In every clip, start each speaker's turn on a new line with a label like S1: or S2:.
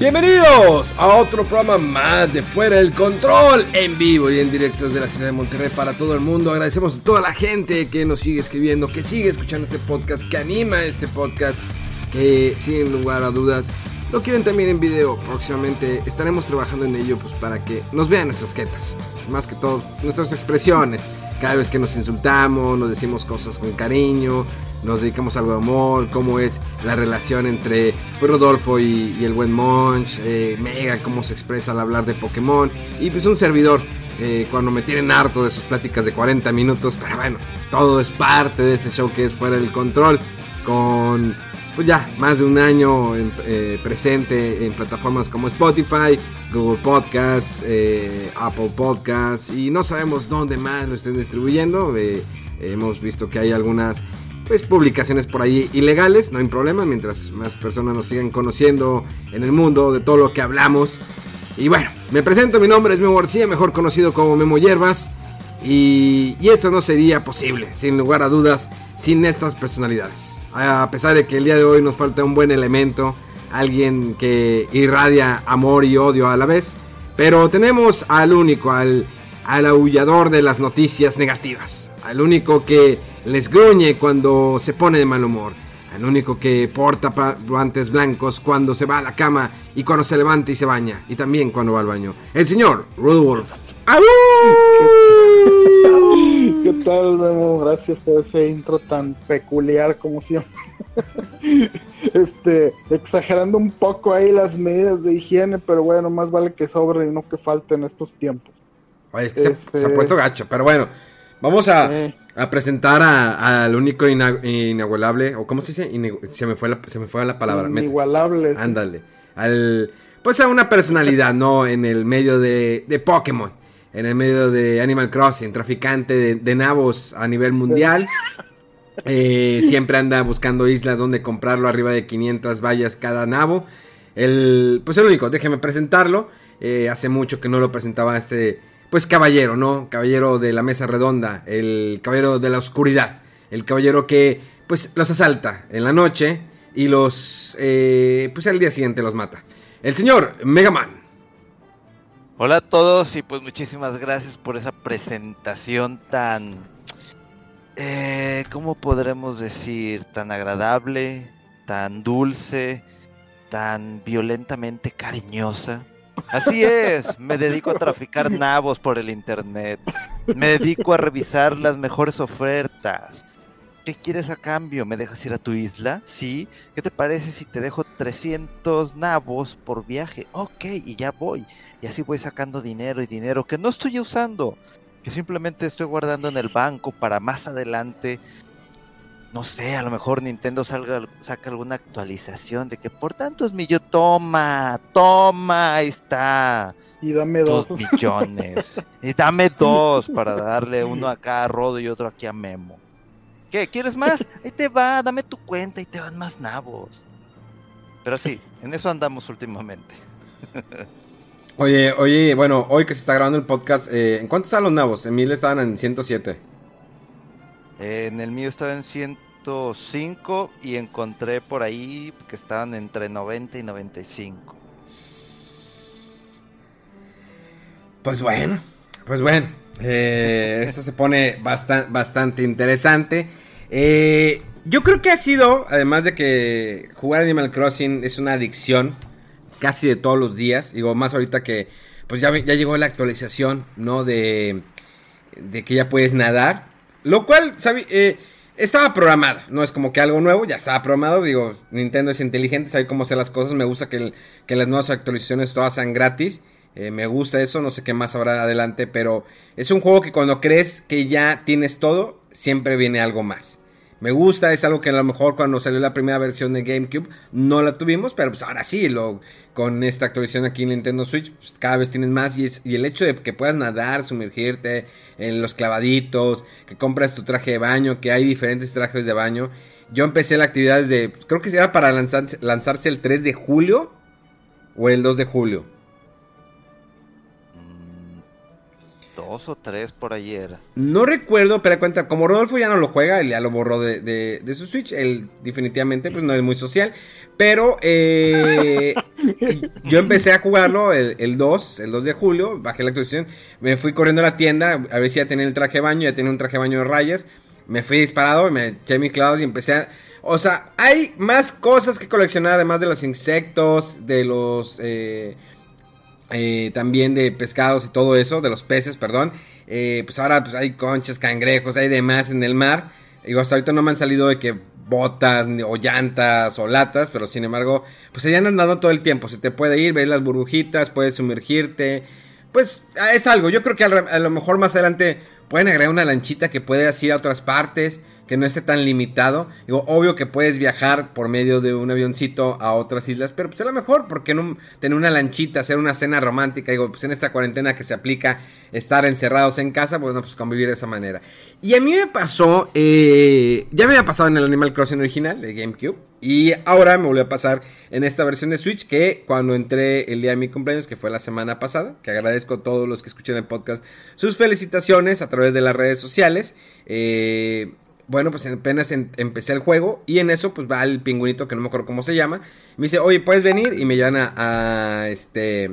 S1: Bienvenidos a otro programa más de Fuera del Control en vivo y en directo desde la ciudad de Monterrey para todo el mundo. Agradecemos a toda la gente que nos sigue escribiendo, que sigue escuchando este podcast, que anima este podcast, que sin lugar a dudas lo quieren también en video. Próximamente estaremos trabajando en ello pues para que nos vean nuestras jetas, más que todo nuestras expresiones. Cada vez que nos insultamos, nos decimos cosas con cariño, nos dedicamos algo de amor, cómo es la relación entre pues, Rodolfo y, el buen Monch, eh, Mega, cómo se expresa al hablar de Pokémon, y pues un servidor, eh, cuando me tienen harto de sus pláticas de 40 minutos, pero bueno, todo es parte de este show que es fuera del control, con pues ya más de un año eh, presente en plataformas como Spotify, Google Podcasts, Apple Podcasts, y no sabemos dónde más lo estén distribuyendo. hemos visto que hay algunas pues publicaciones por ahí ilegales, no hay problema, mientras más personas nos sigan conociendo en el mundo de todo lo que hablamos. Y bueno, me presento, mi nombre es Memo García, mejor conocido como Memo Hierbas. Y, esto no sería posible, sin lugar a dudas, sin estas personalidades. A pesar de que el día de hoy nos falta un buen elemento, alguien que irradia amor y odio a la vez, pero tenemos al único, al, al aullador de las noticias negativas, al único que les gruñe cuando se pone de mal humor. El único que porta guantes blancos cuando se va a la cama y cuando se levanta y se baña. Y también cuando va al baño. El señor Rudolf.
S2: ¿Qué tal, Memo? Gracias por ese intro tan peculiar como siempre. este, exagerando un poco ahí las medidas de higiene, pero bueno, más vale que sobre y no que falte en estos tiempos.
S1: Oye, se, ha este puesto gacho, pero bueno, vamos a, a presentar al único inigualable, o ¿cómo se dice? se, me fue la, se me fue la palabra.
S2: Inigualable.
S1: Ándale. Al, pues a una personalidad, ¿no? En el medio de, de Pokémon, en el medio de Animal Crossing, traficante de, nabos a nivel mundial. Eh, siempre anda buscando islas donde comprarlo arriba de 500 vallas cada nabo. El, pues el único, déjeme presentarlo. Eh, hace mucho que no lo presentaba este pues caballero, ¿no? Caballero de la mesa redonda, el caballero de la oscuridad, el caballero que pues los asalta en la noche y los eh, pues al día siguiente los mata. El señor Megaman.
S3: Hola a todos y pues muchísimas gracias por esa presentación tan, eh, ¿cómo podremos decir? Tan agradable, tan dulce, tan violentamente cariñosa. Así es, me dedico a traficar nabos por el internet. Me dedico a revisar las mejores ofertas. ¿Qué quieres a cambio? ¿Me dejas ir a tu isla? Sí. ¿Qué te parece si te dejo 300 nabos por viaje? Ok, y ya voy. Y así voy sacando dinero y dinero que no estoy usando. Que simplemente estoy guardando en el banco para más adelante no sé, a lo mejor Nintendo salga, saca alguna actualización de que por tantos millones, toma, toma, ahí está.
S2: Y dame dos.
S3: dos millones. y dame dos para darle uno acá a Rodo y otro aquí a Memo. ¿Qué? ¿Quieres más? Ahí te va, dame tu cuenta y te van más nabos. Pero sí, en eso andamos últimamente.
S1: oye, oye, bueno, hoy que se está grabando el podcast, eh, ¿en cuánto están los nabos? En mil estaban en 107
S3: en el mío estaba en 105 y encontré por ahí que estaban entre 90 y 95.
S1: Pues bueno, pues bueno, eh, esto se pone bastante, interesante. Eh, yo creo que ha sido, además de que jugar Animal Crossing es una adicción casi de todos los días, digo, más ahorita que pues ya, llegó la actualización, ¿no? De que ya puedes nadar, lo cual. Eh, estaba programado, no es como que algo nuevo, ya estaba programado, digo, Nintendo es inteligente, sabe cómo hacer las cosas, me gusta que, que las nuevas actualizaciones todas sean gratis, eh, me gusta eso, no sé qué más habrá adelante, pero es un juego que cuando crees que ya tienes todo, siempre viene algo más. Me gusta, es algo que a lo mejor cuando salió la primera versión de GameCube no la tuvimos, pero pues ahora sí, lo, con esta actualización aquí en Nintendo Switch, pues cada vez tienes más y, el hecho de que puedas nadar, sumergirte en los clavaditos, que compras tu traje de baño, que hay diferentes trajes de baño. Yo empecé la actividad desde, creo que era para lanzarse el 3 de julio o el 2 de julio.
S3: Dos o tres por ayer.
S1: No recuerdo, pero cuenta, como Rodolfo ya no lo juega, él ya lo borró de, su Switch, él definitivamente pues no es muy social, pero eh, yo empecé a jugarlo el, 2, el 2 de julio, bajé la actualización, me fui corriendo a la tienda a ver si ya tenía el traje de baño, ya tenía un traje de baño de rayas, me fui disparado, me eché mis clavos y empecé a... O sea, hay más cosas que coleccionar además de los insectos, de los... Eh, eh, también de pescados y todo eso, de los peces, perdón. Eh, pues ahora pues, hay conchas, cangrejos, hay demás en el mar. Digo, hasta ahorita no me han salido de que botas o llantas o latas, pero sin embargo, pues allá andan dando todo el tiempo. Se te puede ir, ves las burbujitas, puedes sumergirte. Pues ah, es algo. Yo creo que a lo mejor más adelante pueden agregar una lanchita que puede ir a otras partes que no esté tan limitado. Digo, obvio que puedes viajar por medio de un avioncito a otras islas, pero pues a lo mejor, porque no tener una lanchita, hacer una cena romántica? Digo, pues en esta cuarentena que se aplica estar encerrados en casa, pues no, pues convivir de esa manera. Y a mí me pasó, eh, ya me había pasado en el Animal Crossing original de GameCube. Y ahora me volvió a pasar en esta versión de Switch que cuando entré el día de mi cumpleaños, que fue la semana pasada, que agradezco a todos los que escuchan el podcast sus felicitaciones a través de las redes sociales. Eh, bueno, pues apenas empecé el juego y en eso pues va el pingüinito que no me acuerdo cómo se llama. Me dice, oye, ¿puedes venir? Y me llevan a, este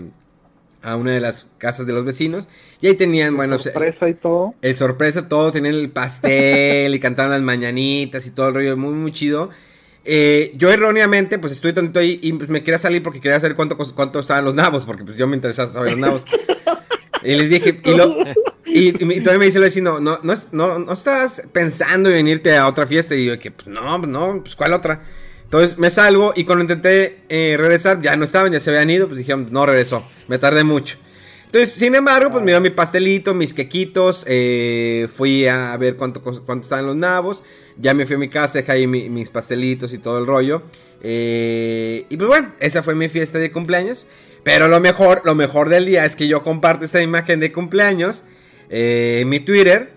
S1: a una de las casas de los vecinos. Y ahí tenían, bueno...
S2: Sorpresa y todo.
S1: El sorpresa, todo. Tenían el pastel y cantaban las mañanitas y todo el rollo. Muy, muy chido. Eh, yo erróneamente, pues estuve tanto ahí y pues me quería salir porque quería saber cuánto, cuánto estaban los nabos. Porque pues yo me interesaba saber los nabos. y les dije, y lo, y, todavía me dice el vecino, no, no, no, no estás pensando en venirte a otra fiesta. Y yo, que pues no, no, pues ¿cuál otra? Entonces me salgo y cuando intenté eh, regresar, ya no estaban, ya se habían ido, pues dijeron, no regresó, me tardé mucho. Entonces, sin embargo, pues me dio mi pastelito, mis quequitos, eh, fui a ver cuánto, cuánto estaban los nabos, ya me fui a mi casa, dejé ahí mis pastelitos y todo el rollo. Eh, y pues bueno, esa fue mi fiesta de cumpleaños. Pero lo mejor, lo mejor del día es que yo comparto esta imagen de cumpleaños eh, mi Twitter.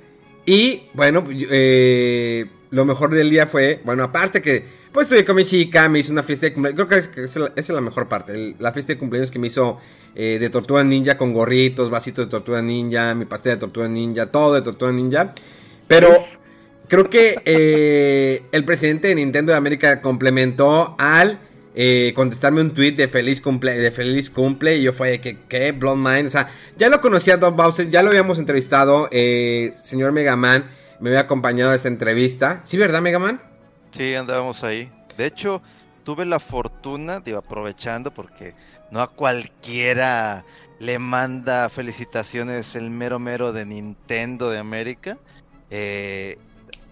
S1: Y bueno, eh, lo mejor del día fue, bueno, aparte que pues estuve con mi chica, me hizo una fiesta de cumpleaños. Creo que es, esa es la mejor parte. la fiesta de cumpleaños que me hizo eh, de Tortuga Ninja con gorritos, vasitos de Tortuga Ninja, mi pastel de Tortuga Ninja, todo de Tortuga Ninja. Pero creo que el presidente de Nintendo de América complementó al eh, contestarme un tweet de feliz cumple, de feliz cumple, y yo fue que, ¿qué? Blonde Mind, o sea, ya lo conocía Doc Bowser, ya lo habíamos entrevistado, eh, señor Megaman, me había acompañado a esa entrevista, ¿sí, verdad, Megaman?
S3: Sí, andábamos ahí, de hecho, tuve la fortuna, digo, aprovechando, porque no a cualquiera le manda felicitaciones el mero mero de Nintendo de América, eh,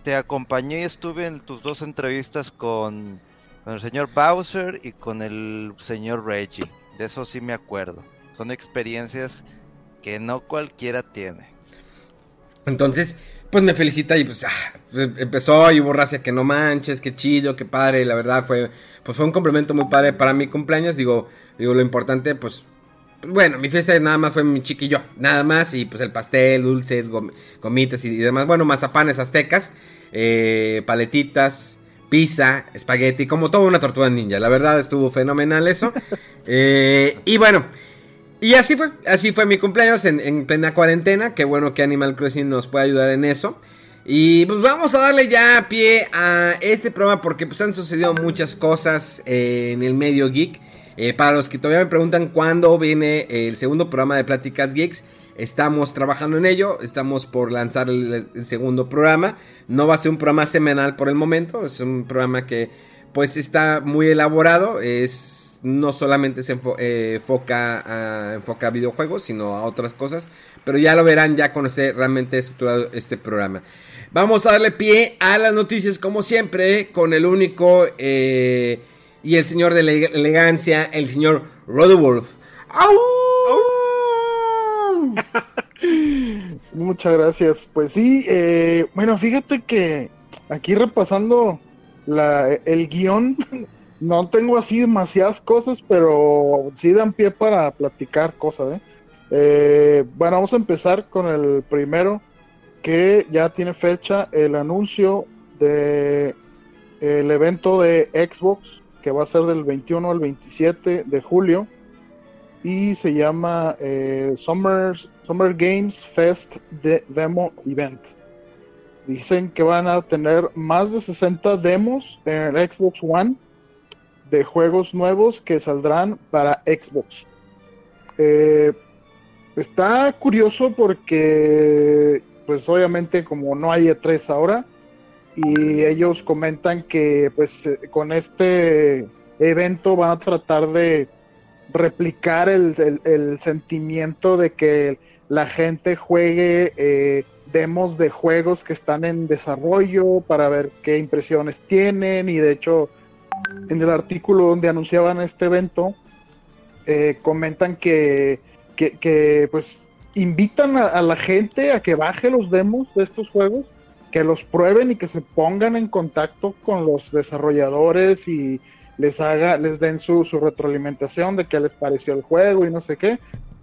S3: te acompañé y estuve en tus dos entrevistas con con el señor Bowser y con el señor Reggie. De eso sí me acuerdo. Son experiencias que no cualquiera tiene.
S1: Entonces, pues me felicita y pues ah, empezó y hubo racia que no manches, que chido, que padre. la verdad fue, pues fue un complemento muy padre para mi cumpleaños. Digo, digo lo importante, pues, bueno, mi fiesta nada más fue mi chiquillo, nada más. Y pues el pastel, dulces, gomitas y, demás. Bueno, mazapanes aztecas, eh, paletitas pizza, espagueti, como toda una tortuga ninja. La verdad estuvo fenomenal eso. Eh, y bueno, y así fue, así fue mi cumpleaños en, plena cuarentena. Qué bueno que Animal Crossing nos puede ayudar en eso. Y pues vamos a darle ya pie a este programa porque pues han sucedido muchas cosas eh, en el medio geek. Eh, para los que todavía me preguntan cuándo viene el segundo programa de Pláticas Geeks, Estamos trabajando en ello, estamos por lanzar el, segundo programa. No va a ser un programa semanal por el momento, es un programa que pues está muy elaborado, es no solamente se eh, enfoca, a, enfoca a videojuegos, sino a otras cosas, pero ya lo verán ya con este realmente estructurado este programa. Vamos a darle pie a las noticias como siempre, con el único eh, y el señor de la elegancia, el señor Rodewolf.
S2: Muchas gracias. Pues sí, eh, bueno, fíjate que aquí repasando la, el guion, no tengo así demasiadas cosas, pero sí dan pie para platicar cosas. ¿eh? Eh, bueno, vamos a empezar con el primero, que ya tiene fecha, el anuncio de el evento de Xbox, que va a ser del 21 al 27 de julio y se llama eh, Summer, Summer Games Fest de Demo Event. Dicen que van a tener más de 60 demos en el Xbox One de juegos nuevos que saldrán para Xbox. Eh, está curioso porque, pues obviamente como no hay E3 ahora, y ellos comentan que pues eh, con este evento van a tratar de replicar el, sentimiento de que la gente juegue eh, demos de juegos que están en desarrollo para ver qué impresiones tienen. Y de hecho en el artículo donde anunciaban este evento eh, comentan que, que, pues invitan a, la gente a que baje los demos de estos juegos que los prueben y que se pongan en contacto con los desarrolladores y les haga, les den su, retroalimentación de qué les pareció el juego y no sé qué.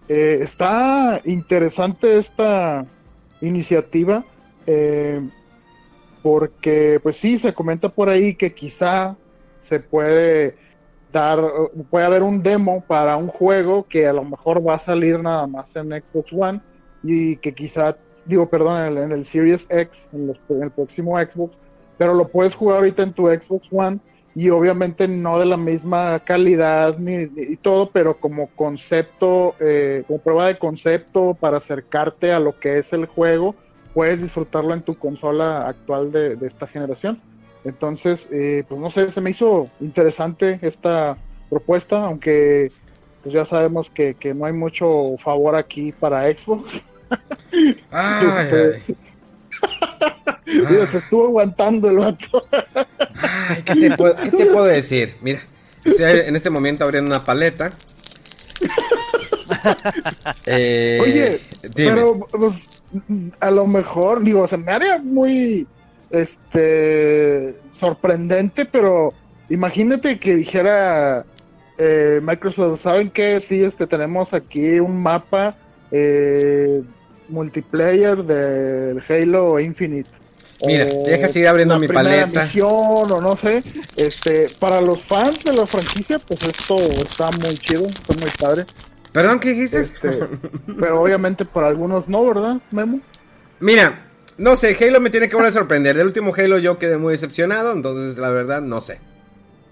S2: Eh, está interesante esta iniciativa eh, porque pues sí, se comenta por ahí que quizá se puede dar, puede haber un demo para un juego que a lo mejor va a salir nada más en Xbox One y que quizá, digo, perdón, en el, Series X, en, en el próximo Xbox, pero lo puedes jugar ahorita en tu Xbox One y obviamente no de la misma calidad ni, y todo, pero como concepto, eh, como prueba de concepto para acercarte a lo que es el juego, puedes disfrutarlo en tu consola actual de, esta generación. Entonces, eh, pues no sé, se me hizo interesante esta propuesta, aunque pues ya sabemos que, no hay mucho favor aquí para Xbox. Este, se estuvo aguantando el vato.
S1: ¿qué te, puedo, decir? Mira, estoy en este momento abriendo una paleta.
S2: Eh, Oye, pero pues, a lo mejor, digo, se me haría muy este sorprendente, pero imagínate que dijera eh, Microsoft, ¿saben qué? Sí, este tenemos aquí un mapa eh, multiplayer del Halo Infinite.
S1: Mira, deja seguir abriendo mi paleta.
S2: Misión, o no sé. Este, para los fans de la franquicia, pues esto está muy chido, está muy padre.
S1: Perdón, ¿qué dijiste?
S2: Este, pero obviamente para algunos no, ¿verdad, Memo?
S1: Mira, no sé, Halo me tiene que volver a sorprender. Del último Halo yo quedé muy decepcionado, entonces la verdad no sé.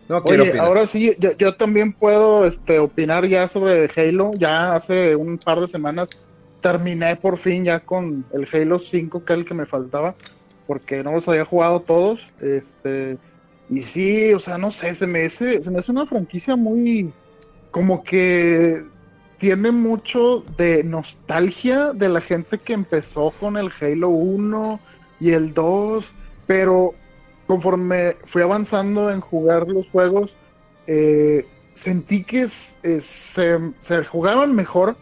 S2: No quiero Oye, ahora sí, yo, yo, también puedo este, opinar ya sobre Halo. Ya hace un par de semanas terminé por fin ya con el Halo 5, que es el que me faltaba porque no los había jugado todos. Este, y sí, o sea, no sé, se me hace, se me hace una franquicia muy como que tiene mucho de nostalgia de la gente que empezó con el Halo 1 y el 2, pero conforme fui avanzando en jugar los juegos, eh, sentí que se, se, jugaban mejor,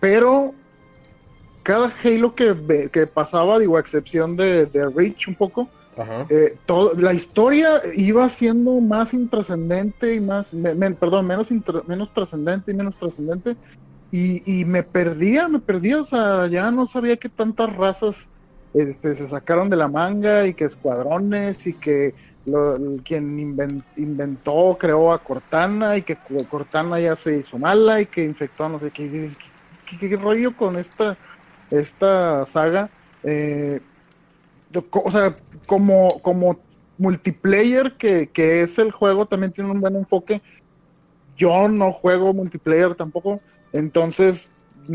S2: pero cada Halo que, que pasaba, digo, a excepción de, de Reach un poco, eh, todo, la historia iba siendo más intrascendente y más, perdón, menos, menos trascendente y menos trascendente. Y, me perdía, me perdía, o sea, ya no sabía que tantas razas este, se sacaron de la manga y que escuadrones y que quien inventó, creó a Cortana y que Cortana ya se hizo mala y que infectó a no sé qué, qué rollo con esta esta saga. Eh, o sea, como, como multiplayer que, es el juego, también tiene un buen enfoque. Yo no juego multiplayer tampoco, entonces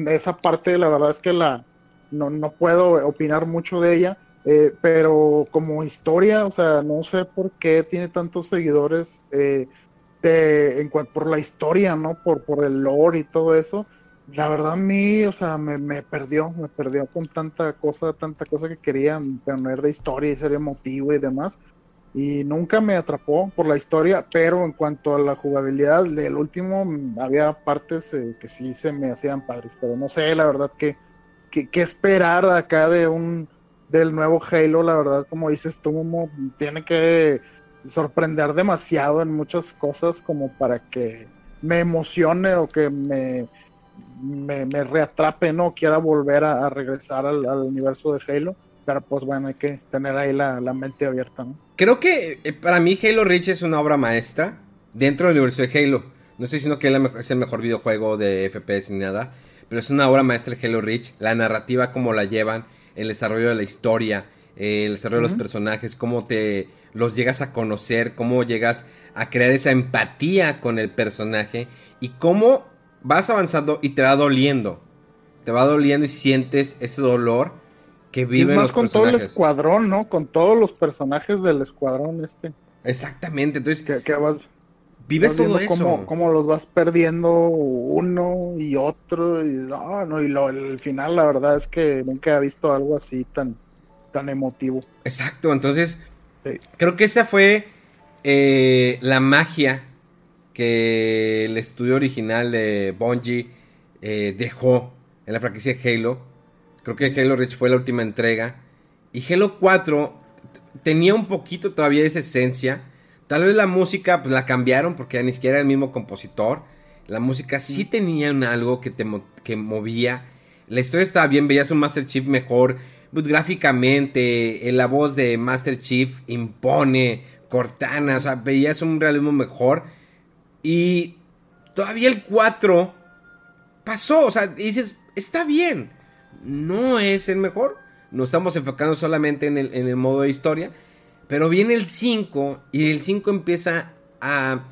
S2: esa parte la verdad es que la no, no puedo opinar mucho de ella, eh, pero como historia, o sea, no sé por qué tiene tantos seguidores eh, por la historia, ¿no? Por, por el lore y todo eso. La verdad a mí, o sea, me, me perdió, me perdió con tanta cosa, tanta cosa que querían poner de historia y ser emotivo y demás. Y nunca me atrapó por la historia, pero en cuanto a la jugabilidad del último había partes eh, que sí se me hacían padres, pero no sé la verdad que, que, esperar acá de un del nuevo Halo, la verdad como dices tú, tiene que sorprender demasiado en muchas cosas como para que me emocione o que me, me, me reatrape, no quiera volver a, regresar al, al universo de Halo pero pues bueno, hay que tener ahí la, mente abierta, ¿no?
S1: Creo que eh, para mí Halo Reach es una obra maestra dentro del universo de Halo. No estoy diciendo que es el mejor videojuego de FPS ni nada, pero es una obra maestra Halo Reach. La narrativa, cómo la llevan, el desarrollo de la historia, el desarrollo de los personajes, cómo te los llegas a conocer, cómo llegas a crear esa empatía con el personaje y cómo vas avanzando y te va doliendo. Te va doliendo y sientes ese dolor
S2: es más con todo el escuadrón, ¿no? Con todos los personajes del escuadrón este.
S1: Exactamente, entonces...
S2: Que, vas, vives todo eso. Cómo, los vas perdiendo uno y otro y, no, y lo, el final la verdad es que nunca he visto algo así tan, tan emotivo.
S1: Exacto, entonces creo que esa fue eh, la magia que el estudio original de Bungie eh, dejó en la franquicia de Halo Creo que Halo Reach fue la última entrega. Y Halo 4 tenía un poquito todavía esa esencia. Tal vez la música pues la cambiaron porque ni siquiera era el mismo compositor. La música sí tenía algo que te que movía. La historia estaba bien, veías un Master Chief mejor. Pues, gráficamente, la voz de Master Chief impone. Cortana, o sea, veías un realismo mejor. Y todavía el 4 pasó, o sea, dices, está bien no es el mejor. Nos estamos enfocando solamente en el, modo de historia. Pero viene el 5 y el 5 empieza a,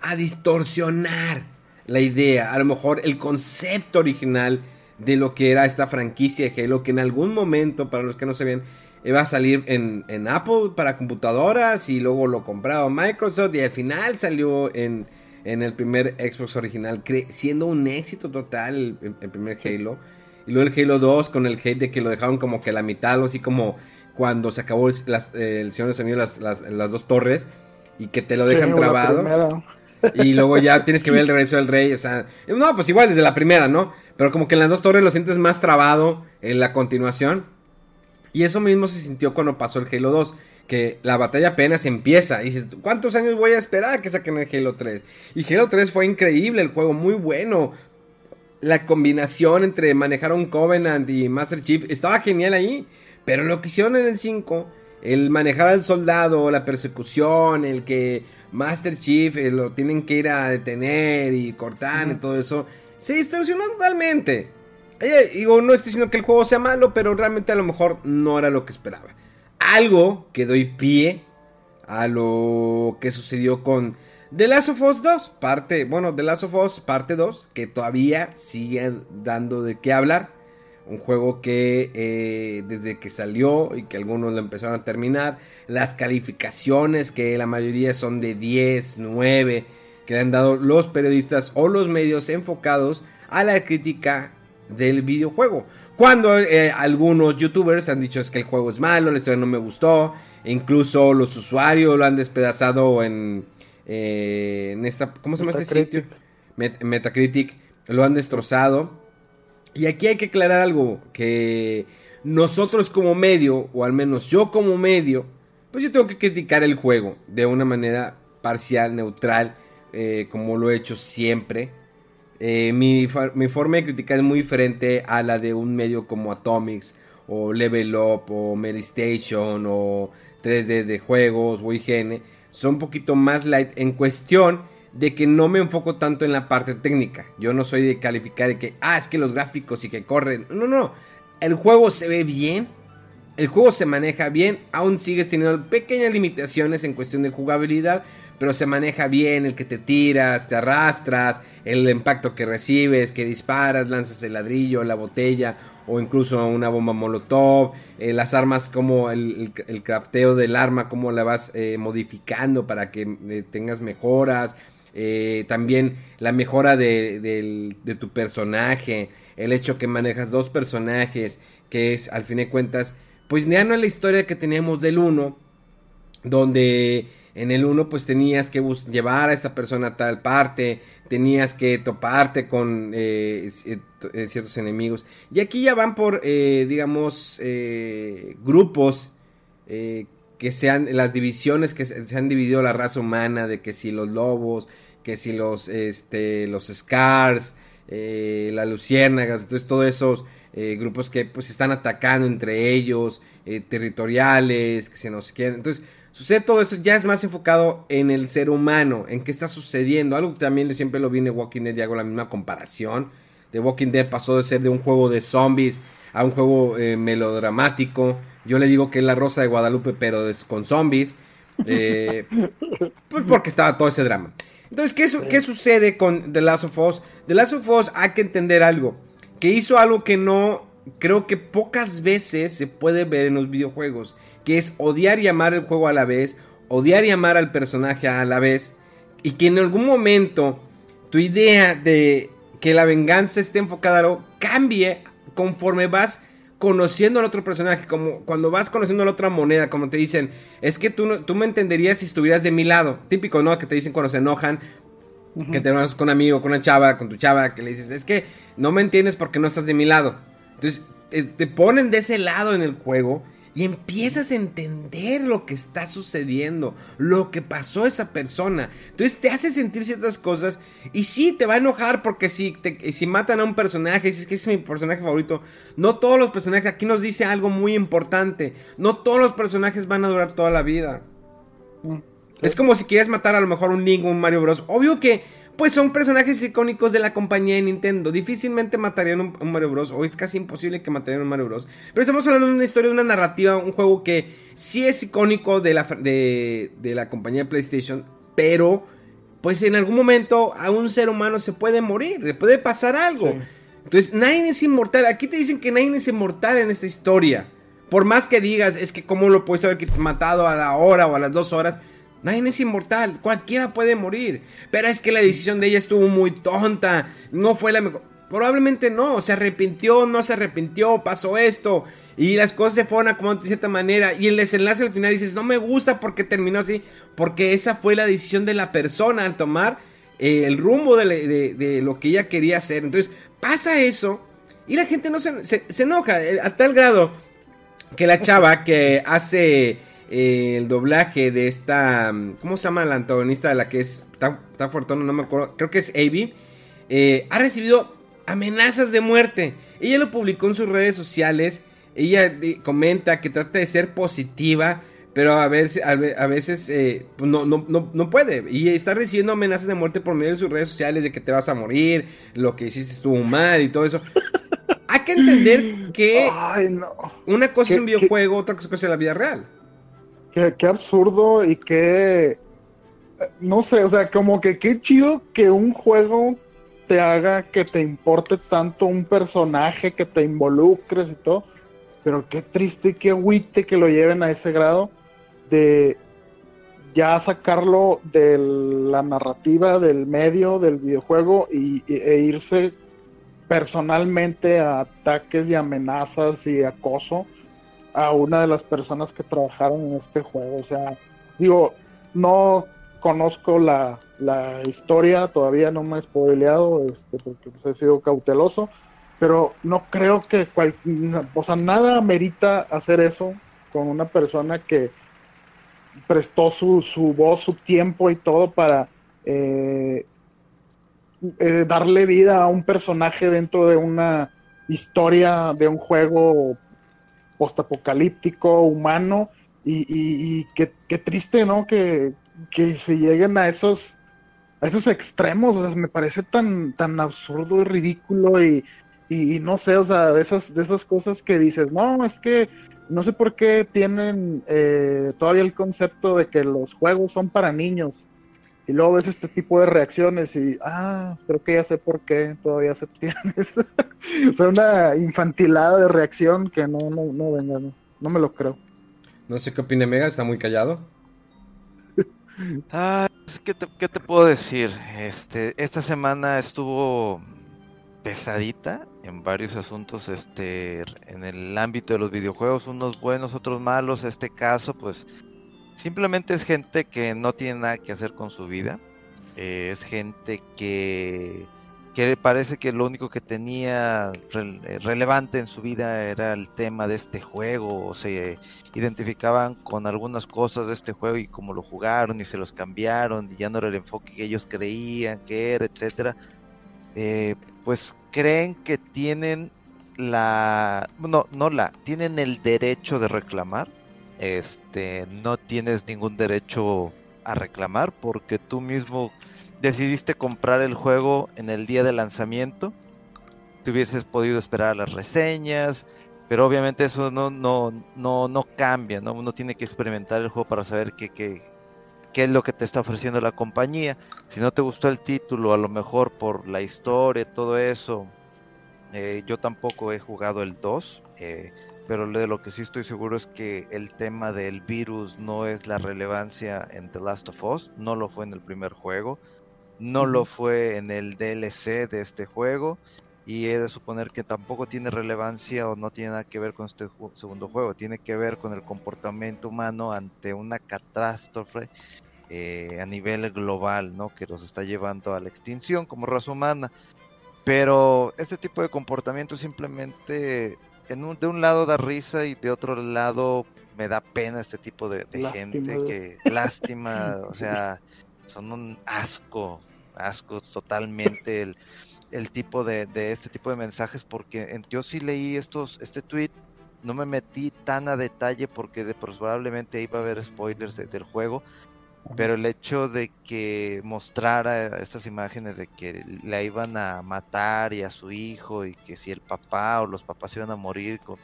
S1: a distorsionar la idea. A lo mejor el concepto original de lo que era esta franquicia de Halo. Que en algún momento, para los que no se ven, iba a salir en, Apple para computadoras. Y luego lo compraba Microsoft. Y al final salió en, el primer Xbox original. Siendo un éxito total el primer Halo. Y luego el Halo 2 con el hate de que lo dejaron como que la mitad, algo así como cuando se acabó el, Señor de Sonido, las, las, dos torres, y que te lo dejan trabado. Y luego ya tienes que ver el regreso del rey, o sea, no, pues igual desde la primera, ¿no? Pero como que en las dos torres lo sientes más trabado en la continuación. Y eso mismo se sintió cuando pasó el Halo 2 que la batalla apenas empieza. Y dices, ¿cuántos años voy a esperar a que saquen el Halo 3? Y Halo 3 fue increíble, el juego muy bueno la combinación entre manejar un Covenant y Master Chief estaba genial ahí. Pero lo que hicieron en el 5, el manejar al soldado, la persecución, el que Master Chief eh, lo tienen que ir a detener y cortar y todo eso, se distorsionó totalmente. Eh, digo, no estoy diciendo que el juego sea malo, pero realmente a lo mejor no era lo que esperaba. Algo que doy pie a lo que sucedió con The Last of Us 2, parte, bueno, The Last of Us parte 2, que todavía sigue dando de qué hablar. Un juego que eh, desde que salió y que algunos lo empezaron a terminar, las calificaciones que la mayoría son de 10, 9, que le han dado los periodistas o los medios enfocados a la crítica del videojuego. Cuando eh, algunos youtubers han dicho es que el juego es malo, la historia no me gustó, incluso los usuarios lo han despedazado en eh, en esta, ¿cómo se llama este sitio? Metacritic, lo han destrozado. Y aquí hay que aclarar algo, que nosotros como medio, o al menos yo como medio, pues yo tengo que criticar el juego de una manera parcial, neutral, eh, como lo he hecho siempre. Eh, mi, mi, forma de criticar es muy diferente a la de un medio como Atomics, o Level Up, o Medistation, o 3D de juegos, o IGN son un poquito más light en cuestión de que no me enfoco tanto en la parte técnica. Yo no soy de calificar de que, ah, es que los gráficos y que corren. No, no. El juego se ve bien. El juego se maneja bien. Aún sigues teniendo pequeñas limitaciones en cuestión de jugabilidad. Pero se maneja bien el que te tiras, te arrastras, el impacto que recibes, que disparas, lanzas el ladrillo, la botella o incluso una bomba molotov, eh, las armas como el, crafteo del arma, cómo la vas eh, modificando para que eh, tengas mejoras, también la mejora de, de, tu personaje, el hecho que manejas dos personajes, que es al fin de cuentas, pues ya no es la historia que teníamos del 1, donde en el 1 pues tenías que llevar a esta persona a tal parte, tenías que toparte con eh, eh, ciertos enemigos. Y aquí ya van por, eh, digamos, grupos que sean las divisiones que se, han dividido la raza humana, de que si los lobos, que si los, este, los Scars, las luciérnagas, entonces todos esos grupos que pues están atacando entre ellos, territoriales, que se nos quieren. Entonces, Sucede todo eso, ya es más enfocado en el ser humano, en qué está sucediendo. Algo que también siempre lo vi en Walking Dead y hago la misma comparación. The Walking Dead pasó de ser de un juego de zombies a un juego eh, melodramático. Yo le digo que es la Rosa de Guadalupe, pero es con zombies. Eh, pues porque estaba todo ese drama. Entonces, ¿qué, ¿qué sucede con The Last of Us? The Last of Us hay que entender algo. Que hizo algo que no creo que pocas veces se puede ver en los videojuegos que es odiar y amar el juego a la vez, odiar y amar al personaje a la vez, y que en algún momento tu idea de que la venganza esté enfocada a algo cambie conforme vas conociendo al otro personaje, como cuando vas conociendo a la otra moneda, como te dicen, es que tú, tú me entenderías si estuvieras de mi lado, típico, ¿no? Que te dicen cuando se enojan, que te enojas con un amigo, con una chava, con tu chava, que le dices, es que no me entiendes porque no estás de mi lado. Entonces, te ponen de ese lado en el juego y empiezas a entender lo que está sucediendo, lo que pasó a esa persona. Entonces te hace sentir ciertas cosas y sí, te va a enojar porque si, si matan a un personaje, si es que es mi personaje favorito, no todos los personajes, aquí nos dice algo muy importante, no todos los personajes van a durar toda la vida. Mm. Es como si quieres matar a lo mejor un Link o un Mario Bros. Obvio que pues son personajes icónicos de la compañía de Nintendo. Difícilmente matarían un, un, Mario Bros. O es casi imposible que matarían un Mario Bros. Pero estamos hablando de una historia, de una narrativa, un juego que sí es icónico de la, de, la compañía de PlayStation. Pero, pues en algún momento a un ser humano se puede morir, le puede pasar algo. Entonces, nadie es inmortal. Aquí te dicen que nadie es inmortal en esta historia. Por más que digas, es que cómo lo puedes haber matado a la hora o a las dos horas. Nadie es inmortal, cualquiera puede morir. Pero es que la decisión de ella estuvo muy tonta, no fue la mejor. Probablemente no, se arrepintió, no se arrepintió, pasó esto. Y las cosas se fueron como de cierta manera. Y el desenlace al final dices, no me gusta porque terminó así. Porque esa fue la decisión de la persona al tomar eh, el rumbo de, lo que ella quería hacer. Entonces pasa eso y la gente no se, se enoja eh, a tal grado que la chava que hace el doblaje de esta. ¿Cómo se llama la antagonista de la que es. Está, fortuna, no me acuerdo. Creo que es Avi. Eh, ha recibido amenazas de muerte. Ella lo publicó en sus redes sociales. Ella comenta que trata de ser positiva. Pero a veces, a veces eh, pues no, no, no, puede. Y está recibiendo amenazas de muerte por medio de sus redes sociales. De que te vas a morir. Lo que hiciste estuvo mal y todo eso. Hay que entender que una cosa es un videojuego, otra cosa es la vida real.
S2: Qué, absurdo y qué. No sé, o sea, como que qué chido que un juego te haga que te importe tanto un personaje, que te involucres y todo. Pero qué triste y qué agüite que lo lleven a ese grado de ya sacarlo de la narrativa del medio del videojuego y, e irse personalmente a ataques y amenazas y acoso a una de las personas que trabajaron en este juego. O sea, digo, no conozco la, historia, todavía no me he spoileado, este, porque pues, he sido cauteloso, pero no creo que, cual, o sea, nada merita hacer eso con una persona que prestó su, su voz, su tiempo y todo para eh, eh, darle vida a un personaje dentro de una historia de un juego postapocalíptico, humano, y, qué, triste, ¿no? Que, se lleguen a esos, a esos extremos, o sea, me parece tan, tan absurdo y ridículo y, no sé, o sea, de esas, de esas cosas que dices, no, es que no sé por qué tienen eh, todavía el concepto de que los juegos son para niños. Y luego ves este tipo de reacciones y, ah, creo que ya sé por qué todavía se tienes. o sea, una infantilada de reacción que no, no, no venga, no, no me lo creo.
S1: No sé qué opina Mega, está muy callado.
S3: Ah, ¿qué, te, ¿qué, te, puedo decir? Este, esta semana estuvo pesadita en varios asuntos este, en el ámbito de los videojuegos, unos buenos, otros malos. Este caso, pues simplemente es gente que no tiene nada que hacer con su vida. Eh, es gente que, que parece que lo único que tenía eh, relevante en su vida era el tema de este juego. O se identificaban con algunas cosas de este juego y como lo jugaron y se los cambiaron y ya no era el enfoque que ellos creían que era, etcétera. Eh, pues creen que tienen la, no, no la, tienen el derecho de reclamar. Este, no tienes ningún derecho a reclamar porque tú mismo decidiste comprar el juego en el día de lanzamiento. Te hubieses podido esperar a las reseñas, pero obviamente eso no, no, no, no cambia, ¿no? Uno tiene que experimentar el juego para saber qué, qué, qué es lo que te está ofreciendo la compañía. Si no te gustó el título, a lo mejor por la historia, todo eso. Eh, yo tampoco he jugado el 2, eh, pero de lo que sí estoy seguro es que el tema del virus no es la relevancia en The Last of Us, no lo fue en el primer juego, no lo fue en el DLC de este juego y he de suponer que tampoco tiene relevancia o no tiene nada que ver con este segundo juego, tiene que ver con el comportamiento humano ante una catástrofe eh, a nivel global, ¿no? Que nos está llevando a la extinción como raza humana. Pero este tipo de comportamiento simplemente en de un lado da risa y de otro lado me da pena este tipo de, gente que lástima, o sea, son un asco, asco totalmente el el tipo de, este tipo de mensajes porque yo sí leí estos este tweet no me metí tan a detalle porque de, probablemente iba a haber spoilers del juego pero el hecho de que mostrara estas imágenes de que la iban a matar y a su hijo y que si el papá o los papás iban a morir por,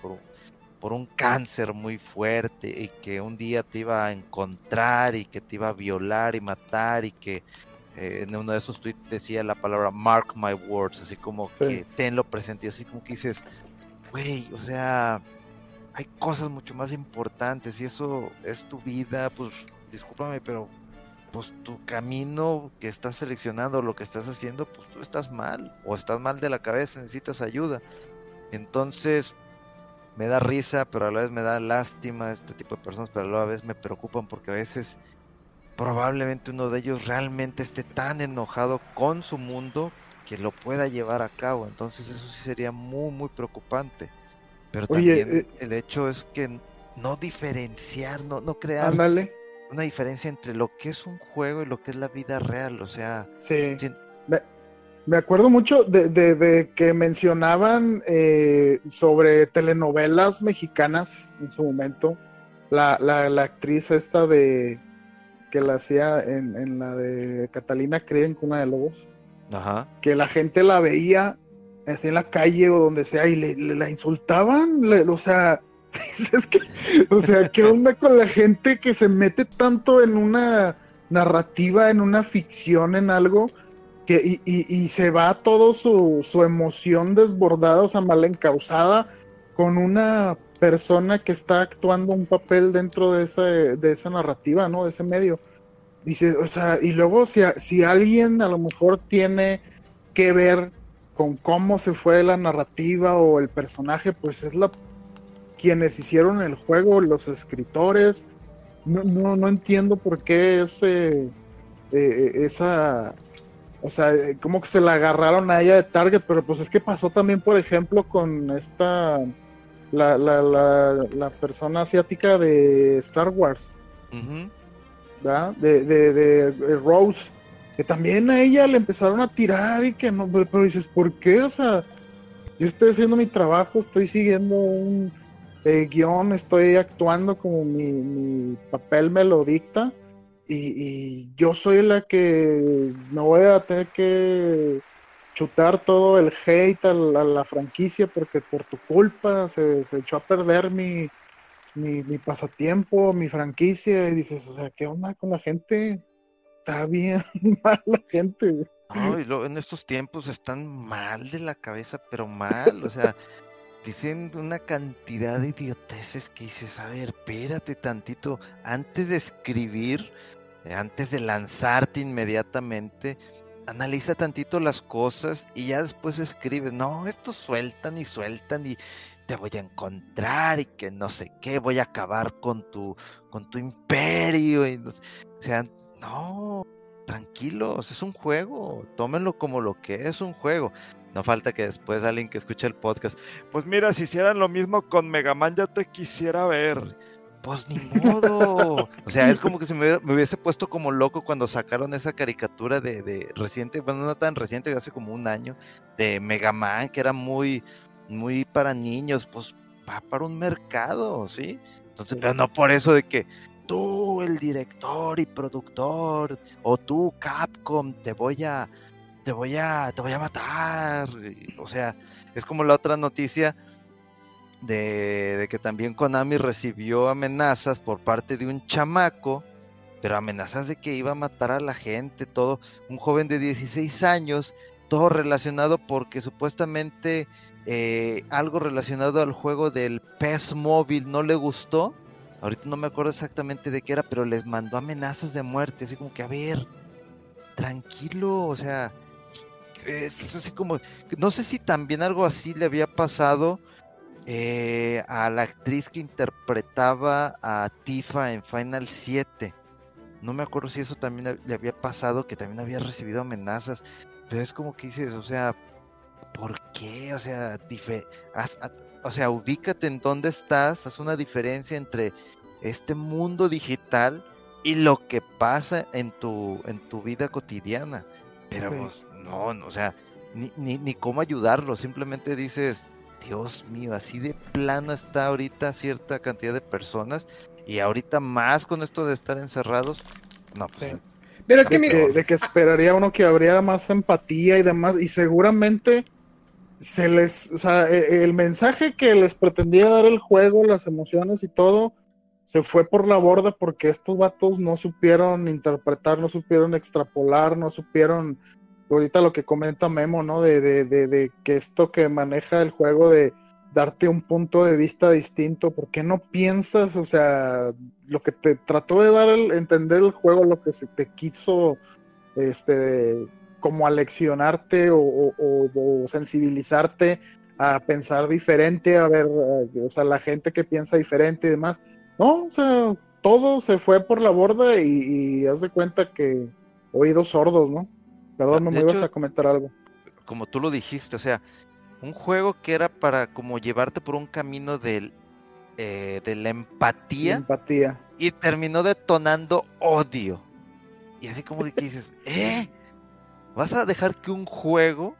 S3: por un cáncer muy fuerte y que un día te iba a encontrar y que te iba a violar y matar y que eh, en uno de esos tweets decía la palabra mark my words, así como que tenlo presente, y así como que dices, güey, o sea, hay cosas mucho más importantes y eso es tu vida, pues discúlpame, pero pues tu camino que estás seleccionando, lo que estás haciendo, pues tú estás mal o estás mal de la cabeza, necesitas ayuda. Entonces, me da risa, pero a la vez me da lástima este tipo de personas, pero a la vez me preocupan porque a veces probablemente uno de ellos realmente esté tan enojado con su mundo que lo pueda llevar a cabo. Entonces eso sí sería muy, muy preocupante. Pero también eh, el hecho es que no diferenciar, no, no crear una diferencia entre lo que es un juego y lo que es la vida real. O sea,
S2: sí. Me, acuerdo mucho de, que mencionaban eh, sobre telenovelas mexicanas en su momento. La, la, la actriz esta de que la hacía en, en la de Catalina Creen con una de Lobos. Ajá. Que la gente la veía así en la calle o donde sea y le, la insultaban. o sea, es que, o sea, ¿qué onda con la gente que se mete tanto en una narrativa, en una ficción, en algo? Que, y, y, y se va todo su, su emoción desbordada, o sea, mal encausada, con una persona que está actuando un papel dentro de esa, de esa narrativa, ¿no? De ese medio. Dice, o sea, y luego si, si alguien a lo mejor tiene que ver con cómo se fue la narrativa o el personaje, pues es la quienes hicieron el juego, los escritores. No, no, no entiendo por qué ese, eh, eh, esa, o sea, como que se la agarraron a ella de Target, pero pues es que pasó también, por ejemplo, con esta la, la, la, la persona asiática de Star Wars, De, de, Rose, que también a ella le empezaron a tirar y que no, pero, dices, ¿por qué? O sea, yo estoy haciendo mi trabajo, estoy siguiendo un eh, guion, estoy actuando como mi, papel me lo dicta y, yo soy la que no voy a tener que chutar todo el hate a la, franquicia porque por tu culpa se, echó a perder mi, mi, pasatiempo, mi franquicia, y dices, o sea, ¿qué onda con la gente? está bien mal la gente.
S3: No, en estos tiempos están mal de la cabeza, pero mal, o sea, dicen una cantidad de idioteces que dices, a ver, espérate tantito, antes de escribir, eh, antes de lanzarte inmediatamente, analiza tantito las cosas y ya después escribe, no, estos sueltan y sueltan y te voy a encontrar y que no sé qué, voy a acabar con tu, con tu imperio. Y, o sea, no, tranquilos, es un juego, tómenlo como lo que es un juego. No falta que después alguien que escuche el podcast, pues mira, si hicieran lo mismo con Mega Man ya te quisiera ver. Pues ni modo. O sea, es como que si me, hubiese puesto como loco cuando sacaron esa caricatura de, de, reciente, bueno, no tan reciente, hace como un año, de Mega Man, que era muy, muy para niños, pues va para un mercado, ¿sí? Entonces, pero no por eso de que, tú, el director y productor, o tú, Capcom, te voy a, te voy a, te voy a matar. O sea, es como la otra noticia de, de, que también Konami recibió amenazas por parte de un chamaco, pero amenazas de que iba a matar a la gente, todo, un joven de 16 años, todo relacionado porque supuestamente eh, algo relacionado al juego del PES móvil no le gustó Ahorita no me acuerdo exactamente de qué era, pero les mandó amenazas de muerte, así como que, a ver, tranquilo, o sea, es así como, no sé si también algo así le había pasado eh, a la actriz que interpretaba a Tifa en Final 7. No me acuerdo si eso también le había pasado, que también había recibido amenazas, pero es como que dices, o sea, ¿por qué? O sea, haz, o sea, ubícate en dónde estás, haz una diferencia entre este mundo digital y lo que pasa en tu, en tu vida cotidiana. Pero pues, no, o sea, ni, ni, ni cómo ayudarlo, simplemente dices, Dios mío, así de plano está ahorita cierta cantidad de personas y ahorita más con esto de estar encerrados, no, pues...
S2: Pero es que, de de que esperaría uno que habría más empatía y demás, y seguramente se les, o sea, e, el mensaje que les pretendía dar el juego, las emociones y todo, se fue por la borda porque estos vatos no supieron interpretar, no supieron extrapolar, no supieron, ahorita lo que comenta Memo, ¿no? De, de, de, que esto que maneja el juego de darte un punto de vista distinto, ¿por qué no piensas, o sea, lo que te trató de dar el, entender el juego, lo que se te quiso, este, como aleccionarte o, o, sensibilizarte a pensar diferente, a ver, eh, o sea, la gente que piensa diferente y demás. No, o sea, todo se fue por la borda y, haz de cuenta que oídos sordos, ¿no? Perdón, no me ibas a comentar algo.
S3: Como tú lo dijiste, o sea, un juego que era para como llevarte por un camino del, eh, de la empatía.
S2: empatía.
S3: Y terminó detonando odio. Y así como que dices, ¿eh? ¿Vas a dejar que un juego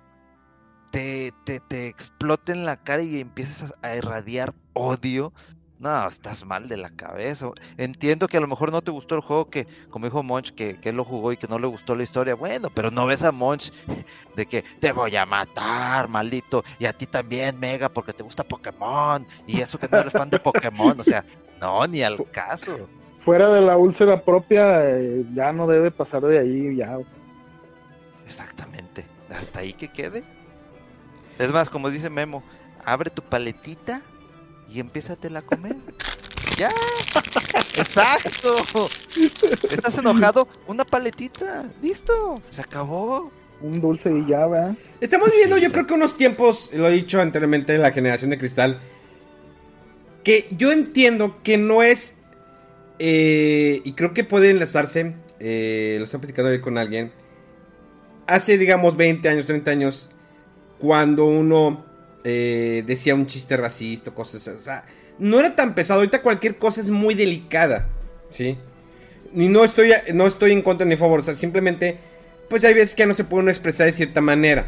S3: te, te, explote en la cara y empieces a, irradiar odio? No, estás mal de la cabeza. Entiendo que a lo mejor no te gustó el juego, que como dijo Monch, que, que él lo jugó y que no le gustó la historia. Bueno, pero no ves a Monch de que te voy a matar, maldito. Y a ti también, Mega, porque te gusta Pokémon. Y eso que no eres fan de Pokémon. O sea, no, ni al caso.
S2: Fuera de la úlcera propia, eh, ya no debe pasar de ahí, ya. O sea.
S3: Exactamente. Hasta ahí que quede. Es más, como dice Memo, abre tu paletita y empiézatela a comer. ya. Exacto. ¿Estás enojado? Una paletita. Listo. Se acabó.
S2: Un dulce y ya, ¿verdad?
S1: Estamos viviendo, yo creo que unos tiempos, lo he dicho anteriormente, la generación de cristal. Que yo entiendo que no es. Eh, y creo que puede enlazarse. Eh, lo estoy platicando hoy con alguien hace, digamos, 20 años, 30 años, cuando uno eh, decía un chiste racista, cosas, o sea, no era tan pesado. Ahorita cualquier cosa es muy delicada, ¿sí? Y no estoy, no estoy en contra ni a favor, o sea, simplemente, pues hay veces que no se puede expresar de cierta manera.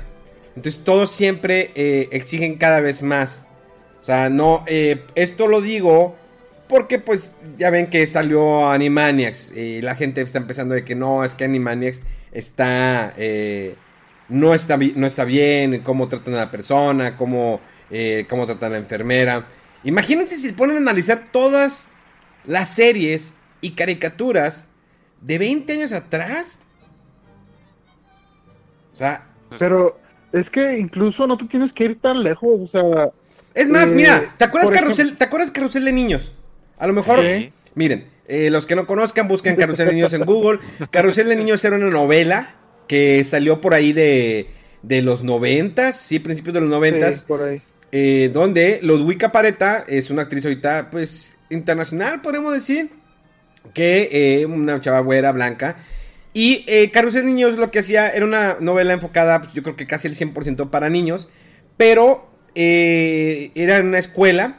S1: Entonces todos siempre eh, exigen cada vez más. O sea, no, eh, esto lo digo porque pues ya ven que salió Animaniacs y la gente está empezando de que no, es que Animaniacs está, eh, no, está no está bien, cómo tratan a la persona, cómo, eh, cómo tratan a la enfermera. Imagínense si se ponen a analizar todas las series y caricaturas de 20 años atrás. sea.
S2: Pero es que incluso no te tienes que ir tan lejos, o sea.
S1: Es más,
S2: eh,
S1: mira, ¿te acuerdas Carrusel,
S2: ejemplo-
S1: ¿te acuerdas Carrusel de Niños? A lo mejor,
S2: Sí.
S1: miren, eh, los que no conozcan, busquen Carrusel de Niños en Google. Carrusel de Niños era una novela que salió por ahí de, de los noventas, sí, principios de los noventas.
S2: Sí, por ahí.
S1: eh, donde Ludwika Pareta es una actriz ahorita, pues, internacional, podemos decir, que eh, una chava güera, blanca, y eh, Carrusel de Niños lo que hacía era una novela enfocada, pues, yo creo que casi el 100% para niños, pero eh, era en una escuela,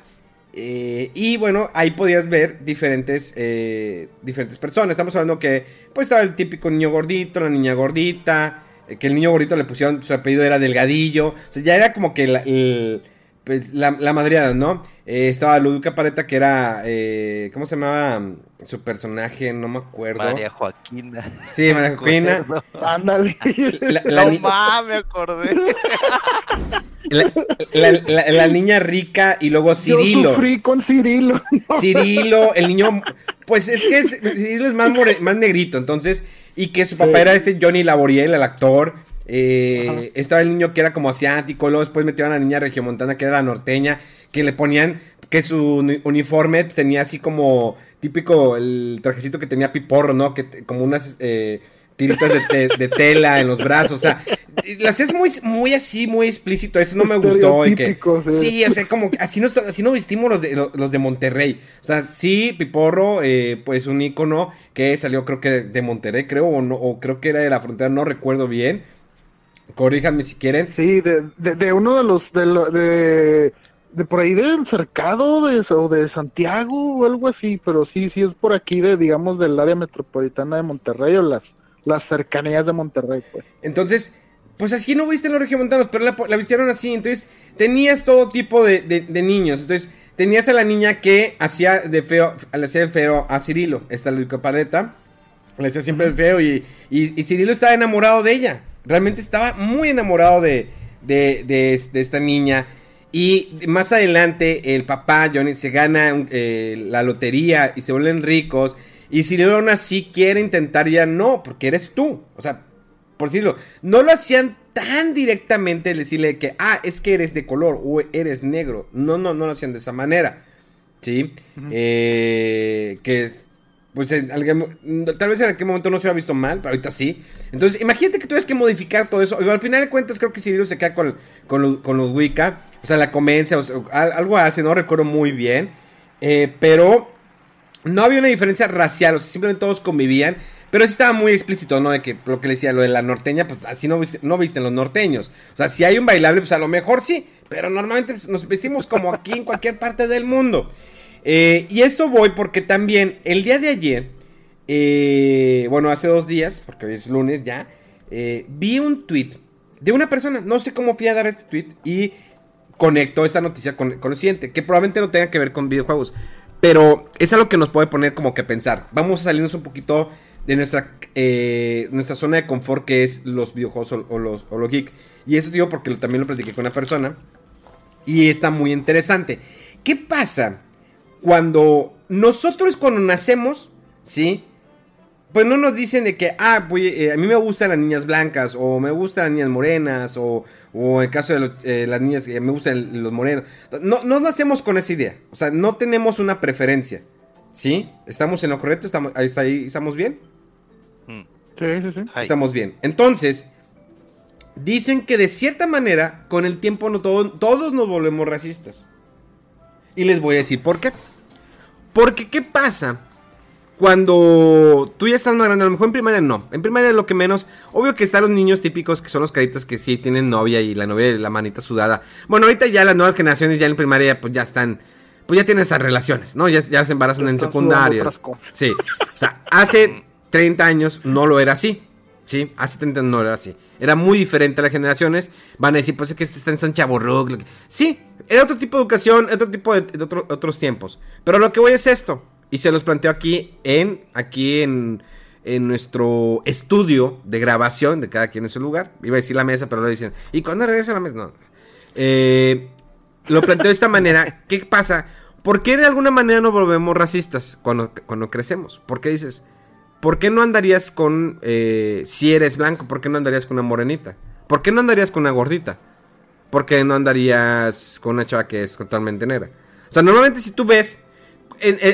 S1: eh, y bueno, ahí podías ver diferentes, eh, diferentes personas, estamos hablando que, pues, estaba el típico niño gordito, la niña gordita, eh, que el niño gordito le pusieron, su apellido era Delgadillo, o sea, ya era como que la, el- pues, la, la madreada, ¿no? Eh, estaba Ludwika Pareta, que era, eh, ¿cómo se llamaba su personaje? No me acuerdo.
S3: María Joaquina.
S1: Sí, María Joaquina.
S2: Ándale.
S1: La, la
S3: no
S1: ni-
S3: mames, me acordé.
S1: la- la- la- la niña rica y luego
S2: Yo
S1: Cirilo.
S2: sufrí con Cirilo.
S1: Cirilo, el niño, pues es que es- Cirilo es más, more- más negrito, entonces, y que su papá
S2: Sí.
S1: era este Johnny Laboriel, el actor. Eh, estaba el niño que era como asiático, luego después metieron a la niña regiomontana que era la norteña, que le ponían que su uni- uniforme tenía así como típico el trajecito que tenía Piporro, ¿no? Que como unas eh, tiritas de, te- de tela en los brazos, o sea, lo hacías muy, muy así, muy explícito, eso no me gustó. y que-
S2: Estereotípico, sí.
S1: sí, o sea, como así no, así no vestimos los de, los de Monterrey. O sea, sí, Piporro, eh, pues un ícono que salió creo que de, de Monterrey, creo, o, no, o creo que era de la frontera, no recuerdo bien. Corríjanme si quieren.
S2: Sí, de, de, de uno de los. De, lo- de, de por ahí del cercado de, o de Santiago o algo así. Pero sí, sí es por aquí, de digamos, del área metropolitana de Monterrey o las, las cercanías de Monterrey, pues.
S1: Entonces, pues así no viste los regiomontanos, pero la, la vistieron así. Entonces, tenías todo tipo de, de- de niños. Entonces, tenías a la niña que hacía de feo, le hacía feo a Cirilo, esta Luca Pareta. Le hacía siempre el feo y, y, y Cirilo estaba enamorado de ella. Realmente estaba muy enamorado de, de, de- de esta niña. Y más adelante el papá Johnny se gana eh, la lotería y se vuelven ricos. Y Cirilo aún así quiere intentar ya no, porque eres tú. O sea, por decirlo, no lo hacían tan directamente decirle que, ah, es que eres de color o eres negro. No, no, no lo hacían de esa manera. ¿Sí? Eh, que es, pues en tal vez en aquel momento no se hubiera visto mal, pero ahorita sí. Entonces, imagínate que tuvieras que modificar todo eso. Al final de cuentas, creo que Cirilo se queda con, con, con los. O sea, la convence, algo hace, no recuerdo muy bien. Eh, pero no había una diferencia racial, o sea, simplemente todos convivían. Pero sí estaba muy explícito, ¿no? De que lo que le decía, lo de la norteña, pues así no, no visten los norteños. O sea, si hay un bailable, pues a lo mejor sí. Pero normalmente nos vestimos como aquí en cualquier parte del mundo. Eh, y esto voy porque también el día de ayer, eh, bueno, hace dos días, porque hoy es lunes ya, eh, vi un tweet de una persona, no sé cómo fui a dar este tweet y conectó esta noticia con, con lo siguiente, que probablemente no tenga que ver con videojuegos, pero es algo que nos puede poner como que pensar. Vamos a salirnos un poquito de nuestra, nuestra zona de confort que es los videojuegos o, los, o. Y eso digo porque también lo platiqué con una persona y está muy interesante. ¿Qué pasa cuando nosotros cuando nacemos, ¿sí? Pues no nos dicen de que, ah, pues, eh, a mí me gustan las niñas blancas, o me gustan las niñas morenas, o, o en el caso de los- eh, las niñas que me gustan los morenos. No, no nacemos con esa idea. O sea, no tenemos una preferencia. ¿Sí? ¿Estamos en lo correcto? ¿Estamos, ahí, está, ahí, ¿estamos bien?
S3: Mm,
S2: Sí, sí, sí.
S1: Estamos bien. Entonces, dicen que de cierta manera, con el tiempo no todo- todos nos volvemos racistas. Y les voy a decir por qué. Porque, ¿qué pasa? Cuando tú ya estás más grande, a lo mejor en primaria no. En primaria lo que menos. Obvio que están los niños típicos que son los caritas que sí tienen novia y la novia y la manita sudada. Bueno, ahorita ya las nuevas generaciones ya en primaria pues ya están. Pues ya tienen esas relaciones, ¿no? Ya, ya se embarazan en
S2: Están sudando
S1: secundaria.
S2: otras cosas.
S1: Sí. O sea, hace 30 años no lo era así. Sí, hace 30 años no era así. Era muy diferente a las generaciones. Van a decir, pues es que este está en San que- Sí, era otro tipo de educación, otro tipo de, de otro- otros tiempos. Pero lo que voy es esto. Y se los planteo aquí en, aquí en, en nuestro estudio de grabación de cada quien en su lugar. Iba a decir la mesa, pero lo dicen. ¿Y cuándo regresa la mesa? No. Eh, lo planteo de esta manera. ¿Qué pasa? ¿Por qué de alguna manera nos volvemos racistas cuando, cuando crecemos? ¿Por qué dices? ¿Por qué no andarías con, eh, si eres blanco, por qué no andarías con una morenita? ¿Por qué no andarías con una gordita? ¿Por qué no andarías con una chava que es totalmente negra? O sea, normalmente si tú ves,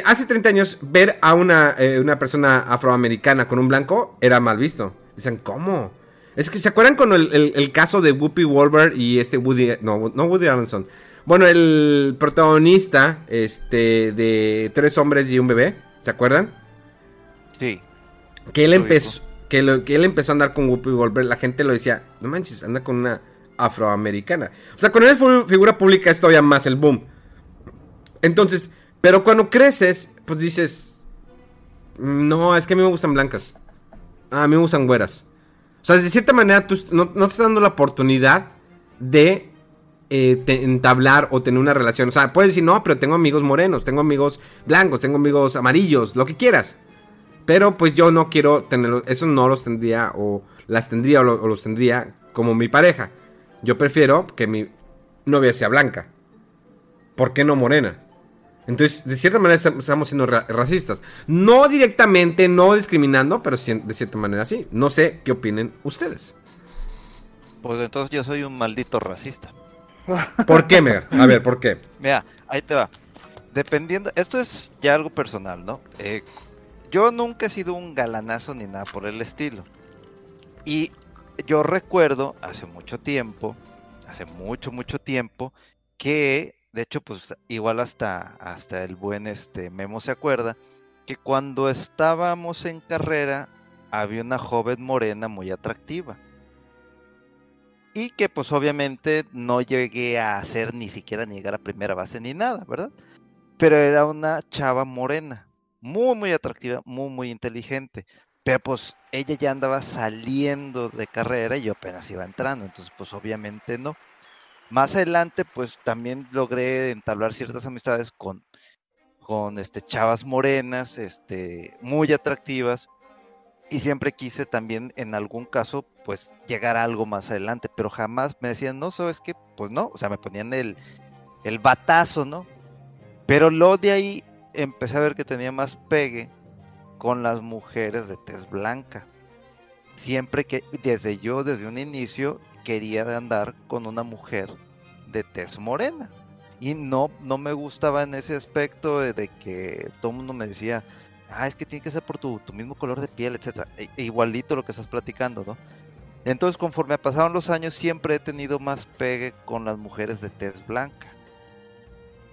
S1: hace 30 años, ver a una, eh, una persona afroamericana con un blanco era mal visto. Dicen, ¿cómo? Es que se acuerdan con el, caso de Whoopi Wolver y este Woody, no, no Woody Allenson. Bueno, el protagonista, este, de tres hombres y un bebé, ¿se acuerdan?
S3: Sí.
S1: Que él empezó, que, él empezó a andar con Whoopi Wolver, la gente lo decía, no manches, anda con una afroamericana. O sea, él fue figura pública es todavía más el boom. Entonces, pero cuando creces, pues dices, no, es que a mí me gustan blancas. Ah, a mí me gustan güeras. O sea, de cierta manera tú no, te estás dando la oportunidad de eh, entablar o tener una relación. O sea, puedes decir, no, pero tengo amigos morenos, tengo amigos blancos, tengo amigos amarillos, lo que quieras. Pero pues yo no quiero tenerlos, eso no los tendría o las tendría o, o los tendría como mi pareja. Yo prefiero que mi novia sea blanca. ¿Por qué no morena? Entonces, de cierta manera estamos siendo racistas. No directamente, no discriminando, pero de cierta manera sí. No sé qué opinen ustedes.
S3: Pues entonces yo soy un maldito racista.
S1: ¿Por qué, Mega? A ver, ¿por qué?
S3: Mira, ahí te va. Dependiendo, esto es ya algo personal, ¿no? Eh, yo nunca he sido un galanazo ni nada por el estilo. Y yo recuerdo hace mucho tiempo, hace mucho, mucho tiempo, que de hecho, pues igual hasta, hasta el buen este Memo se acuerda que cuando estábamos en carrera había una joven morena muy atractiva. Y que pues obviamente no llegué a hacer ni siquiera ni llegar a primera base ni nada, ¿verdad? Pero era una chava morena, muy muy atractiva, muy muy inteligente. Pero pues ella ya andaba saliendo de carrera y yo apenas iba entrando, entonces pues obviamente no. Más adelante, pues también logré entablar ciertas amistades con, con este, chavas morenas, este, muy atractivas. Y siempre quise también, en algún caso, pues llegar a algo más adelante. Pero jamás me decían, no, ¿sabes qué? Pues no, o sea, me ponían el, el batazo, ¿no? Pero luego de ahí empecé a ver que tenía más pegue con las mujeres de tez blanca. Siempre que, desde yo, desde un inicio, quería andar con una mujer de tez morena. Y no, no me gustaba en ese aspecto de, que todo el mundo me decía, ah, es que tiene que ser por tu, mismo color de piel, etcétera. E, e igualito lo que estás platicando, ¿no? Entonces, conforme pasaron los años, siempre he tenido más pegue con las mujeres de tez blanca.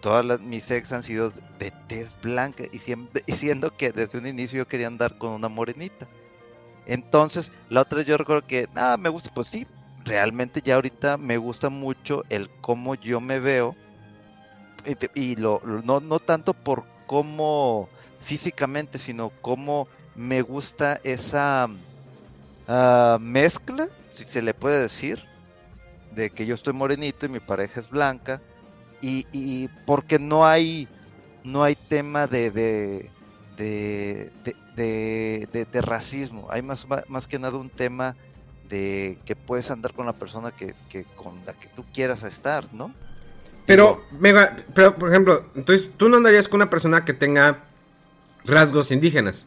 S3: Todas las, mis ex han sido de tez blanca y, siempre, y siendo que desde un inicio yo quería andar con una morenita. Entonces, la otra yo recuerdo que, ah, me gusta, pues sí, realmente ya ahorita me gusta mucho el cómo yo me veo y, lo, no, no tanto por cómo físicamente, sino cómo me gusta esa ah, mezcla, si se le puede decir, de que yo estoy morenito y mi pareja es blanca y, y porque no hay no hay tema de, de de, de, de, racismo. Hay más, más que nada un tema de que puedes andar con la persona que, con la que tú quieras estar, ¿no?
S1: Pero, pero, por ejemplo, entonces tú no andarías con una persona que tenga rasgos indígenas.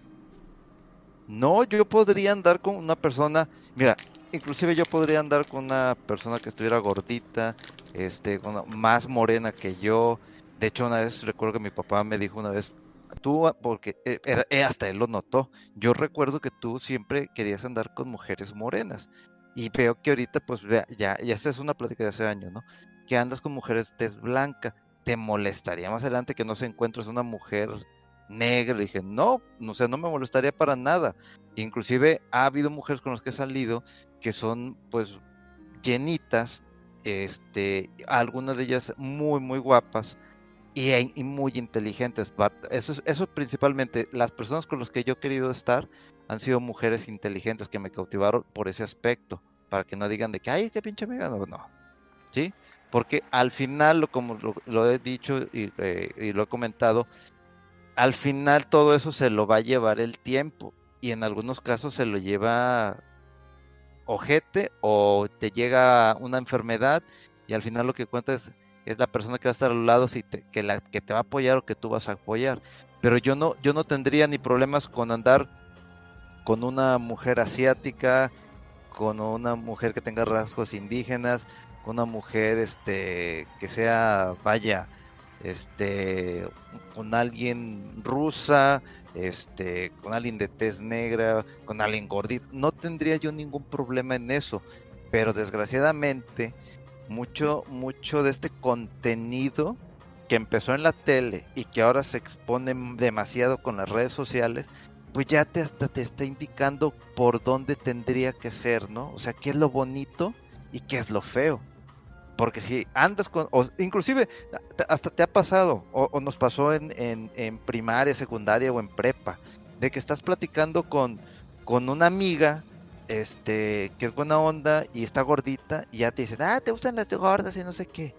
S3: No, yo podría andar con una persona, mira, inclusive yo podría andar con una persona que estuviera gordita, este, más morena que yo. De hecho, una vez recuerdo que mi papá me dijo una vez, tú, porque eh, eh, hasta él lo notó, yo recuerdo que tú siempre querías andar con mujeres morenas. Y veo que ahorita, pues, ya, ya es una plática de hace años, ¿no? Que andas con mujeres tez blanca. ¿Te molestaría más adelante que no se encuentres una mujer negra? Le dije, no, no sé, no me molestaría para nada. Inclusive ha habido mujeres con las que he salido que son, pues, llenitas, este, algunas de ellas muy, muy guapas y, muy inteligentes. Eso, principalmente, las personas con las que yo he querido estar han sido mujeres inteligentes que me cautivaron por ese aspecto, para que no digan de que, ay, qué pinche amiga, no, no, ¿sí? Porque al final, como lo, he dicho eh, y, lo he comentado, al final todo eso se lo va a llevar el tiempo y en algunos casos se lo lleva ojete o te llega una enfermedad y al final lo que cuenta es la persona que va a estar al lado si que, la, que te va a apoyar o que tú vas a apoyar. Pero yo no, yo no tendría ni problemas con andar con una mujer asiática, con una mujer que tenga rasgos indígenas, con una mujer este que sea vaya este con alguien rusa, este con alguien de tez negra, con alguien gordito, no tendría yo ningún problema en eso, pero desgraciadamente mucho mucho de este contenido que empezó en la tele y que ahora se expone demasiado con las redes sociales, pues ya te hasta te está indicando por dónde tendría que ser, ¿no? O sea, qué es lo bonito y qué es lo feo. Porque si andas con, o inclusive hasta te ha pasado, o, nos pasó en, en, primaria, secundaria o en prepa, de que estás platicando con, con una amiga este, que es buena onda y está gordita, y ya te dicen, ah, te gustan las gordas y no sé qué.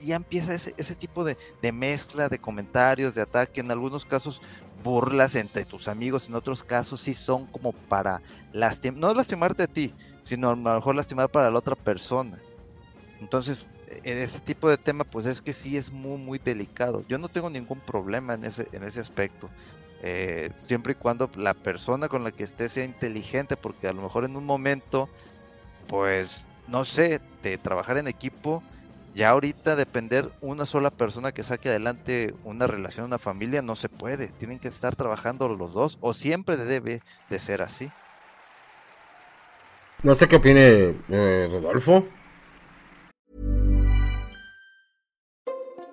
S3: ya empieza ese, ese tipo de, de, mezcla de comentarios, de ataque, en algunos casos burlas entre tus amigos, en otros casos sí son como para lastimar, no lastimarte a ti, sino a lo mejor lastimar para la otra persona. Entonces, en este tipo de tema, pues es que sí es muy, muy delicado. Yo no tengo ningún problema en ese, en ese aspecto. Eh, siempre y cuando la persona con la que esté sea inteligente, porque a lo mejor en un momento, pues, no sé, de trabajar en equipo, ya ahorita depender una sola persona que saque adelante una relación, una familia, no se puede. Tienen que estar trabajando los dos o siempre debe de ser así.
S1: No sé qué opine eh, Rodolfo.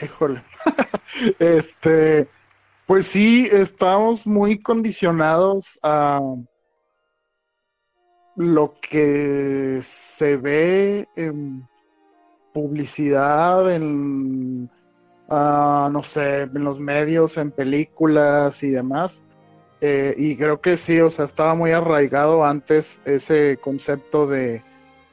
S2: Híjole. este, pues sí, estamos muy condicionados a lo que se ve en publicidad, en, ah, no sé, en los medios, en películas y demás. Eh, y creo que sí, o sea, estaba muy arraigado antes ese concepto de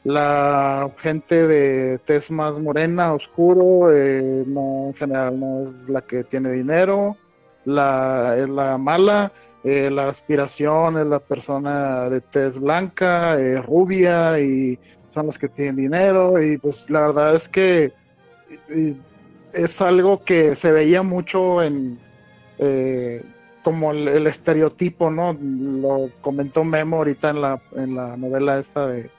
S2: la gente de tez más morena, oscuro, eh, no, en general no es la que tiene dinero, la, es la mala, eh, la aspiración es la persona de tez blanca, eh, rubia y son los que tienen dinero y pues la verdad es que es algo que se veía mucho en como el, el, estereotipo, ¿no? Lo comentó Memo ahorita en la, en la novela esta de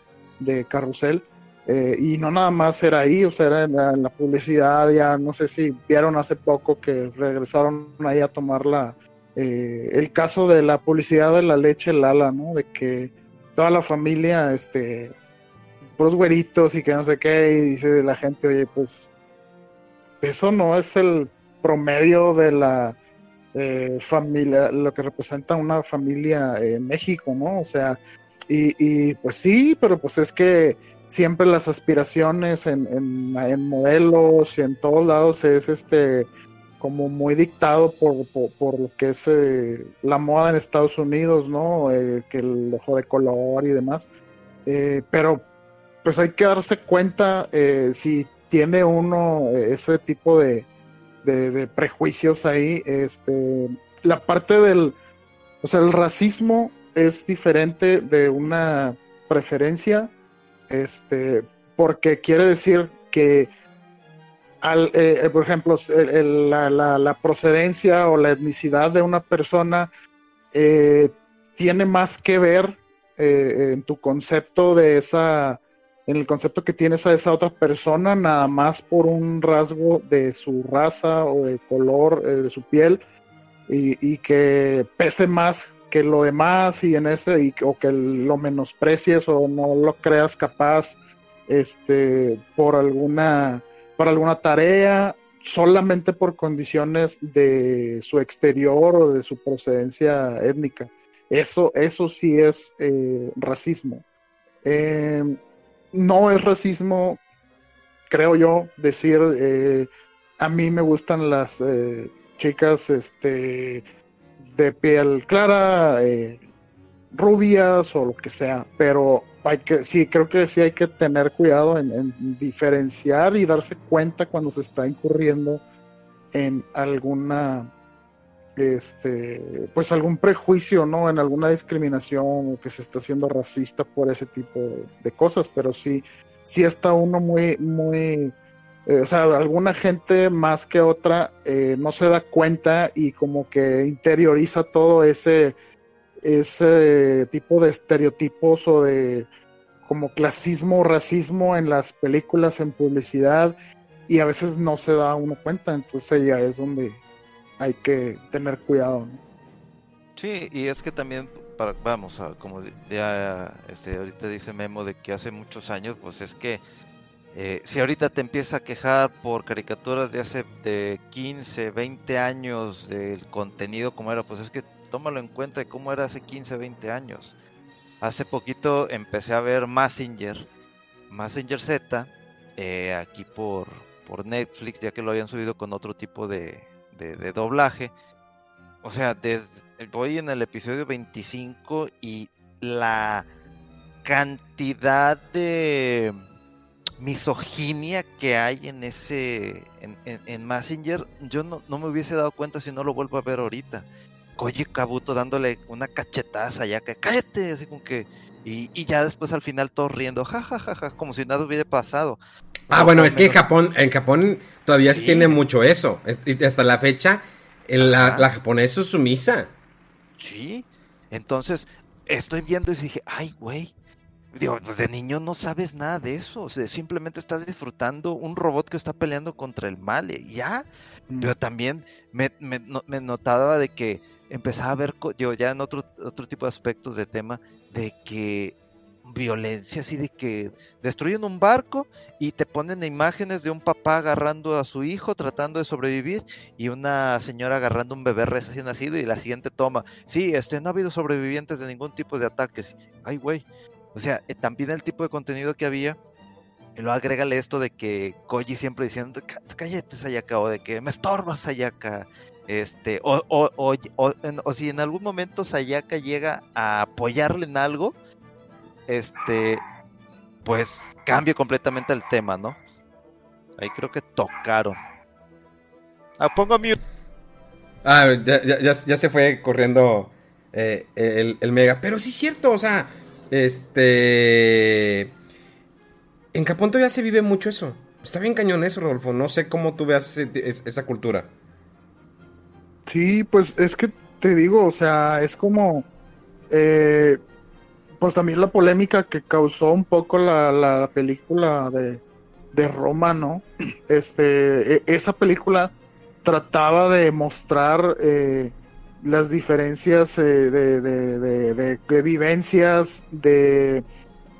S2: de Carrusel. Eh, y no nada más era ahí, o sea, era en la, publicidad, ya no sé si vieron hace poco que regresaron ahí a tomar la, eh, el caso de la publicidad de la leche Lala, ¿no? De que toda la familia, este, puros güeritos y que no sé qué, y dice la gente, oye, pues eso no es el promedio de la eh, familia, lo que representa una familia en México, ¿no? O sea, y, pues sí, pero pues es que siempre las aspiraciones en, en, modelos y en todos lados es este como muy dictado por, por, lo que es eh, la moda en Estados Unidos, ¿no? Eh, que el ojo de color y demás. Eh, pero pues hay que darse cuenta si tiene uno ese tipo de, de, de, prejuicios ahí. Este, la parte del, o sea, el racismo es diferente de una preferencia, este, porque quiere decir que, al, eh, por ejemplo, la, procedencia o la etnicidad de una persona eh, tiene más que ver eh, en tu concepto de esa, en el concepto que tienes a esa otra persona, nada más por un rasgo de su raza o de color de su piel, y que pese más que lo demás y en ese o que lo menosprecies o no lo creas capaz este por alguna por alguna tarea solamente por condiciones de su exterior o de su procedencia étnica. Eso eso sí es eh, racismo. Em, no es racismo creo yo decir eh, a mí me gustan las eh, chicas este de piel clara, eh, rubias o lo que sea, pero hay que, sí, creo que sí hay que tener cuidado en, diferenciar y darse cuenta cuando se está incurriendo en alguna, este, pues algún prejuicio, ¿no? En alguna discriminación o que se está haciendo racista por ese tipo de, cosas, pero sí, sí está uno muy, muy, eh, o sea, alguna gente más que otra eh, no se da cuenta y como que interioriza todo ese ese tipo de estereotipos o de como clasismo o racismo en las películas, en publicidad, y a veces no se da uno cuenta, entonces ya es donde hay que tener cuidado.
S3: Sí, y es que también, vamos, a, como ya este, ahorita dice Memo de que hace muchos años, pues es que eh, si ahorita te empieza a quejar por caricaturas de hace de 15, 20 años del contenido como era, pues es que tómalo en cuenta de cómo era hace 15, 20 años. Hace poquito empecé a ver Messenger, Messenger Z, eh, aquí por, por Netflix, ya que lo habían subido con otro tipo de, de, doblaje. O sea, voy en el episodio 25 y la cantidad de misoginia que hay en ese en, en, Messenger yo no, no, me hubiese dado cuenta si no lo vuelvo a ver ahorita Koji Kabuto dándole una cachetaza ya que cállate, así como que. Y, ya después al final todos riendo, jajajaja, como si nada hubiera pasado.
S1: Ah, bueno, es que en Japón, en Japón todavía se tiene mucho eso. Y hasta la fecha, la, la japonesa es sumisa.
S3: Sí. Entonces, estoy viendo y dije, ay, güey. Digo, pues de niño no sabes nada de eso. O sea, simplemente estás disfrutando un robot que está peleando contra el mal. Y ya. Mm. Pero también me, me, me notaba de que empezaba a ver yo ya en otro, otro tipo de aspectos de tema de que violencia así de que destruyen un barco y te ponen imágenes de un papá agarrando a su hijo tratando de sobrevivir y una señora agarrando un bebé recién nacido y la siguiente toma sí este no ha habido sobrevivientes de ningún tipo de ataques ay güey o sea eh, también el tipo de contenido que había y luego agrégale esto de que Koji siempre diciendo cállate Sayaka o de que me estorbas Sayaka este, o, o, o, o, si en algún momento Sayaka llega a apoyarle en algo, este, pues cambia completamente el tema, ¿no? Ahí creo que tocaron. Ah, pongo mute.
S1: Ah, ya, ya, ya, se fue corriendo eh, el, el, Mega. Pero sí es cierto, o sea, este. En Japón todavía se vive mucho eso. Está bien cañón eso, Rodolfo. No sé cómo tú veas esa cultura.
S2: Sí, pues es que te digo, o sea, es como, eh, pues también la polémica que causó un poco la, película de, Roma, ¿no? Este, e, esa película trataba de mostrar eh, las diferencias eh, de, de, vivencias de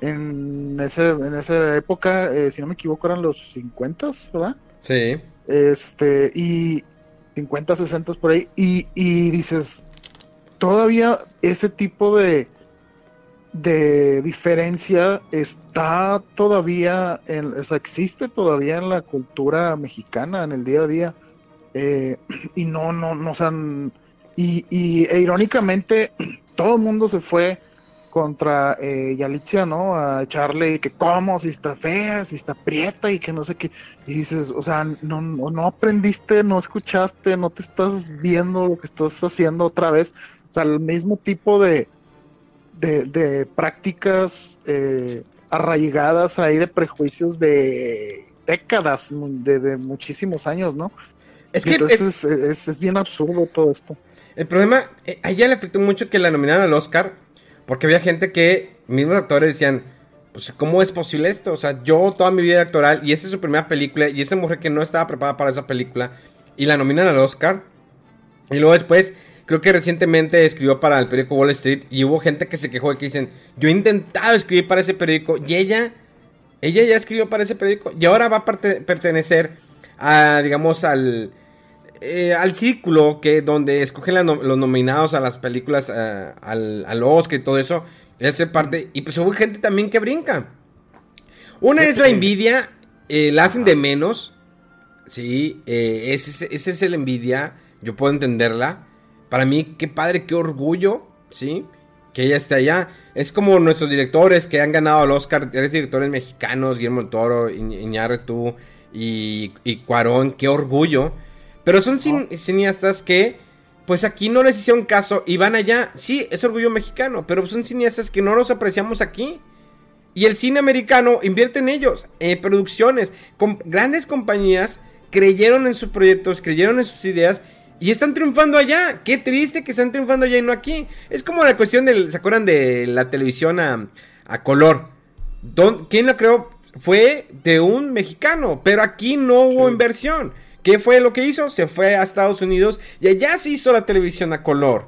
S2: en, ese, en esa época, si no me equivoco, eran los 50, ¿verdad?
S1: Sí.
S2: Este, y, 50, 60 por ahí, y, dices, todavía ese tipo de, de diferencia está todavía, en, o sea, existe todavía en la cultura mexicana, en el día a día, eh, y no, no, no, o sea, y, y e irónicamente, todo el mundo se fue contra eh, Yalitza, ¿no? A echarle que cómo, si está fea, si está prieta y que no sé qué. Y dices, o sea, no, no, aprendiste, no escuchaste, no te estás viendo lo que estás haciendo otra vez. O sea, el mismo tipo de, de, prácticas eh, arraigadas ahí de prejuicios de décadas, de, muchísimos años, ¿no? Es que entonces es, es, bien absurdo todo esto.
S1: El problema, eh, a ella le afectó mucho que la nominaran al Oscar porque había gente que, mismos actores decían, pues, ¿cómo es posible esto? O sea, yo toda mi vida actoral, y esta es su primera película, y esa mujer que no estaba preparada para esa película, y la nominan al Oscar. Y luego después, creo que recientemente escribió para el periódico Wall Street, y hubo gente que se quejó y que dicen, yo he intentado escribir para ese periódico, y ella, ella ya escribió para ese periódico, y ahora va a pertenecer a, digamos, al eh, al círculo que donde escogen los nominados a las películas, eh, al, al, Oscar y todo eso, esa parte, y pues hubo gente también que brinca. Una es la envidia, eh, la hacen de menos, sí, ese, ese es la envidia, yo puedo entenderla. Para mí, qué padre, qué orgullo, sí. que ella esté allá. Es como nuestros directores que han ganado el Oscar, eres directores mexicanos, Guillermo del Toro, Iñárritu y, y Cuarón, qué orgullo. Pero son cineastas que, pues aquí no les hicieron caso y van allá. Sí, es orgullo mexicano, pero son cineastas que no los apreciamos aquí. Y el cine americano invierte en ellos, en producciones, con grandes compañías creyeron en sus proyectos, creyeron en sus ideas y están triunfando allá. Qué triste que están triunfando allá y no aquí. Es como la cuestión del, ¿se acuerdan de la televisión a, color? ¿Quién la creó? Fue de un mexicano, pero aquí no hubo inversión. ¿Qué fue lo que hizo? Se fue a Estados Unidos y allá se hizo la televisión a color.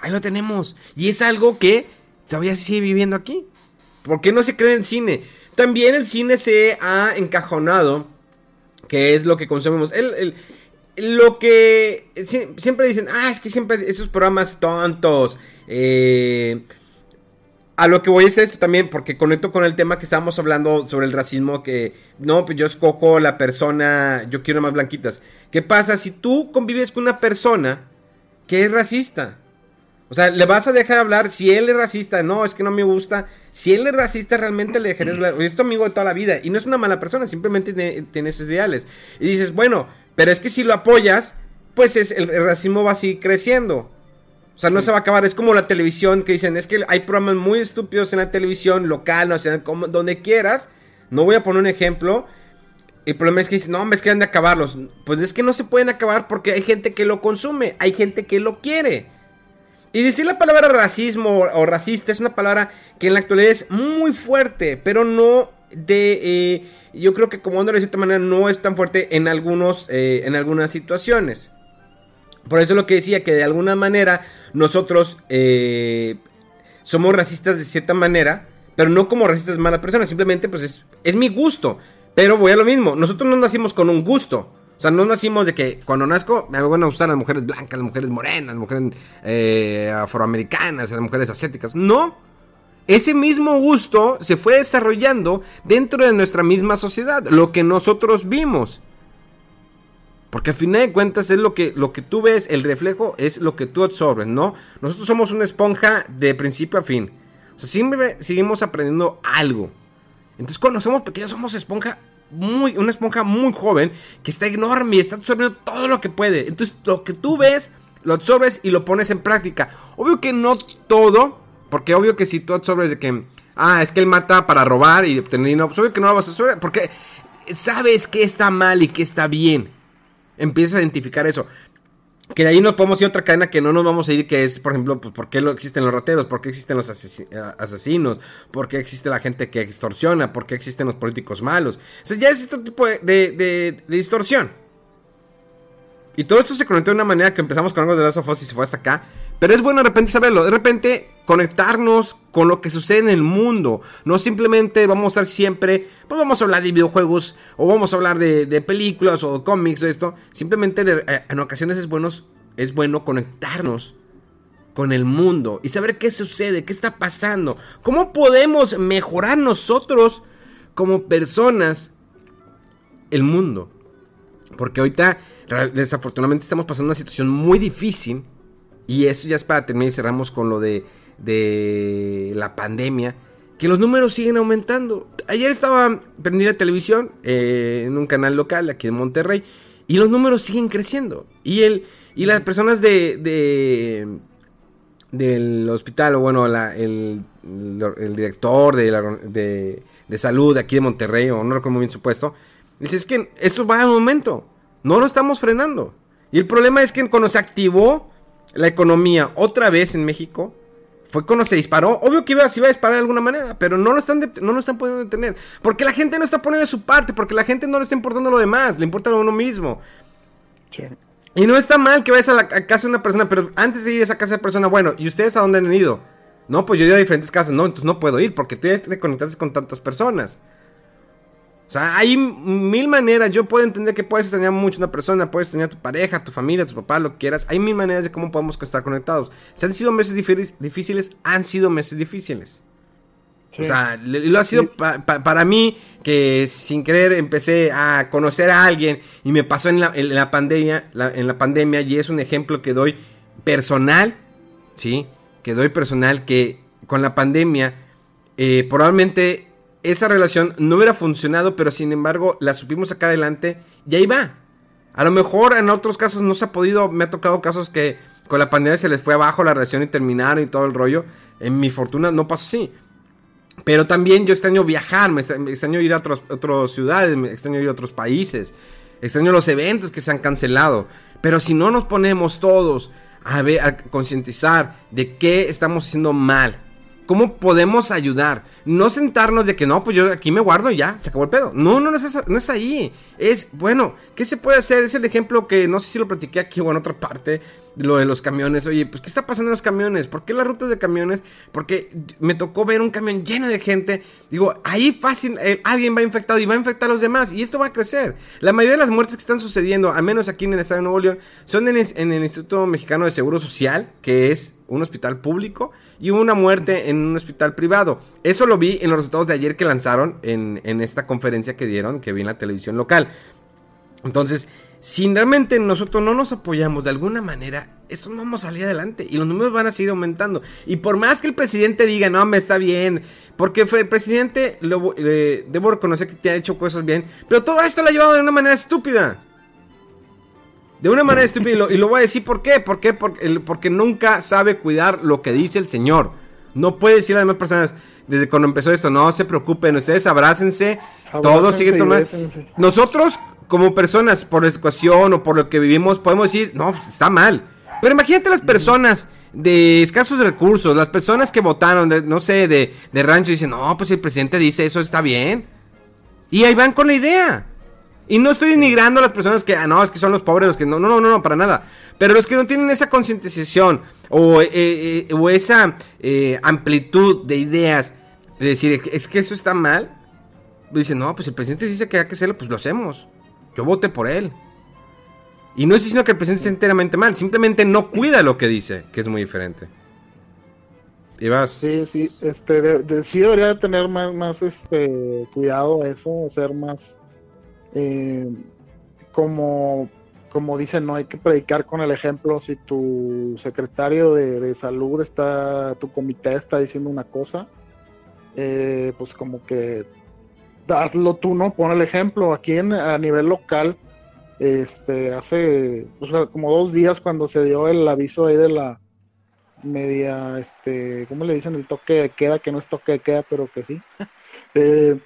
S1: Ahí lo tenemos. Y es algo que todavía sigue viviendo aquí. ¿Por qué no se cree en el cine? También el cine se ha encajonado, que es lo que consumimos. El, lo que siempre dicen, ah, es que siempre esos programas tontos. Eh, a lo que voy es esto también, porque conecto con el tema que estábamos hablando sobre el racismo, que no, pues yo escojo la persona, yo quiero más blanquitas. ¿Qué pasa si tú convives con una persona que es racista? O sea, le vas a dejar hablar si él es racista, no, es que no me gusta. Si él es racista, realmente le dejarías hablar. Es tu amigo de toda la vida y no es una mala persona, simplemente tiene, esos ideales. Y dices, bueno, pero es que si lo apoyas, pues es, el, racismo va a seguir creciendo. O sea, no se va a acabar. Es como la televisión que dicen, es que hay programas muy estúpidos en la televisión, local, nacional, como, donde quieras. No voy a poner un ejemplo. El problema es que dicen, no, es que han de acabarlos. Pues es que no se pueden acabar porque hay gente que lo consume, hay gente que lo quiere. Y decir la palabra racismo o racista es una palabra que en la actualidad es muy fuerte, pero no de... Eh, yo creo que como de cierta manera no es tan fuerte en, algunos, eh, en algunas situaciones. Por eso lo que decía, que de alguna manera nosotros eh, somos racistas de cierta manera, pero no como racistas malas personas, simplemente pues es, es mi gusto. Pero voy a lo mismo, nosotros no nacimos con un gusto. O sea, no nacimos de que cuando nazco me van a gustar las mujeres blancas, las mujeres morenas, las mujeres eh, afroamericanas, las mujeres asiáticas. No. Ese mismo gusto se fue desarrollando dentro de nuestra misma sociedad, lo que nosotros vimos. Porque al final de cuentas es lo que, lo que tú ves, el reflejo es lo que tú absorbes, ¿no? Nosotros somos una esponja de principio a fin. O sea, siempre seguimos aprendiendo algo. Entonces cuando somos pequeños somos esponja muy, una esponja muy joven que está enorme y está absorbiendo todo lo que puede. Entonces, lo que tú ves, lo absorbes y lo pones en práctica. Obvio que no todo, porque obvio que si tú absorbes de que, ah, es que él mata para robar y obtener dinero, pues obvio que no lo vas a absorber, porque sabes que está mal y que está bien. Empiezas a identificar eso. Que de ahí nos podemos ir a otra cadena que no nos vamos a ir, que es, por ejemplo, pues, ¿por qué existen los rateros? ¿Por qué existen los asesinos? ¿Por qué existe la gente que extorsiona? ¿Por qué existen los políticos malos? O sea, ya es otro tipo de, de, distorsión. Y todo esto se conectó de una manera que empezamos con algo de Last of Us y se fue hasta acá. Pero es bueno de repente saberlo, de repente conectarnos con lo que sucede en el mundo. No simplemente vamos a estar siempre, pues vamos a hablar de videojuegos o vamos a hablar de, películas o cómics o esto. Simplemente eh, en ocasiones es, es bueno conectarnos con el mundo y saber qué sucede, qué está pasando, cómo podemos mejorar nosotros como personas el mundo. Porque ahorita desafortunadamente estamos pasando una situación muy difícil y eso ya es para terminar y cerramos con lo de, de la pandemia. Que los números siguen aumentando. Ayer estaba prendida la televisión eh, en un canal local aquí en Monterrey. Y los números siguen creciendo. Y, el, y las personas de, de del hospital, o bueno, el, el, director de, de, de, salud aquí de Monterrey, o no recuerdo muy bien su puesto, dice, es que esto va a un momento, no lo estamos frenando. Y el problema es que cuando se activó la economía otra vez en México, fue cuando se disparó. Obvio que iba, se iba a disparar de alguna manera, pero no lo, están no lo están pudiendo detener. Porque la gente no está poniendo su parte, porque la gente no le está importando lo demás, le importa a uno mismo. Y no está mal que vayas a la casa de una persona, pero antes de ir a esa casa de persona, bueno, ¿y ustedes a dónde han ido? No, pues yo he ido a diferentes casas, no, entonces no puedo ir porque tú ya te conectaste con tantas personas. O sea, hay mil maneras. Yo puedo entender que puedes extrañar mucho a una persona, puedes extrañar a tu pareja, tu familia, tu papá, lo que quieras. Hay mil maneras de cómo podemos estar conectados. Si han sido meses difíciles, han sido meses difíciles. O sea, lo ha sido para mí que sin querer empecé a conocer a alguien y me pasó en la, pandemia, en la pandemia y es un ejemplo que doy personal, ¿sí? que doy personal que con la pandemia eh, probablemente esa relación no hubiera funcionado, pero sin embargo la supimos sacar adelante y ahí va. A lo mejor en otros casos no se ha podido, me ha tocado casos que con la pandemia se les fue abajo la relación y terminaron y todo el rollo. En mi fortuna no pasó así. Pero también yo extraño viajar, me extraño ir a otras ciudades, me extraño ir a otros países, extraño los eventos que se han cancelado. Pero si no nos ponemos todos a, a concientizar de qué estamos haciendo mal, ¿Cómo podemos ayudar? No sentarnos de que no, pues yo aquí me guardo y ya, se acabó el pedo. No, no, no es, no es ahí. Es, bueno, ¿qué se puede hacer? Es el ejemplo que no sé si lo platiqué aquí o en otra parte, lo de los camiones. Oye, pues ¿qué está pasando en los camiones? ¿Por qué las rutas de camiones? Porque me tocó ver un camión lleno de gente. Digo, ahí fácil, eh, alguien va infectado y va a infectar a los demás. Y esto va a crecer. La mayoría de las muertes que están sucediendo, al menos aquí en el estado de Nuevo León, son en, en el Instituto Mexicano de Seguro Social, que es un hospital público y una muerte en un hospital privado. Eso lo vi en los resultados de ayer que lanzaron en, esta conferencia que dieron, que vi en la televisión local. Entonces, si realmente nosotros no nos apoyamos de alguna manera, esto no vamos a salir adelante y los números van a seguir aumentando. Y por más que el presidente diga, no, me está bien, porque el presidente, lo, eh, debo reconocer que te ha hecho cosas bien, pero todo esto lo ha llevado de una manera estúpida. De una manera estúpida. Y lo, voy a decir por qué. ¿Por qué? Porque, porque, nunca sabe cuidar lo que dice el Señor. No puede decir a las demás personas, desde cuando empezó esto, no se preocupen, ustedes abrácense, todo sigue tomando. Nosotros, como personas, por la educación o por lo que vivimos, podemos decir, no, pues, está mal. Pero imagínate las personas de escasos recursos, las personas que votaron, no sé, de, de rancho, dicen, no, pues el presidente dice eso está bien. Y ahí van con la idea. Y no estoy denigrando a las personas que, ah, no, es que son los pobres los que no, no, no, no, para nada. Pero los que no tienen esa concientización o, eh, eh, o, esa eh, amplitud de ideas, de decir, es que eso está mal, dicen, no, pues el presidente dice que hay que hacerlo, pues lo hacemos. Yo voté por él. Y no estoy diciendo que el presidente sea enteramente mal, simplemente no cuida lo que dice, que es muy diferente.
S2: Y vas. Sí, sí, este, sí debería tener más, más este, cuidado eso, ser más eh, como, como dicen, no hay que predicar con el ejemplo. Si tu secretario de, salud está, tu comité está diciendo una cosa, eh, pues como que hazlo tú, ¿no? Pon el ejemplo. Aquí en, a nivel local, este, hace pues, como dos días cuando se dio el aviso ahí de la media, este, ¿cómo le dicen? El toque de queda, que no es toque de queda, pero que sí. eh,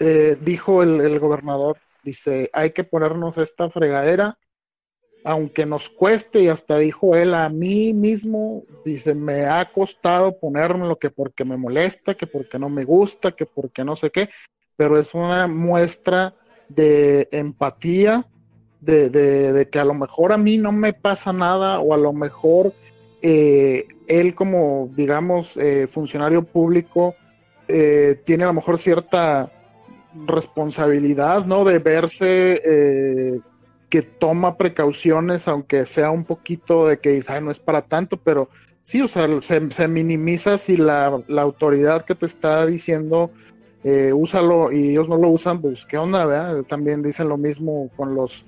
S2: eh, dijo el, gobernador, dice, hay que ponernos esta fregadera, aunque nos cueste, y hasta dijo él a mí mismo, dice, me ha costado lo que porque me molesta, que porque no me gusta, que porque no sé qué, pero es una muestra de empatía, de, que a lo mejor a mí no me pasa nada, o a lo mejor eh, él como, digamos, eh, funcionario público, tiene a lo mejor cierta responsabilidad, ¿no? De verse eh, que toma precauciones, aunque sea un poquito de que no es para tanto, pero sí, o sea, se, minimiza si la, autoridad que te está diciendo eh, úsalo y ellos no lo usan, pues qué onda, ¿verdad? También dicen lo mismo con los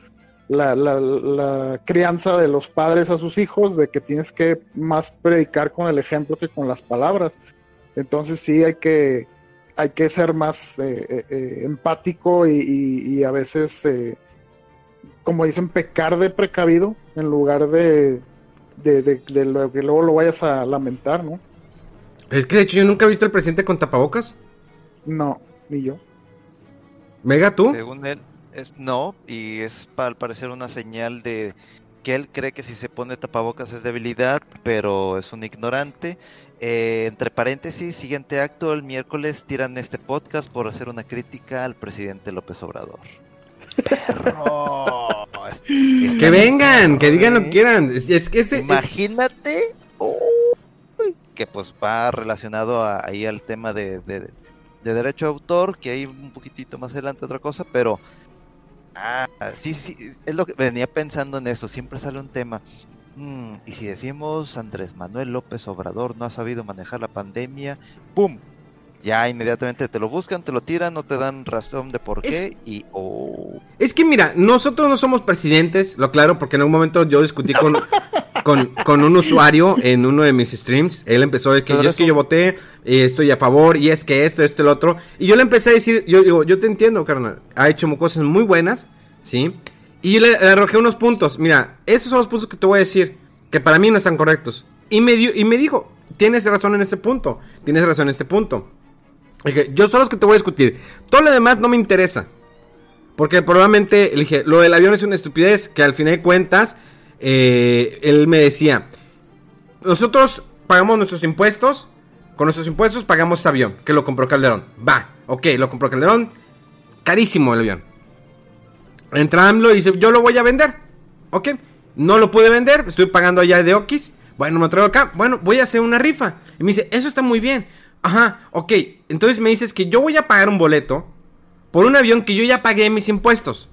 S2: la, la, la, crianza de los padres a sus hijos, de que tienes que más predicar con el ejemplo que con las palabras. Entonces sí hay que, hay que ser más eh, eh, eh, empático y, a veces, como dicen, pecar de precavido en lugar de, de, lo que luego lo vayas a lamentar, ¿no?
S1: Es que de hecho yo nunca he visto al presidente con tapabocas.
S2: No, ni yo.
S1: ¿Mega tú?
S3: Según él, es, no, y es al parecer una señal de que él cree que si se pone tapabocas es debilidad, pero es un ignorante. Eh, entre paréntesis, siguiente acto, el miércoles tiran este podcast por hacer una crítica al presidente López Obrador. Perro.
S1: que vengan, que digan lo que quieran. Es, que ese,
S3: Imagínate que pues va relacionado ahí al tema de, de, de derecho de autor, que hay un poquitito más adelante otra cosa, pero Ah, sí, sí, es lo que venía pensando en eso, siempre sale un tema. Mm, y si decimos Andrés Manuel López Obrador no ha sabido manejar la pandemia, ¡pum! Ya inmediatamente te lo buscan, te lo tiran, no te dan razón de por qué y oh.
S1: Es que mira, nosotros no somos presidentes, lo claro, porque en un momento yo discutí con con, con, un usuario en uno de mis streams. Él empezó de que yo es que yo voté, y estoy a favor, y es que esto, esto, el otro. Y yo le empecé a decir, yo digo, yo te entiendo, carnal. Ha hecho cosas muy buenas, ¿sí? Y le, le, arrojé unos puntos. Mira, esos son los puntos que te voy a decir, que para mí no están correctos. Y me, dio, y me dijo, tienes razón en ese punto, tienes razón en este punto. Dije, yo son los que te voy a discutir. Todo lo demás no me interesa. Porque probablemente, le dije, lo del avión es una estupidez que al final de cuentas, eh, él me decía, nosotros pagamos nuestros impuestos, con nuestros impuestos pagamos ese avión, que lo compró Calderón. Va, ok, lo compró Calderón, carísimo el avión. Entra AMLO y dice, yo lo voy a vender. Ok, no lo pude vender, estoy pagando allá de Okis. Bueno, me traigo acá, bueno, voy a hacer una rifa. Y me dice, eso está muy bien. Ajá, ok, entonces me dices que yo voy a pagar un boleto por un avión que yo ya pagué mis impuestos.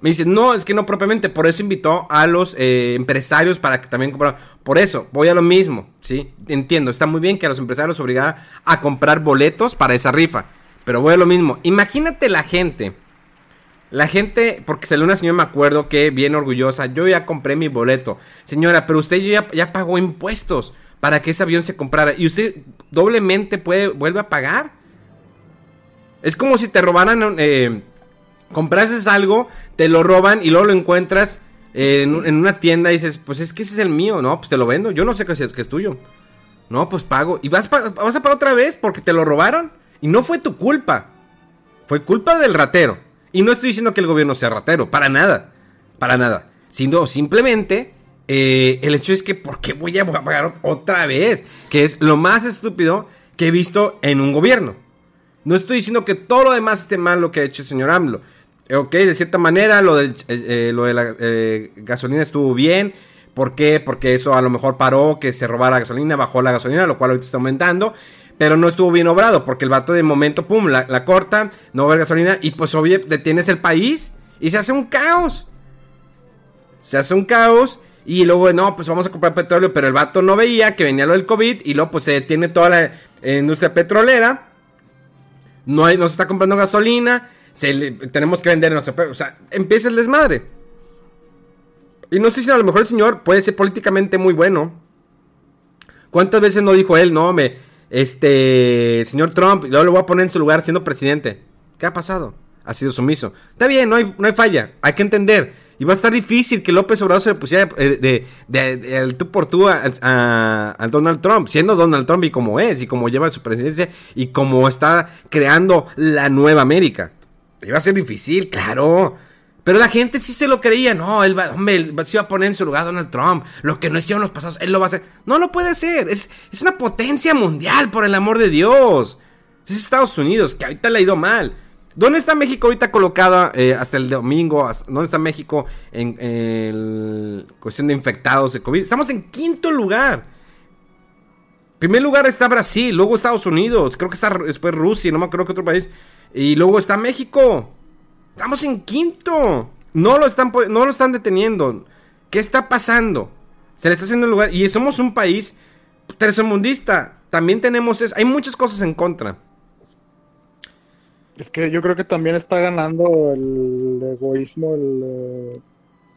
S1: Me dice, no, es que no propiamente, por eso invitó a los eh, empresarios para que también compraran. Por eso, voy a lo mismo, ¿sí? Entiendo, está muy bien que a los empresarios obligara a comprar boletos para esa rifa, pero voy a lo mismo. Imagínate la gente, la gente, porque salió una señora, me acuerdo que bien orgullosa, yo ya compré mi boleto. Señora, pero usted ya, ya pagó impuestos para que ese avión se comprara y usted doblemente puede, vuelve a pagar. Es como si te robaran... Eh, comprases algo, te lo roban y luego lo encuentras en, una tienda y dices, pues es que ese es el mío, no, pues te lo vendo, yo no sé qué es, que es tuyo. No, pues pago. Y vas, vas a pagar otra vez porque te lo robaron. Y no fue tu culpa. Fue culpa del ratero. Y no estoy diciendo que el gobierno sea ratero, para nada. Para nada. Sino simplemente eh, el hecho es que, ¿por qué voy a pagar otra vez? Que es lo más estúpido que he visto en un gobierno. No estoy diciendo que todo lo demás esté mal lo que ha hecho el señor AMLO. Ok, de cierta manera lo, eh, lo de la eh, gasolina estuvo bien. ¿Por qué? Porque eso a lo mejor paró que se robara la gasolina, bajó la gasolina, lo cual ahorita está aumentando. Pero no estuvo bien obrado, porque el vato de momento, pum, la, corta, no va a gasolina, y pues obvio, detienes el país y se hace un caos. Se hace un caos, y luego, no, pues vamos a comprar petróleo, pero el vato no veía que venía lo del COVID, y luego pues se detiene toda la industria petrolera. No, hay, no se está comprando gasolina, tenemos que vender nuestro... O sea, empieza el desmadre. Y no estoy diciendo, a lo mejor el señor puede ser políticamente muy bueno. ¿Cuántas veces no dijo él, no, me, este, señor Trump, luego lo voy a poner en su lugar siendo presidente? ¿Qué ha pasado? Ha sido sumiso. Está bien, no hay, no hay falla, hay que entender. Va a estar difícil que López Obrador se le pusiera eh, de, de, tú por tú a, a, Donald Trump, siendo Donald Trump y como es, y como lleva su presidencia, y como está creando la nueva América. Iba a ser difícil, claro. Pero la gente sí se lo creía. No, él va, hombre, se iba a poner en su lugar Donald Trump. Lo que no hicieron los pasados, él lo va a hacer. No lo puede hacer. Es, es una potencia mundial, por el amor de Dios. Es Estados Unidos, que ahorita le ha ido mal. ¿Dónde está México ahorita colocada eh, hasta el domingo? ¿Dónde está México en, cuestión de infectados de COVID? Estamos en quinto lugar. Primer lugar está Brasil, luego Estados Unidos, creo que está después Rusia, no me acuerdo qué otro país. Y luego está México. Estamos en quinto. No lo están, no lo están deteniendo. ¿Qué está pasando? Se le está haciendo lugar. Y somos un país tercermundista. También tenemos eso. Hay muchas cosas en contra.
S2: Es que yo creo que también está ganando el egoísmo, el, eh,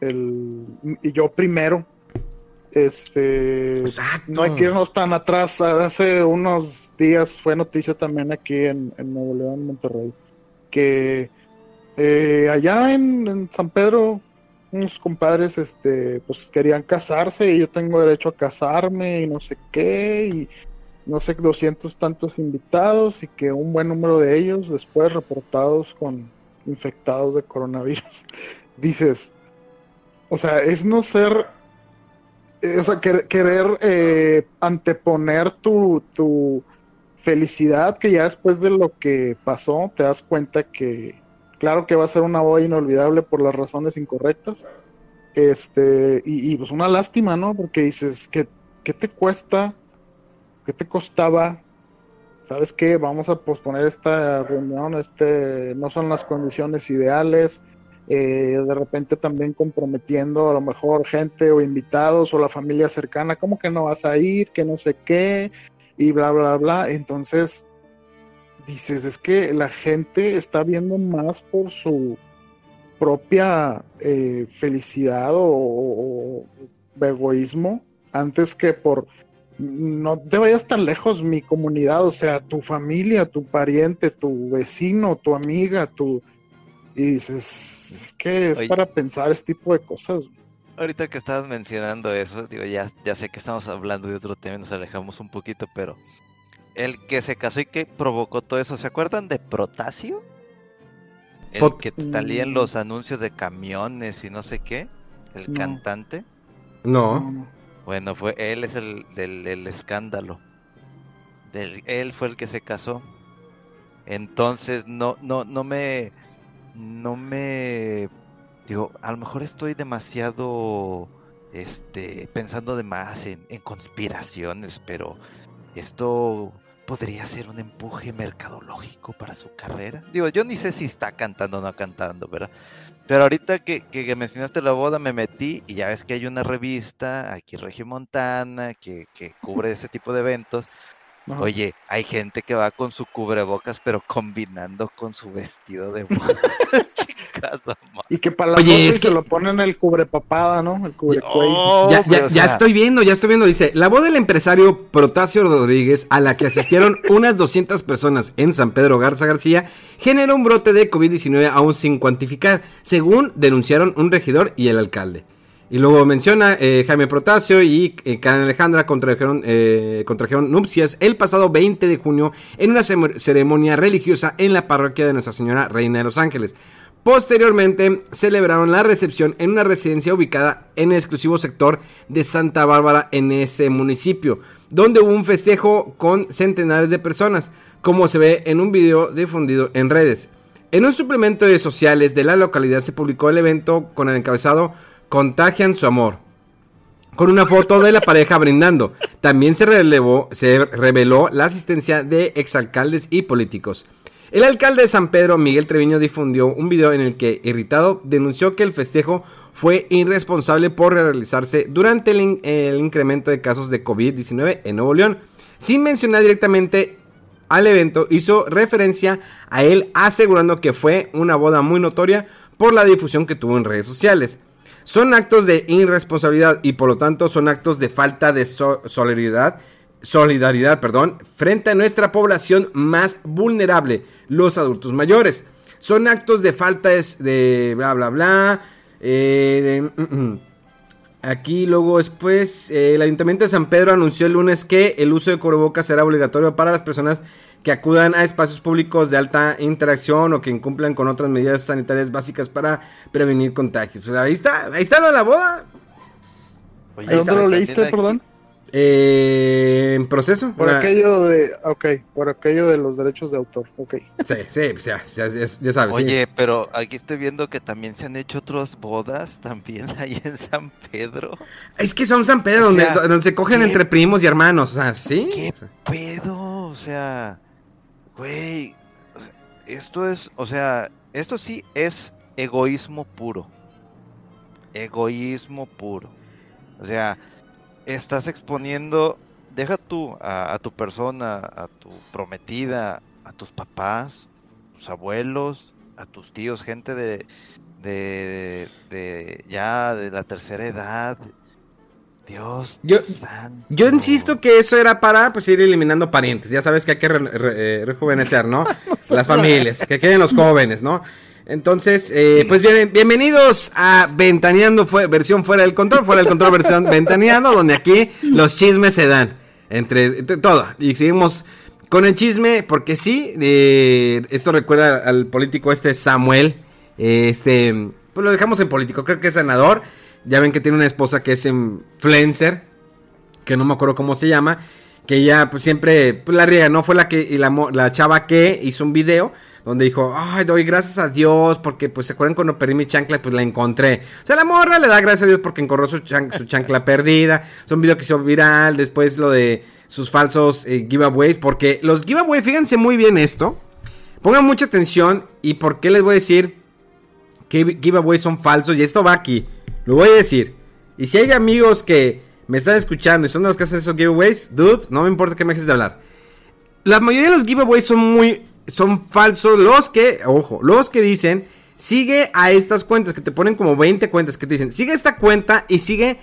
S2: el y yo primero. Este, Exacto. no hay que irnos tan atrás. Hace unos días fue noticia también aquí en, Nuevo León, Monterrey, que eh, allá en, San Pedro unos compadres este pues querían casarse y yo tengo derecho a casarme y no sé qué y no sé, doscientos tantos invitados y que un buen número de ellos después reportados con infectados de coronavirus. Dices, o sea, es no ser eh, o sea, querer, eh, anteponer tu, tu felicidad que ya después de lo que pasó te das cuenta que claro que va a ser una boda inolvidable por las razones incorrectas. Este, y, pues una lástima, ¿no? Porque dices, ¿qué, ¿qué te cuesta? ¿Qué te costaba? ¿Sabes qué? Vamos a posponer esta reunión, este, no son las condiciones ideales eh, de repente también comprometiendo a lo mejor gente o invitados o la familia cercana, como que no vas a ir, que no sé qué, y bla, bla, bla. Entonces, dices, es que la gente está viendo más por su propia eh, felicidad o, egoísmo antes que por no te vayas tan lejos mi comunidad, o sea, tu familia, tu pariente, tu vecino, tu amiga, tu y dices, es que es para pensar este tipo de cosas.
S3: Ahorita que estabas mencionando eso, digo, ya, ya sé que estamos hablando de otro tema, nos alejamos un poquito, pero el que se casó y que provocó todo eso, ¿se acuerdan de Protasio? El que salía en mm. los anuncios de camiones y no sé qué, el cantante.
S1: No.
S3: Bueno, fue él es el del escándalo. Él fue el que se casó. Entonces no no no me no me digo, a lo mejor estoy demasiado este pensando de más en, en conspiraciones, pero esto podría ser un empuje mercadológico para su carrera. Digo, yo ni sé si está cantando o no cantando, ¿verdad? Pero ahorita que, que, mencionaste la boda, me metí y ya ves que hay una revista aquí Regio Montana que, que cubre ese tipo de eventos. Oye, hay gente que va con su cubrebocas, pero combinando con su vestido de boda.
S2: y que para la Oye, es que lo ponen el cubrepapada, ¿no? El cubrecuello.
S1: ya, ya, estoy viendo, ya estoy viendo. Dice, la boda del empresario Protasio Rodríguez, a la que asistieron unas 200 personas en San Pedro Garza García, generó un brote de COVID-19 aún sin cuantificar, según denunciaron un regidor y el alcalde. Y luego menciona eh, Jaime Protasio y eh, Karen Alejandra contrajeron, eh, contrajeron nupcias el pasado 20 de junio en una ceremonia religiosa en la parroquia de Nuestra Señora Reina de los Ángeles. Posteriormente celebraron la recepción en una residencia ubicada en el exclusivo sector de Santa Bárbara en ese municipio, donde hubo un festejo con centenares de personas, como se ve en un video difundido en redes. En un suplemento de sociales de la localidad se publicó el evento con el encabezado contagian su amor. Con una foto de la pareja brindando. También se, se reveló la asistencia de exalcaldes y políticos. El alcalde de San Pedro, Miguel Treviño, difundió un video en el que, irritado, denunció que el festejo fue irresponsable por realizarse durante el, el incremento de casos de COVID-19 en Nuevo León. Sin mencionar directamente al evento, hizo referencia a él asegurando que fue una boda muy notoria por la difusión que tuvo en redes sociales. Son actos de irresponsabilidad y por lo tanto son actos de falta de solidaridad, solidaridad perdón, frente a nuestra población más vulnerable, los adultos mayores. Son actos de falta de, bla bla bla. Eh, mm, mm. Aquí luego después, eh, el Ayuntamiento de San Pedro anunció el lunes que el uso de cubrebocas será obligatorio para las personas que acudan a espacios públicos de alta interacción o que incumplan con otras medidas sanitarias básicas para prevenir contagios. ahí está, ahí está lo de la boda.
S2: ¿Dónde lo leíste, perdón?
S1: Eh, en proceso.
S2: Por aquello de, ok, por aquello de los derechos de autor, ok.
S1: Sí, sí, pues ya, ya, sabes.
S3: Oye, pero aquí estoy viendo que también se han hecho otras bodas también ahí en San Pedro.
S1: Es que son San Pedro, donde, donde, se cogen entre primos y hermanos, o sea, sí.
S3: ¿Qué pedo? O sea, Güey, esto es, o sea, esto sí es egoísmo puro. Egoísmo puro. O sea, estás exponiendo, deja tú a, tu persona, a tu prometida, a tus papás, tus abuelos, a tus tíos, gente de, de, de ya de la tercera edad, Dios
S1: yo, Yo insisto que eso era para pues ir eliminando parientes. Ya sabes que hay que eh, rejuvenecer, ¿no? Las familias, que queden los jóvenes, ¿no? Entonces, eh, pues bienvenidos a Ventaneando fue, versión fuera del control, fuera del control versión Ventaneando, donde aquí los chismes se dan entre, todo. Y seguimos con el chisme, porque sí, eh, esto recuerda al político este Samuel, este, pues lo dejamos en político, creo que es senador. Ya ven que tiene una esposa que es influencer, que no me acuerdo cómo se llama, que ella pues siempre pues, la riega, ¿no? Fue la que y la, la chava que hizo un video donde dijo, ay, doy gracias a Dios porque, pues, ¿se acuerdan cuando perdí mi chancla? Pues la encontré. O sea, la morra le da gracias a Dios porque encontró su, su chancla perdida. Es un video que hizo viral. Después lo de sus falsos eh, giveaways. Porque los giveaways, fíjense muy bien esto. Pongan mucha atención. ¿Y por qué les voy a decir que giveaways son falsos? Y esto va aquí. Lo voy a decir. Y si hay amigos que me están escuchando y son los que hacen esos giveaways, dude, no me importa que me dejes de hablar. La mayoría de los giveaways son muy. Son falsos. Los que. Ojo, los que dicen. Sigue a estas cuentas que te ponen como 20 cuentas que te dicen. Sigue esta cuenta y sigue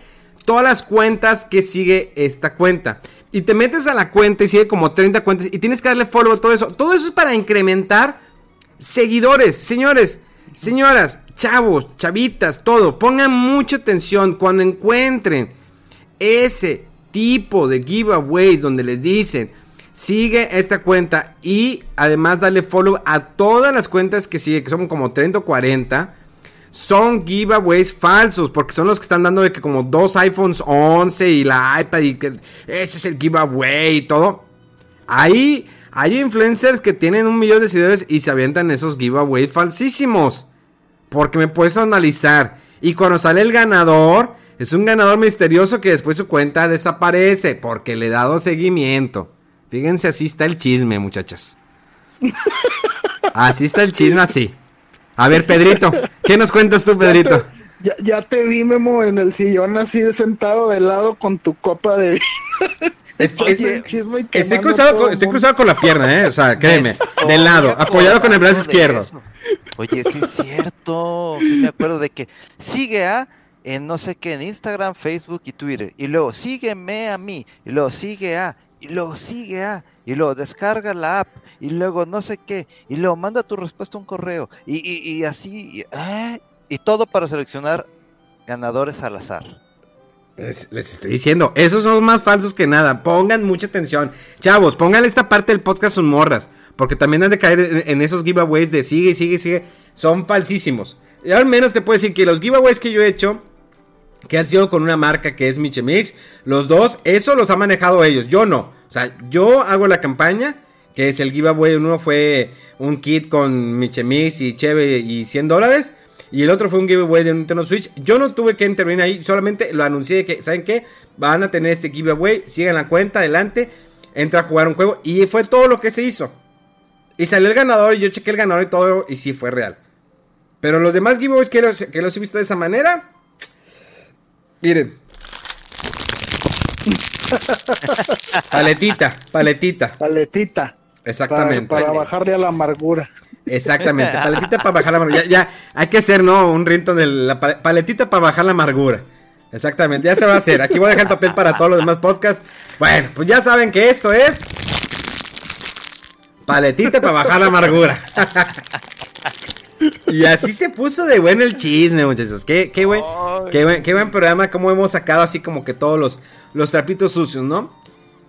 S1: todas las cuentas que sigue esta cuenta. Y te metes a la cuenta y sigue como 30 cuentas y tienes que darle follow a todo eso. Todo eso es para incrementar seguidores. Señores, señoras, chavos, chavitas, todo. Pongan mucha atención cuando encuentren ese tipo de giveaways donde les dicen sigue esta cuenta y además dale follow a todas las cuentas que sigue, que son como 30 o 40 son giveaways falsos, porque son los que están dando de que como dos iPhones 11 y la iPad y que ese es el giveaway y todo. Ahí hay influencers que tienen un millón de seguidores y se avientan esos giveaways falsísimos. Porque me puedes analizar. Y cuando sale el ganador, es un ganador misterioso que después su cuenta desaparece porque le he dado seguimiento. Fíjense, así está el chisme, muchachas. Así está el chisme, así. A ver, Pedrito, ¿qué nos cuentas tú, Pedrito?
S2: Ya, ya te vi, Memo, en el sillón así de sentado de lado con tu copa de...
S1: Estoy, cruzado, con, estoy cruzado con la pierna, ¿eh? O sea, créeme, de lado, apoyado con el brazo izquierdo.
S3: Oye, sí es cierto. Sí me acuerdo de que sigue a en no sé qué, en Instagram, Facebook y Twitter. Y luego sígueme a mí. Y luego sigue a. Y luego sigue a. Y luego descarga la app y luego no sé qué, y luego manda tu respuesta a un correo, y, así, ¿eh? y todo para seleccionar ganadores al azar.
S1: Les, estoy diciendo, esos son más falsos que nada. Pongan mucha atención. Chavos, pongan esta parte del podcast sus morras. Porque también han de caer en, esos giveaways de sigue, sigue, sigue. Son falsísimos. Y al menos te puedo decir que los giveaways que yo he hecho, que han sido con una marca que es Michemix, los dos, eso los ha manejado ellos. Yo no. O sea, yo hago la campaña que es el giveaway. Uno fue un kit con Michemix y Cheve y 100 dólares. Y el otro fue un giveaway de Nintendo Switch. Yo no tuve que intervenir ahí, solamente lo anuncié de que, ¿saben qué? Van a tener este giveaway, sigan la cuenta, adelante, entra a jugar un juego. Y fue todo lo que se hizo. Y salió el ganador, y yo chequé el ganador y todo, y sí fue real. Pero los demás giveaways que los, que los he visto de esa manera, miren. paletita, paletita.
S2: Paletita.
S1: Exactamente.
S2: Para, bajarle a la amargura.
S1: Exactamente, paletita para bajar la amargura. Ya, hay que hacer, ¿no? Un rinto de la paletita para bajar la amargura. Exactamente, ya se va a hacer. Aquí voy a dejar el papel para todos los demás podcasts. Bueno, pues ya saben que esto es. Paletita para bajar la amargura. y así se puso de bueno el chisme, muchachos. Qué, qué, buen, qué, buen, qué buen programa, como hemos sacado así como que todos los, los trapitos sucios, ¿no?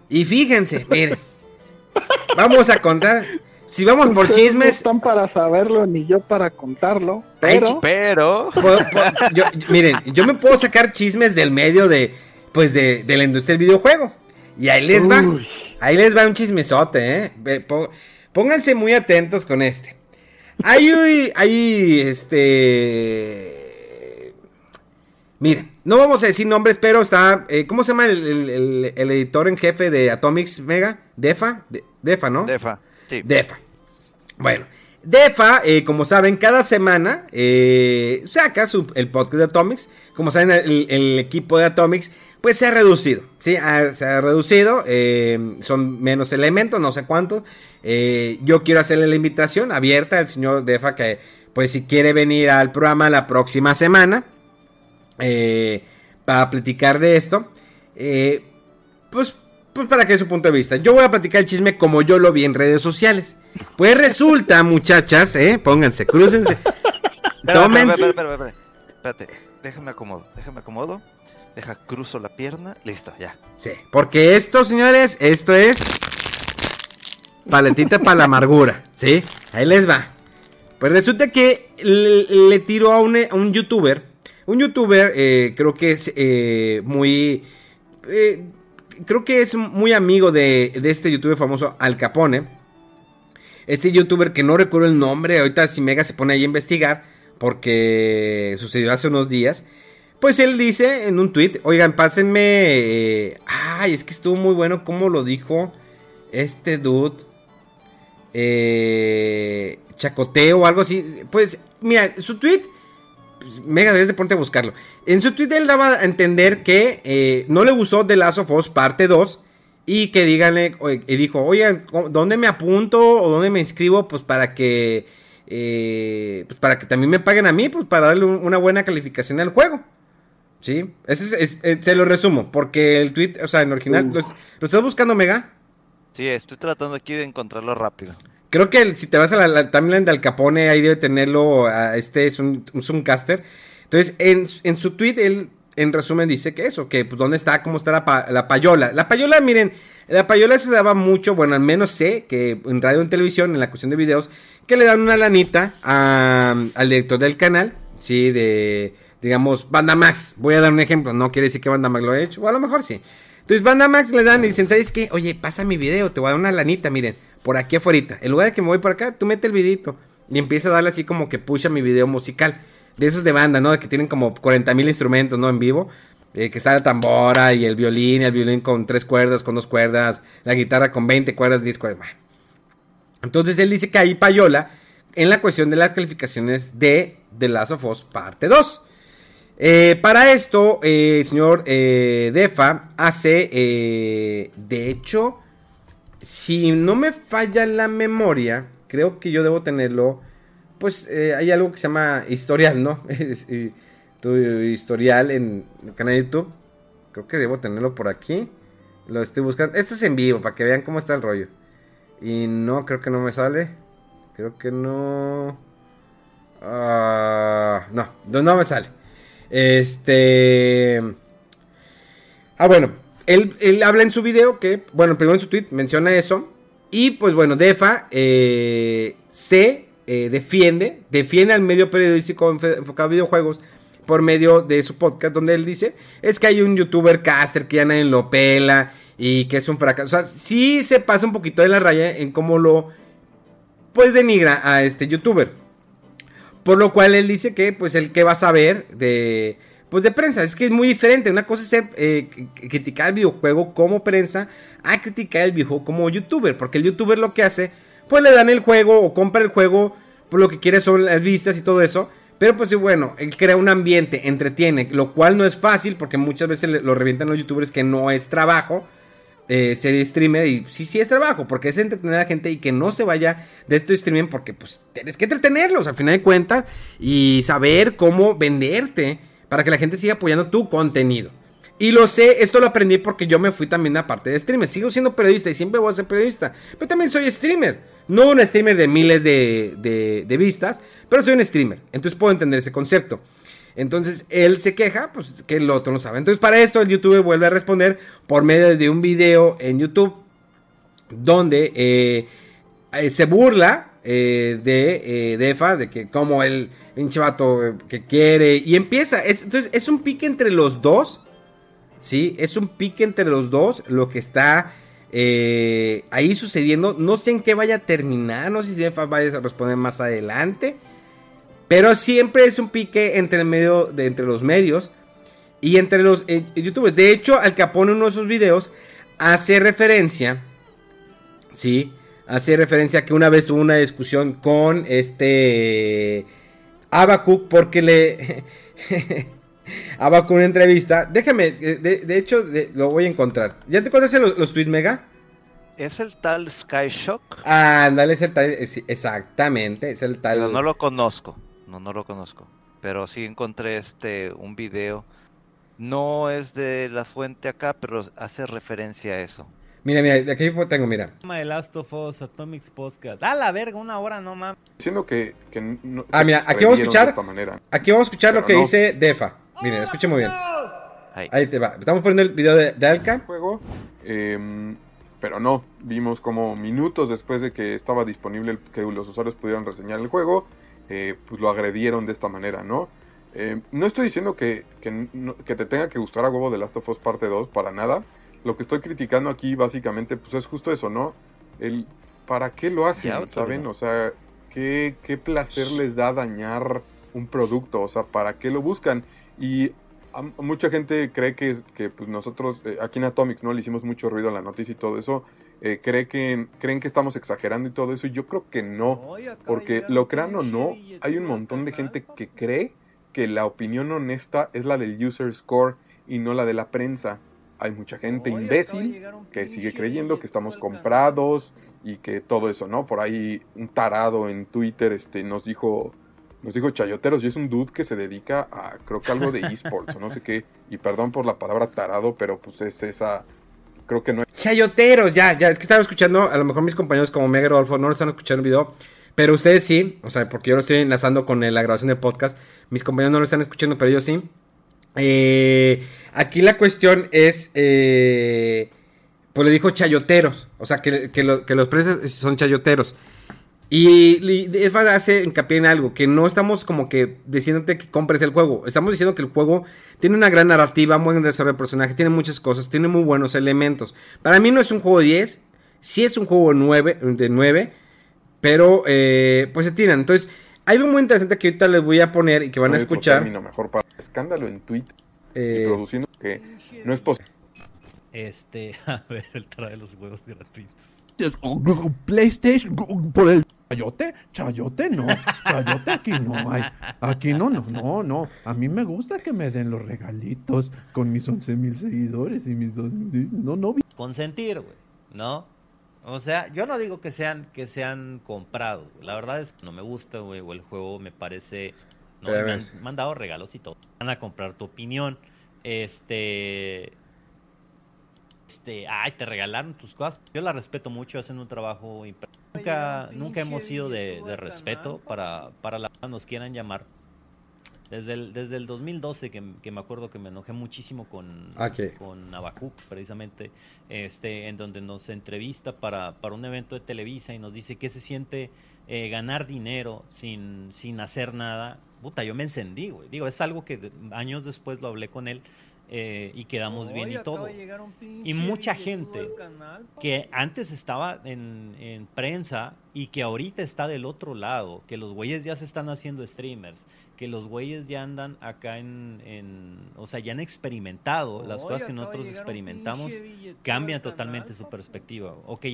S1: Y fíjense, miren. Vamos a contar. Si vamos por chismes. No
S2: están para saberlo ni yo para contarlo. Pero.
S3: pero.
S1: miren, yo me puedo sacar chismes del medio de. Pues de, la industria del videojuego. Y ahí les va. Ahí les va un chismesote, ¿eh? Pónganse muy atentos con este. Hay, hay, este. Miren, no vamos a decir nombres, pero está. Eh, ¿Cómo se llama el, editor en jefe de Atomics Mega? Defa. Defa, ¿no?
S3: Defa,
S1: Defa. Bueno, Defa, eh, como saben, cada semana eh, saca su, el podcast de Atomics. Como saben, el, equipo de Atomics, pues se ha reducido. ¿sí? se ha reducido. son menos elementos, no sé cuántos. yo quiero hacerle la invitación abierta al señor Defa que, pues, si quiere venir al programa la próxima semana. Eh, para platicar de esto. Eh, pues, pues para que dé su punto de vista. Yo voy a platicar el chisme como yo lo vi en redes sociales. Pues resulta, muchachas, ¿eh? Pónganse, crúcense.
S3: Tómense. Espérate, espérate, déjame acomodo, déjame acomodo. Deja, cruzo la pierna, listo, ya.
S1: Sí, porque esto, señores, esto es paletita para la amargura, ¿sí? Ahí les va. Pues resulta que le, tiró a un, a un youtuber un youtuber eh, creo que es eh, muy... Eh, creo que es muy amigo de, este youtuber famoso Al Capone. Este youtuber que no recuerdo el nombre, ahorita si Mega se pone ahí a investigar, porque sucedió hace unos días. Pues él dice en un tweet, oigan, pásenme... ay, es que estuvo muy bueno como lo dijo este dude. chacoteo o algo así. Pues mira, su tweet mega debes de ponte a buscarlo. En su tweet él daba a entender que eh, no le gustó The Last of Us parte 2 y que díganle, y dijo, oigan, ¿dónde me apunto o dónde me inscribo? Pues para que, eh, pues para que también me paguen a mí, pues para darle una buena calificación al juego. ¿Sí? Ese es, eh, se lo resumo, porque el tweet, o sea, en original, ¿lo, ¿lo estás buscando, Mega?
S3: Sí, estoy tratando aquí de encontrarlo rápido.
S1: Creo que si te vas a la, la timeline de Al Capone, ahí debe tenerlo. a este es un, un Zoomcaster. Entonces, en, en su tweet, él en resumen dice que eso, que pues dónde está, cómo está la, pa- la payola. La payola, miren, la payola se daba mucho, bueno, al menos sé que en radio en televisión, en la cuestión de videos, que le dan una lanita a- al director del canal, sí, de, digamos, Banda Max. Voy a dar un ejemplo, no quiere decir que Banda Max lo ha hecho, o a lo mejor sí. Entonces, Banda Max le dan y dicen, ¿sabes qué? Oye, pasa mi video, te voy a dar una lanita, miren, por aquí afuera. En lugar de que me voy por acá, tú mete el videito. Y empieza a darle así como que push mi video musical. De esos de banda, ¿no? Que tienen como 40 mil instrumentos, ¿no? En vivo. Eh, que está la tambora y el violín, el violín con tres cuerdas, con dos cuerdas, la guitarra con 20 cuerdas, 10 cuerdas. Bueno. Entonces él dice que hay payola en la cuestión de las calificaciones de The Last of Us parte 2. Eh, para esto, eh, el señor Defa hace, de hecho, si no me falla la memoria, creo que yo debo tenerlo, pues eh, hay algo que se llama historial, ¿no? Tu historial en el canal de YouTube. Creo que debo tenerlo por aquí. Lo estoy buscando. Esto es en vivo, para que vean cómo está el rollo. Y no, creo que no me sale. Creo que no... No, no, no me sale. Este... Ah, bueno, él, habla en su video que, bueno, primero en su tweet menciona eso. Y pues bueno, Defa eh, se eh, defiende, defiende al medio periodístico enfocado a videojuegos por medio de su podcast donde él dice, es que hay un youtuber caster que ya nadie lo pela y que es un fracaso. O sea, sí se pasa un poquito de la raya en cómo lo, pues denigra a este youtuber. Por lo cual él dice que, pues, el que va a saber de, pues, de prensa. Es que es muy diferente. Una cosa es eh, criticar el videojuego como prensa a criticar el videojuego como youtuber. Porque el youtuber lo que hace, pues, le dan el juego o compra el juego. Por lo que quiere son las vistas y todo eso. Pero, pues, bueno, él crea un ambiente, entretiene. Lo cual no es fácil porque muchas veces lo revientan los youtubers que no es trabajo eh, ser streamer y sí, sí es trabajo, porque es entretener a la gente y que no se vaya de esto streaming porque pues tienes que entretenerlos al final de cuentas y saber cómo venderte para que la gente siga apoyando tu contenido. Y lo sé, esto lo aprendí porque yo me fui también a parte de streamer. Sigo siendo periodista y siempre voy a ser periodista. Pero también soy streamer. No un streamer de miles de, de- vistas, pero soy un streamer. Entonces puedo entender ese concepto. Entonces él se queja, pues que el otro no sabe. Entonces para esto el youtuber vuelve a responder por medio de un video en YouTube donde eh, eh, se burla eh, de eh, Defa, de que como el pinche vato que quiere y empieza. es- entonces es un pique entre los dos, ¿sí? Es un pique entre los dos lo que está eh, ahí sucediendo. No sé en qué vaya a terminar, no sé si Defa vaya a responder más adelante. Pero siempre es un pique entre el medio de entre los medios y entre los eh, youtubers. De hecho, Al Capone en uno de sus videos hace referencia, sí, hace referencia a que una vez tuvo una discusión con este Abacuc porque le Abacuc una entrevista. Déjame, eh, de, de hecho de- lo voy a encontrar. ¿Ya te conoces los, los tweets Mega?
S3: ¿Es el tal Sky Shock?
S1: Ándale, es el tal, es- exactamente, es el tal.
S3: Pero no lo conozco. No, no lo conozco. Pero sí encontré este un video. No es de la fuente acá, pero hace referencia a eso.
S1: Mira, mira, de aquí tengo, mira.
S4: The Last of Us Atomics Podcast. A la verga, una hora, no mames.
S5: Diciendo que, que no,
S1: Ah, mira, aquí vamos a escuchar.
S5: de esta manera.
S1: Aquí vamos a escuchar lo que
S5: no.
S1: dice Defa. Miren, escuche muy bien.
S3: Ahí.
S1: Ahí te va. Estamos poniendo el video de, de Alka.
S5: juego, em, pero no, vimos como minutos después de que estaba disponible, el- que los usuarios pudieran reseñar el juego, eh, pues lo agredieron de esta manera, ¿no? Eh, no estoy diciendo que, que no- que te tenga que gustar a huevo de Last of Us parte 2, para nada. Lo que estoy criticando aquí básicamente pues es justo eso, ¿no? El ¿para qué lo hacen?
S3: Ya,
S5: ¿Saben? O sea, ¿qué, qué placer les da dañar un producto? O sea, ¿para qué lo buscan? Y a- mucha gente cree que, que, pues nosotros eh, aquí en Atomics no le hicimos mucho ruido a la noticia y todo eso. eh, cree que, creen que estamos exagerando y todo eso. Y yo creo que no. Porque lo crean o no, hay un montón de gente que cree que la opinión honesta es la del user score y no la de la prensa. Hay mucha gente imbécil que sigue creyendo que estamos comprados y que todo eso, ¿no? Por ahí un tarado en Twitter este, nos dijo nos dijo chayoteros y es un dude que se dedica a, creo que algo de esports o no sé qué. Y perdón por la palabra tarado, pero pues es esa, creo que no es.
S1: Chayoteros, ya, ya, es que estaba escuchando, a lo mejor mis compañeros como Mega Rodolfo no lo están escuchando el video, pero ustedes sí, o sea, porque yo lo estoy enlazando con la grabación del podcast, mis compañeros no lo están escuchando, pero yo sí. Eh, aquí la cuestión es, eh, pues le dijo chayoteros, o sea, que, que, lo- que los precios son chayoteros. Y, y hace hincapié en algo, que no estamos como que diciéndote que compres el juego, estamos diciendo que el juego tiene una gran narrativa, muy buen desarrollo de personaje, tiene muchas cosas, tiene muy buenos elementos. Para mí no es un juego de 10, sí es un juego 9, de 9, pero eh, pues se tiran. Entonces, hay algo muy interesante que ahorita les voy a poner y que van
S5: no
S1: a escuchar.
S5: mejor para escándalo en Twitter
S1: Eh,
S5: y produciendo que no es posible.
S4: Este, a ver, el trae los juegos gratuitos.
S6: PlayStation por el chayote, chayote no, chayote aquí no hay, aquí no, no, no, no, a mí me gusta que me den los regalitos con mis 11 mil seguidores y mis dos, no, no,
S4: Consentir, güey, ¿no? O sea, yo no digo que sean que sean comprados. La verdad es que no me gusta, güey, o el juego me parece no me han,
S1: ves.
S4: me han dado regalos y todo. Van a comprar tu opinión. Este este, ay, te regalaron tus cosas. Yo la respeto mucho, hacen un trabajo impre- Nunca, nunca hemos sido de, de respeto para, para la nos quieran llamar. Desde el, desde el 2012 que, que me acuerdo que me enojé muchísimo con,
S1: Ok.
S4: con Abacuc, precisamente, este, en donde nos entrevista para, para un evento de Televisa y nos dice que se siente eh, ganar dinero sin, sin hacer nada. Puta, yo me encendí, güey. Digo, es algo que años después lo hablé con él eh, y quedamos bien y todo. Y mucha gente que antes estaba en, en prensa y que ahorita está del otro lado, que los güeyes ya se están haciendo streamers, que los güeyes ya andan acá en, en- o sea, ya han experimentado las cosas que nosotros experimentamos, cambian totalmente su perspectiva. Ok,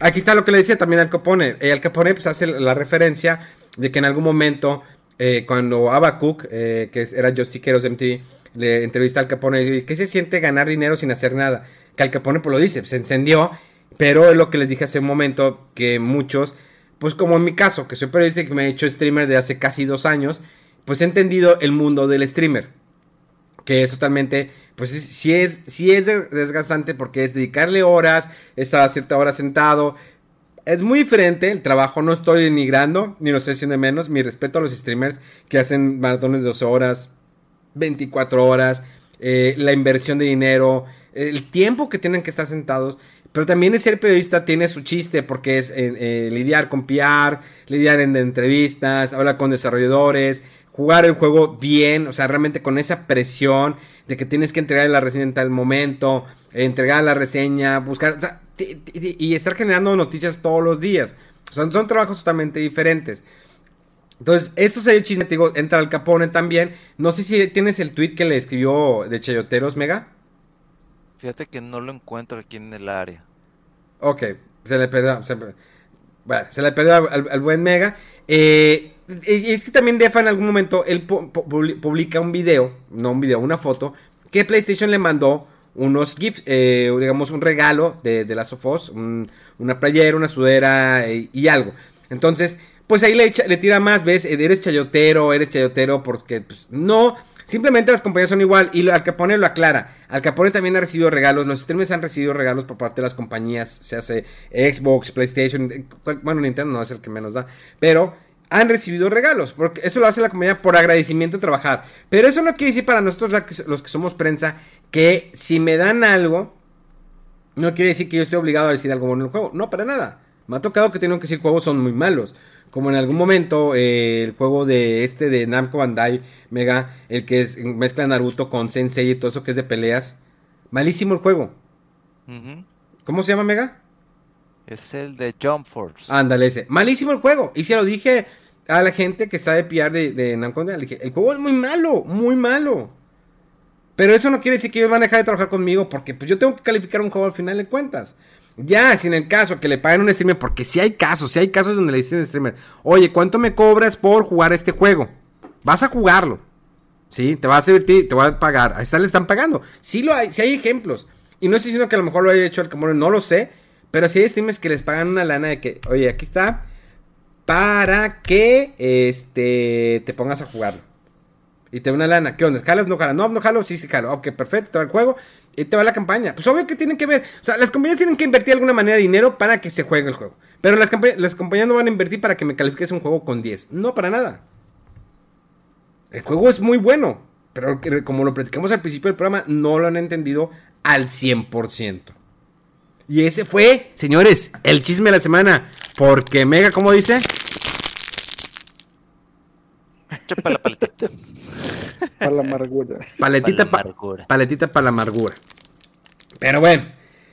S1: Aquí está lo que le decía también Al Capone. Eh, Al Capone pues hace la referencia de que en algún momento, eh, cuando Abacook, eh, que era Jostiqueros MTV, le entrevista al Capone y dice, ¿qué se siente ganar dinero sin hacer nada? Que Al Capone pues lo dice, se encendió, pero es lo que les dije hace un momento, que muchos, pues como en mi caso, que soy periodista y que me he hecho streamer de hace casi dos años, pues he entendido el mundo del streamer que es totalmente, pues sí es, sí es de- desgastante porque es dedicarle horas, estar a cierta hora sentado. Es muy diferente el trabajo, no estoy denigrando, ni lo estoy haciendo menos. Mi respeto a los streamers que hacen maratones de 12 horas, 24 horas, eh, la inversión de dinero, el tiempo que tienen que estar sentados. Pero también el ser periodista tiene su chiste porque es eh, eh, lidiar con PR, lidiar en entrevistas, hablar con desarrolladores, jugar el juego bien, o sea, realmente con esa presión de que tienes que entregar la reseña en tal momento, entregar la reseña, buscar, o sea, y estar generando noticias todos los días. Son, son trabajos totalmente diferentes. Entonces, esto se chisme, te digo, entra al Capone también. No sé si tienes el tweet que le escribió de Chayoteros, Mega.
S3: Fíjate que no lo encuentro aquí en el área.
S1: Ok, se le perdió. Se, bueno, se le perdió al, buen Mega. Eh, y es que también Defa en algún momento él pu- pu- publi- publica un video, no un video, una foto, que PlayStation le mandó unos GIFs, eh, digamos un regalo de, de Us, un- una playera, una sudera eh, y algo. Entonces, pues ahí le, echa- le tira más, ¿ves? Eh, Eres chayotero, eres chayotero, porque pues, no, simplemente las compañías son igual. Y Al Capone lo aclara. Al Capone también ha recibido regalos, los streamers han recibido regalos por parte de las compañías, se hace Xbox, PlayStation, eh, bueno, Nintendo no es el que menos da, pero han recibido regalos, porque eso lo hace la compañía por agradecimiento de trabajar. Pero eso no quiere decir para nosotros los que somos prensa que si me dan algo, no quiere decir que yo esté obligado a decir algo bueno en el juego. No, para nada. Me ha tocado que tengo que decir juegos son muy malos. Como en algún momento eh, el juego de este de Namco Bandai Mega, el que es, mezcla Naruto con Sensei y todo eso que es de peleas. Malísimo el juego. ¿Cómo se llama Mega?
S3: Es el de Jump Force.
S1: Ándale ese. Malísimo el juego. Y se lo dije a la gente que está de PR de, de Namco Bandai. Le dije, el juego es muy malo, muy malo. Pero eso no quiere decir que ellos van a dejar de trabajar conmigo porque pues yo tengo que calificar un juego al final de cuentas. Ya, si en el caso que le paguen un streamer, porque si hay casos, si hay casos donde le dicen al streamer, oye, ¿cuánto me cobras por jugar este juego? Vas a jugarlo. ¿Sí? Te va a divertir, te va a pagar. Ahí está, le están pagando. Sí lo hay, hay ejemplos. Y no estoy diciendo que a lo mejor lo haya hecho el Camorro, no lo sé. Pero sí hay streamers que les pagan una lana de que, oye, aquí está. para que este, te pongas a jugarlo. Y te da una lana. ¿Qué onda? ¿Jalas? ¿No jalas? No, no jalo. Sí, sí jalo. Ok, perfecto. Va el juego y te va la campaña. Pues obvio que tienen que ver. O sea, las compañías tienen que invertir de alguna manera dinero para que se juegue el juego. Pero las, las compañías no van a invertir para que me califiques un juego con 10. No, para nada. El juego es muy bueno. Pero como lo platicamos al principio del programa, no lo han entendido al 100%. Y ese fue, señores, el chisme de la semana. Porque Mega, ¿cómo dice?
S3: Chupa la paletita.
S2: Para la amargura.
S1: Paletita
S3: Pa' la amargura.
S1: paletita para la amargura. Pero bueno,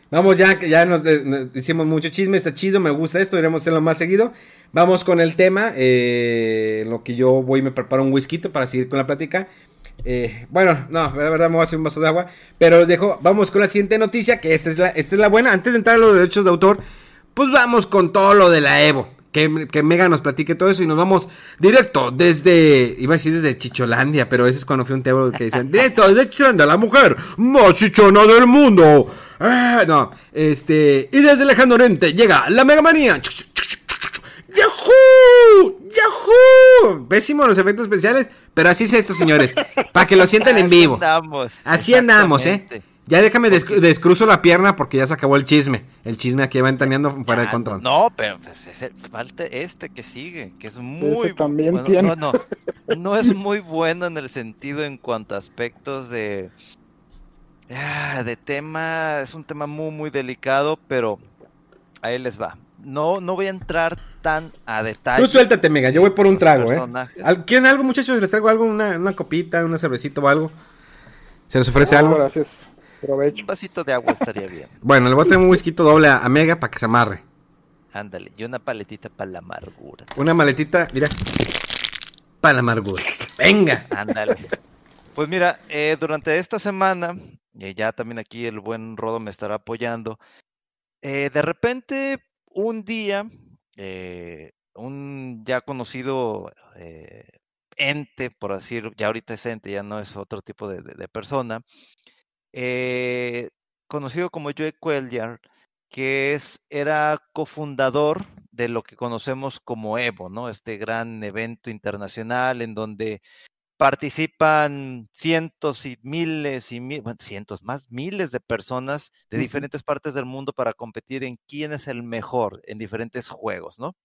S1: vamos ya, que ya nos, nos hicimos mucho chisme, está chido, me gusta esto, iremos a hacerlo más seguido. Vamos con el tema, eh, en lo que yo voy y me preparo un whisky para seguir con la plática. Eh, bueno, no, la verdad me voy a hacer un vaso de agua, pero os dejo, vamos con la siguiente noticia, que esta es la, esta es la buena. Antes de entrar a los derechos de autor, pues vamos con todo lo de la Evo. Que, que Mega nos platique todo eso y nos vamos directo desde, iba a decir desde Chicholandia, pero ese es cuando fui un table que decían, directo desde Chicholandia, la mujer más chichona del mundo. Ah, no, este, y desde lejano oriente llega la Mega Manía. ¡Yahoo! ¡Yahoo! Pésimo los efectos especiales, pero así es esto, señores, para que lo sientan en
S3: Así
S1: vivo.
S3: andamos.
S1: Así andamos, ¿eh? Ya déjame descru- descruzo la pierna porque ya se acabó el chisme. El chisme aquí va entaneando fuera de control.
S3: No, pero pues, es el- falta este que sigue, que es muy
S2: también
S3: bueno,
S2: tiene.
S3: No, no, no es muy bueno en el sentido en cuanto a aspectos de ah, de tema, es un tema muy muy delicado, pero ahí les va. No no voy a entrar tan a detalle.
S1: Tú suéltate, Mega, yo voy por un trago, ¿eh?
S3: personajes.
S1: Al- ¿Quieren algo, muchachos? ¿Les traigo algo? ¿Una, una copita, una cervecita o algo? ¿Se les ofrece
S2: No,
S1: algo?
S2: Gracias.
S3: Un vasito de agua estaría bien.
S1: Bueno, le voy a traer un whisky doble a, Mega para que se amarre.
S3: Ándale, y una paletita para la amargura.
S1: Una maletita, mira. Para la amargura. Venga.
S3: Ándale. Pues mira, eh, durante esta semana, y ya también aquí el buen Rodo me estará apoyando, eh, de repente un día, eh, un ya conocido eh, ente, por decir, ya ahorita es ente, ya no es otro tipo de, de- de persona, eh, conocido como Joe Cuellar, que es, era cofundador de lo que conocemos como Evo, ¿no? Este gran evento internacional en donde participan cientos y miles y mi- bueno, cientos, más miles de personas de diferentes partes del mundo para competir en quién es el mejor en diferentes juegos, ¿no?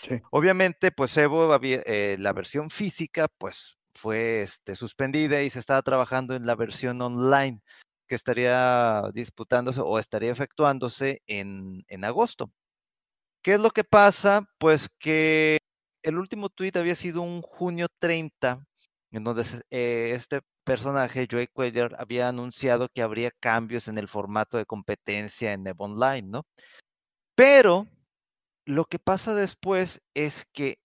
S2: Sí.
S3: Obviamente, pues Evo, eh, la versión física, pues fue este, suspendida y se estaba trabajando en la versión online que estaría disputándose o estaría efectuándose en, agosto. ¿Qué es lo que pasa? Pues que el último tuit había sido un junio 30, en donde eh, este personaje, Joey Cuellar, había anunciado que habría cambios en el formato de competencia en Evo Online, ¿no? Pero lo que pasa después es que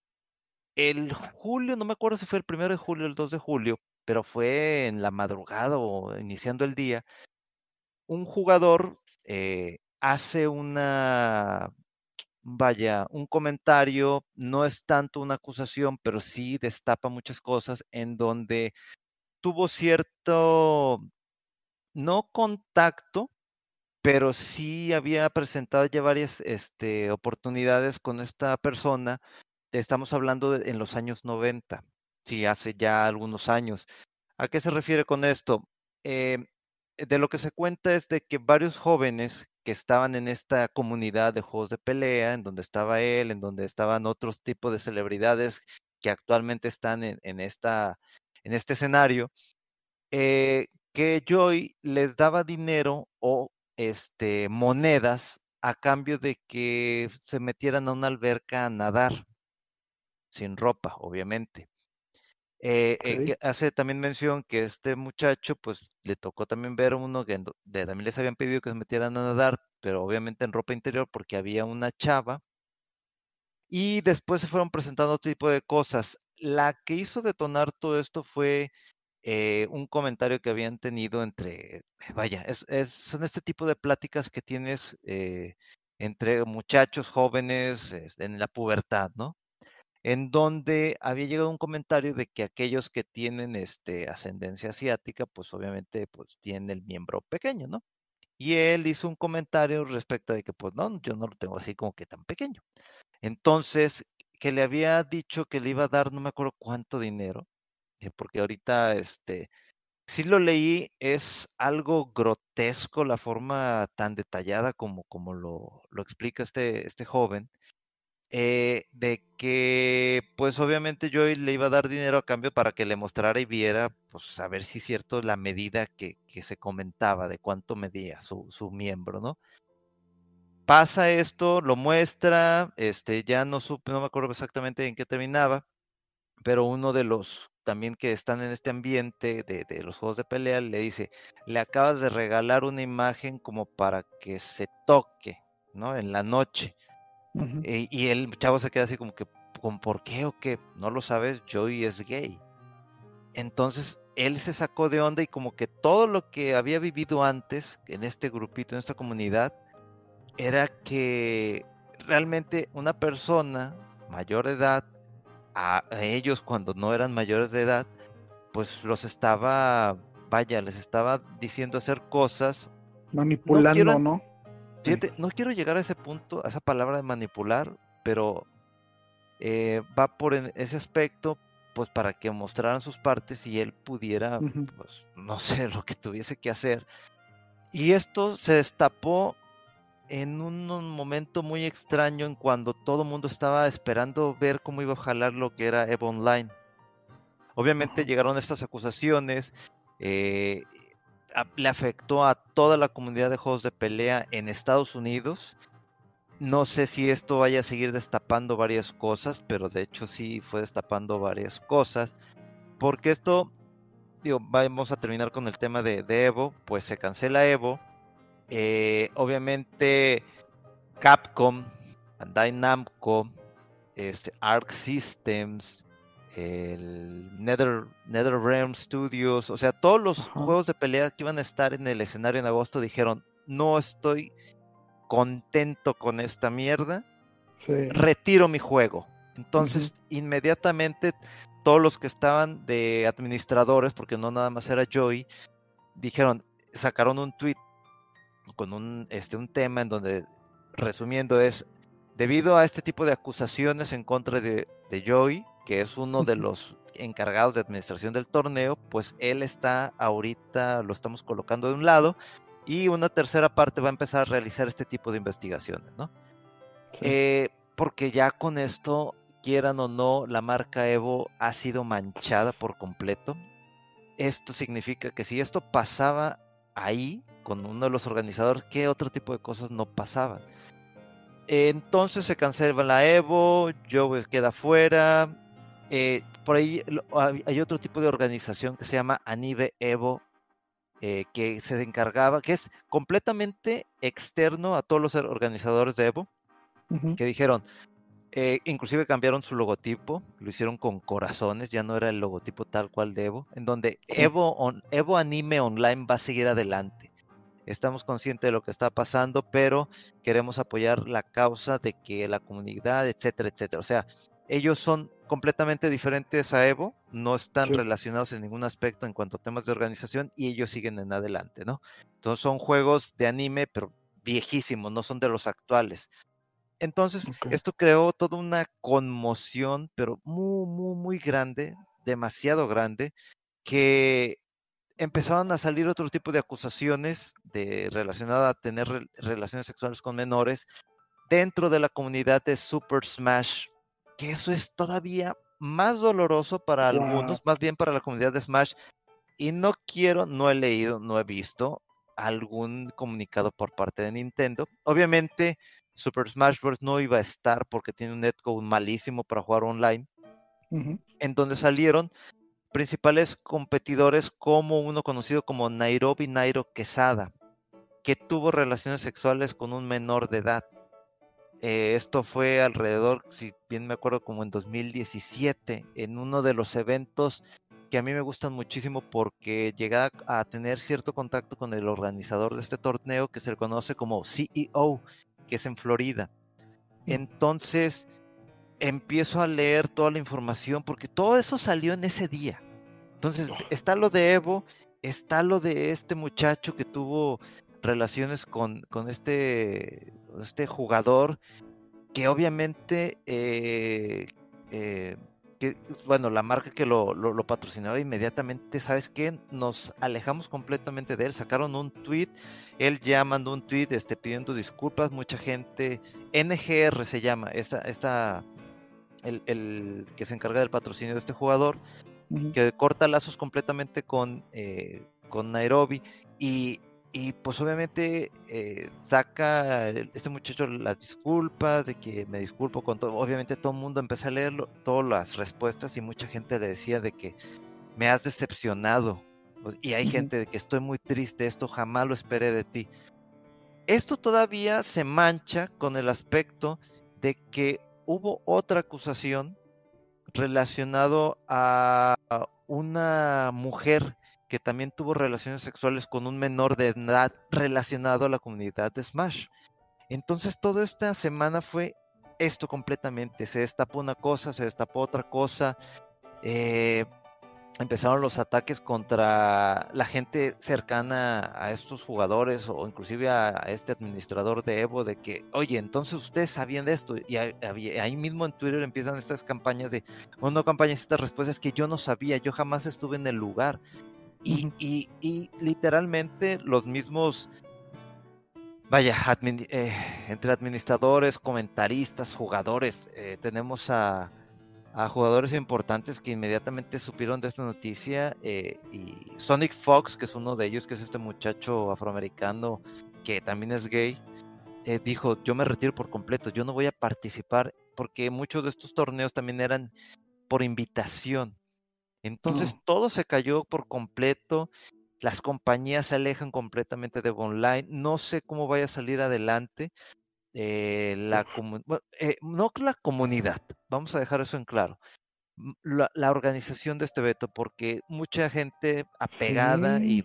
S3: el julio, no me acuerdo si fue el primero de julio o el 2 de julio, pero fue en la madrugada o iniciando el día, un jugador eh, hace una, vaya, un comentario, no es tanto una acusación, pero sí destapa muchas cosas en donde tuvo cierto, no contacto, pero sí había presentado ya varias este, oportunidades con esta persona. Estamos hablando de- en los años 90, sí, hace ya algunos años. ¿A qué se refiere con esto? Eh, de lo que se cuenta es de que varios jóvenes que estaban en esta comunidad de juegos de pelea, en donde estaba él, en donde estaban otros tipos de celebridades que actualmente están en, esta, en este escenario, eh, que Joy les daba dinero o este, monedas a cambio de que se metieran a una alberca a nadar, sin ropa, obviamente. Eh, eh, hace también mención que este muchacho, pues le tocó también ver uno que de- también les habían pedido que se metieran a nadar, pero obviamente en ropa interior porque había una chava. Y después se fueron presentando otro tipo de cosas. La que hizo detonar todo esto fue eh, un comentario que habían tenido entre, vaya, es, es- son este tipo de pláticas que tienes entre muchachos jóvenes este, en la pubertad, ¿no? En donde había llegado un comentario de que aquellos que tienen este, ascendencia asiática, pues obviamente pues tienen el miembro pequeño, ¿no? Y él hizo un comentario respecto de que pues no, yo no lo tengo así como que tan pequeño. Entonces, que le había dicho que le iba a dar no me acuerdo cuánto dinero, eh, porque ahorita este sí lo leí, es algo grotesco la forma tan detallada como, como lo, lo explica este, este joven, eh, de que pues obviamente yo le iba a dar dinero a cambio para que le mostrara y viera, pues a ver si es cierto la medida que, que se comentaba de cuánto medía su, su miembro, ¿no? Pasa esto, lo muestra, este, ya no supe, no me acuerdo exactamente en qué terminaba, pero uno de los también que están en este ambiente de, de, los juegos de pelea le dice, le acabas de regalar una imagen como para que se toque, ¿no? En la noche. Uh -huh. y, y, el chavo se queda así como que, ¿con por qué o qué? No lo sabes, Joey es gay. Entonces él se sacó de onda y como que todo lo que había vivido antes en este grupito, en esta comunidad, era que realmente una persona mayor de edad, a ellos cuando no eran mayores de edad, pues los estaba, vaya, les estaba diciendo hacer cosas.
S2: Manipulando, ¿no? Quiero, ¿no?
S3: Fíjate, no quiero llegar a ese punto, a esa palabra de manipular, pero eh, va por ese aspecto, pues para que mostraran sus partes y él pudiera, uh -huh. pues, no sé, lo que tuviese que hacer. Y esto se destapó en un, momento muy extraño en cuando todo el mundo estaba esperando ver cómo iba a jalar lo que era Evo Online. Obviamente uh -huh. llegaron estas acusaciones, eh, le afectó a toda la comunidad de juegos de pelea en Estados Unidos. No sé si esto vaya a seguir destapando varias cosas, pero de hecho sí fue destapando varias cosas, porque esto, digo, vamos a terminar con el tema de, de Evo, pues se cancela Evo, eh, obviamente Capcom, Bandai Namco, este, Arc Systems, el Nether, NetherRealm Studios, o sea, todos los Ajá. juegos de pelea que iban a estar en el escenario en agosto dijeron, no estoy contento con esta mierda, sí. retiro mi juego. Entonces, uh -huh. inmediatamente todos los que estaban de administradores, porque no nada más era Joey, dijeron, sacaron un tweet con un, este, un tema en donde, resumiendo, es debido a este tipo de acusaciones en contra de, de Joey, que es uno de los encargados de administración del torneo, pues él está ahorita, lo estamos colocando de un lado, y una tercera parte va a empezar a realizar este tipo de investigaciones, ¿no? Sí. Eh, porque ya con esto, quieran o no, la marca Evo ha sido manchada por completo. Esto significa que si esto pasaba ahí, con uno de los organizadores, ¿qué otro tipo de cosas no pasaban? Entonces se cancela la Evo, Joe queda fuera. Eh, por ahí hay otro tipo de organización que se llama Anive Evo, eh, que se encargaba, que es completamente externo a todos los organizadores de Evo, uh -huh. que dijeron, eh, inclusive cambiaron su logotipo, lo hicieron con corazones, ya no era el logotipo tal cual de Evo, en donde sí. Evo, on, Evo Anime Online va a seguir adelante. Estamos conscientes de lo que está pasando, pero queremos apoyar la causa de que la comunidad, etcétera, etcétera. O sea, ellos son completamente diferentes a Evo, no están sí. relacionados en ningún aspecto en cuanto a temas de organización y ellos siguen en adelante, ¿no? Entonces son juegos de anime, pero viejísimos, no son de los actuales. Entonces, okay. esto creó toda una conmoción, pero muy, muy, muy grande, demasiado grande, que empezaron a salir otro tipo de acusaciones de, relacionadas a tener re, relaciones sexuales con menores dentro de la comunidad de Super Smash, que eso es todavía más doloroso para wow. algunos, más bien para la comunidad de Smash. Y no quiero, no he leído, no he visto algún comunicado por parte de Nintendo. Obviamente, Super Smash Bros. no iba a estar porque tiene un netcode malísimo para jugar online. Uh -huh. En donde salieron principales competidores como uno conocido como Nairobi Nairo Quesada, que tuvo relaciones sexuales con un menor de edad. Eh, esto fue alrededor, si bien me acuerdo, como en 2017, en uno de los eventos que a mí me gustan muchísimo porque llega a tener cierto contacto con el organizador de este torneo que se le conoce como CEO, que es en Florida. Entonces empiezo a leer toda la información porque todo eso salió en ese día. Entonces está lo de Evo, está lo de este muchacho que tuvo relaciones con, con este, este jugador que obviamente, eh, eh, que, bueno, la marca que lo, lo, lo, patrocinaba inmediatamente, ¿sabes qué? Nos alejamos completamente de él, sacaron un tweet, él ya mandó un tweet este, pidiendo disculpas, mucha gente, NGR se llama, esta, esta el, el que se encarga del patrocinio de este jugador, que corta lazos completamente con, eh, con Nairobi y, y pues obviamente eh, saca este muchacho las disculpas de que me disculpo con todo. Obviamente todo el mundo empezó a leerlo, todas las respuestas y mucha gente le decía de que me has decepcionado. Y hay gente de que estoy muy triste, esto jamás lo esperé de ti. Esto todavía se mancha con el aspecto de que hubo otra acusación relacionado a una mujer que también tuvo relaciones sexuales con un menor de edad relacionado a la comunidad de Smash. Entonces toda esta semana fue esto completamente. Se destapó una cosa, se destapó otra cosa. Eh, empezaron los ataques contra la gente cercana a estos jugadores o inclusive a, este administrador de Evo de que, oye, entonces ustedes sabían de esto y ahí, mismo en Twitter empiezan estas campañas de, bueno, no campañas, estas respuestas que yo no sabía, yo jamás estuve en el lugar. Y, y, literalmente los mismos, vaya, eh, entre administradores, comentaristas, jugadores, eh, tenemos a a jugadores importantes que inmediatamente supieron de esta noticia eh, y Sonic Fox, que es uno de ellos, que es este muchacho afroamericano que también es gay, dijo, yo me retiro por completo, yo no voy a participar porque muchos de estos torneos también eran por invitación. Entonces todo se cayó por completo, las compañías se alejan completamente de online, no sé cómo vaya a salir adelante. Eh, la eh, no la comunidad, vamos a dejar eso en claro, la, organización de este veto, porque mucha gente apegada y,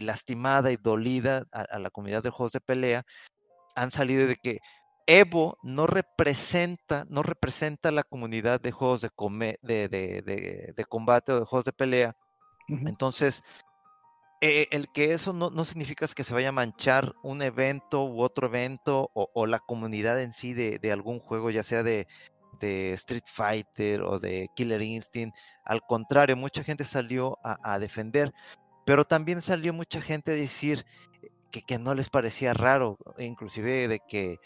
S3: lastimada y dolida a, la comunidad de juegos de pelea han salido de que Evo no representa, no representa la comunidad de juegos de, de, combate o de juegos de pelea. Entonces, eh, el que eso no, significa que se vaya a manchar un evento u otro evento o, la comunidad en sí de, algún juego, ya sea de, Street Fighter o de Killer Instinct. Al contrario, mucha gente salió a, defender, pero también salió mucha gente a decir que, que, no les parecía raro, inclusive de que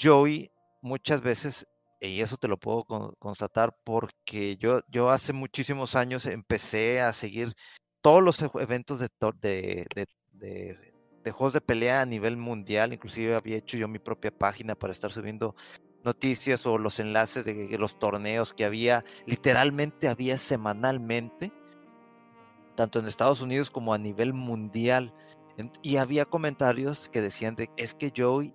S3: Joey muchas veces, y eso te lo puedo constatar porque yo, yo hace muchísimos años empecé a seguir todos los eventos de, de, juegos de pelea a nivel mundial, inclusive había hecho yo mi propia página para estar subiendo noticias o los enlaces de los torneos que había, literalmente había semanalmente, tanto en Estados Unidos como a nivel mundial. Y había comentarios que decían de es que Joey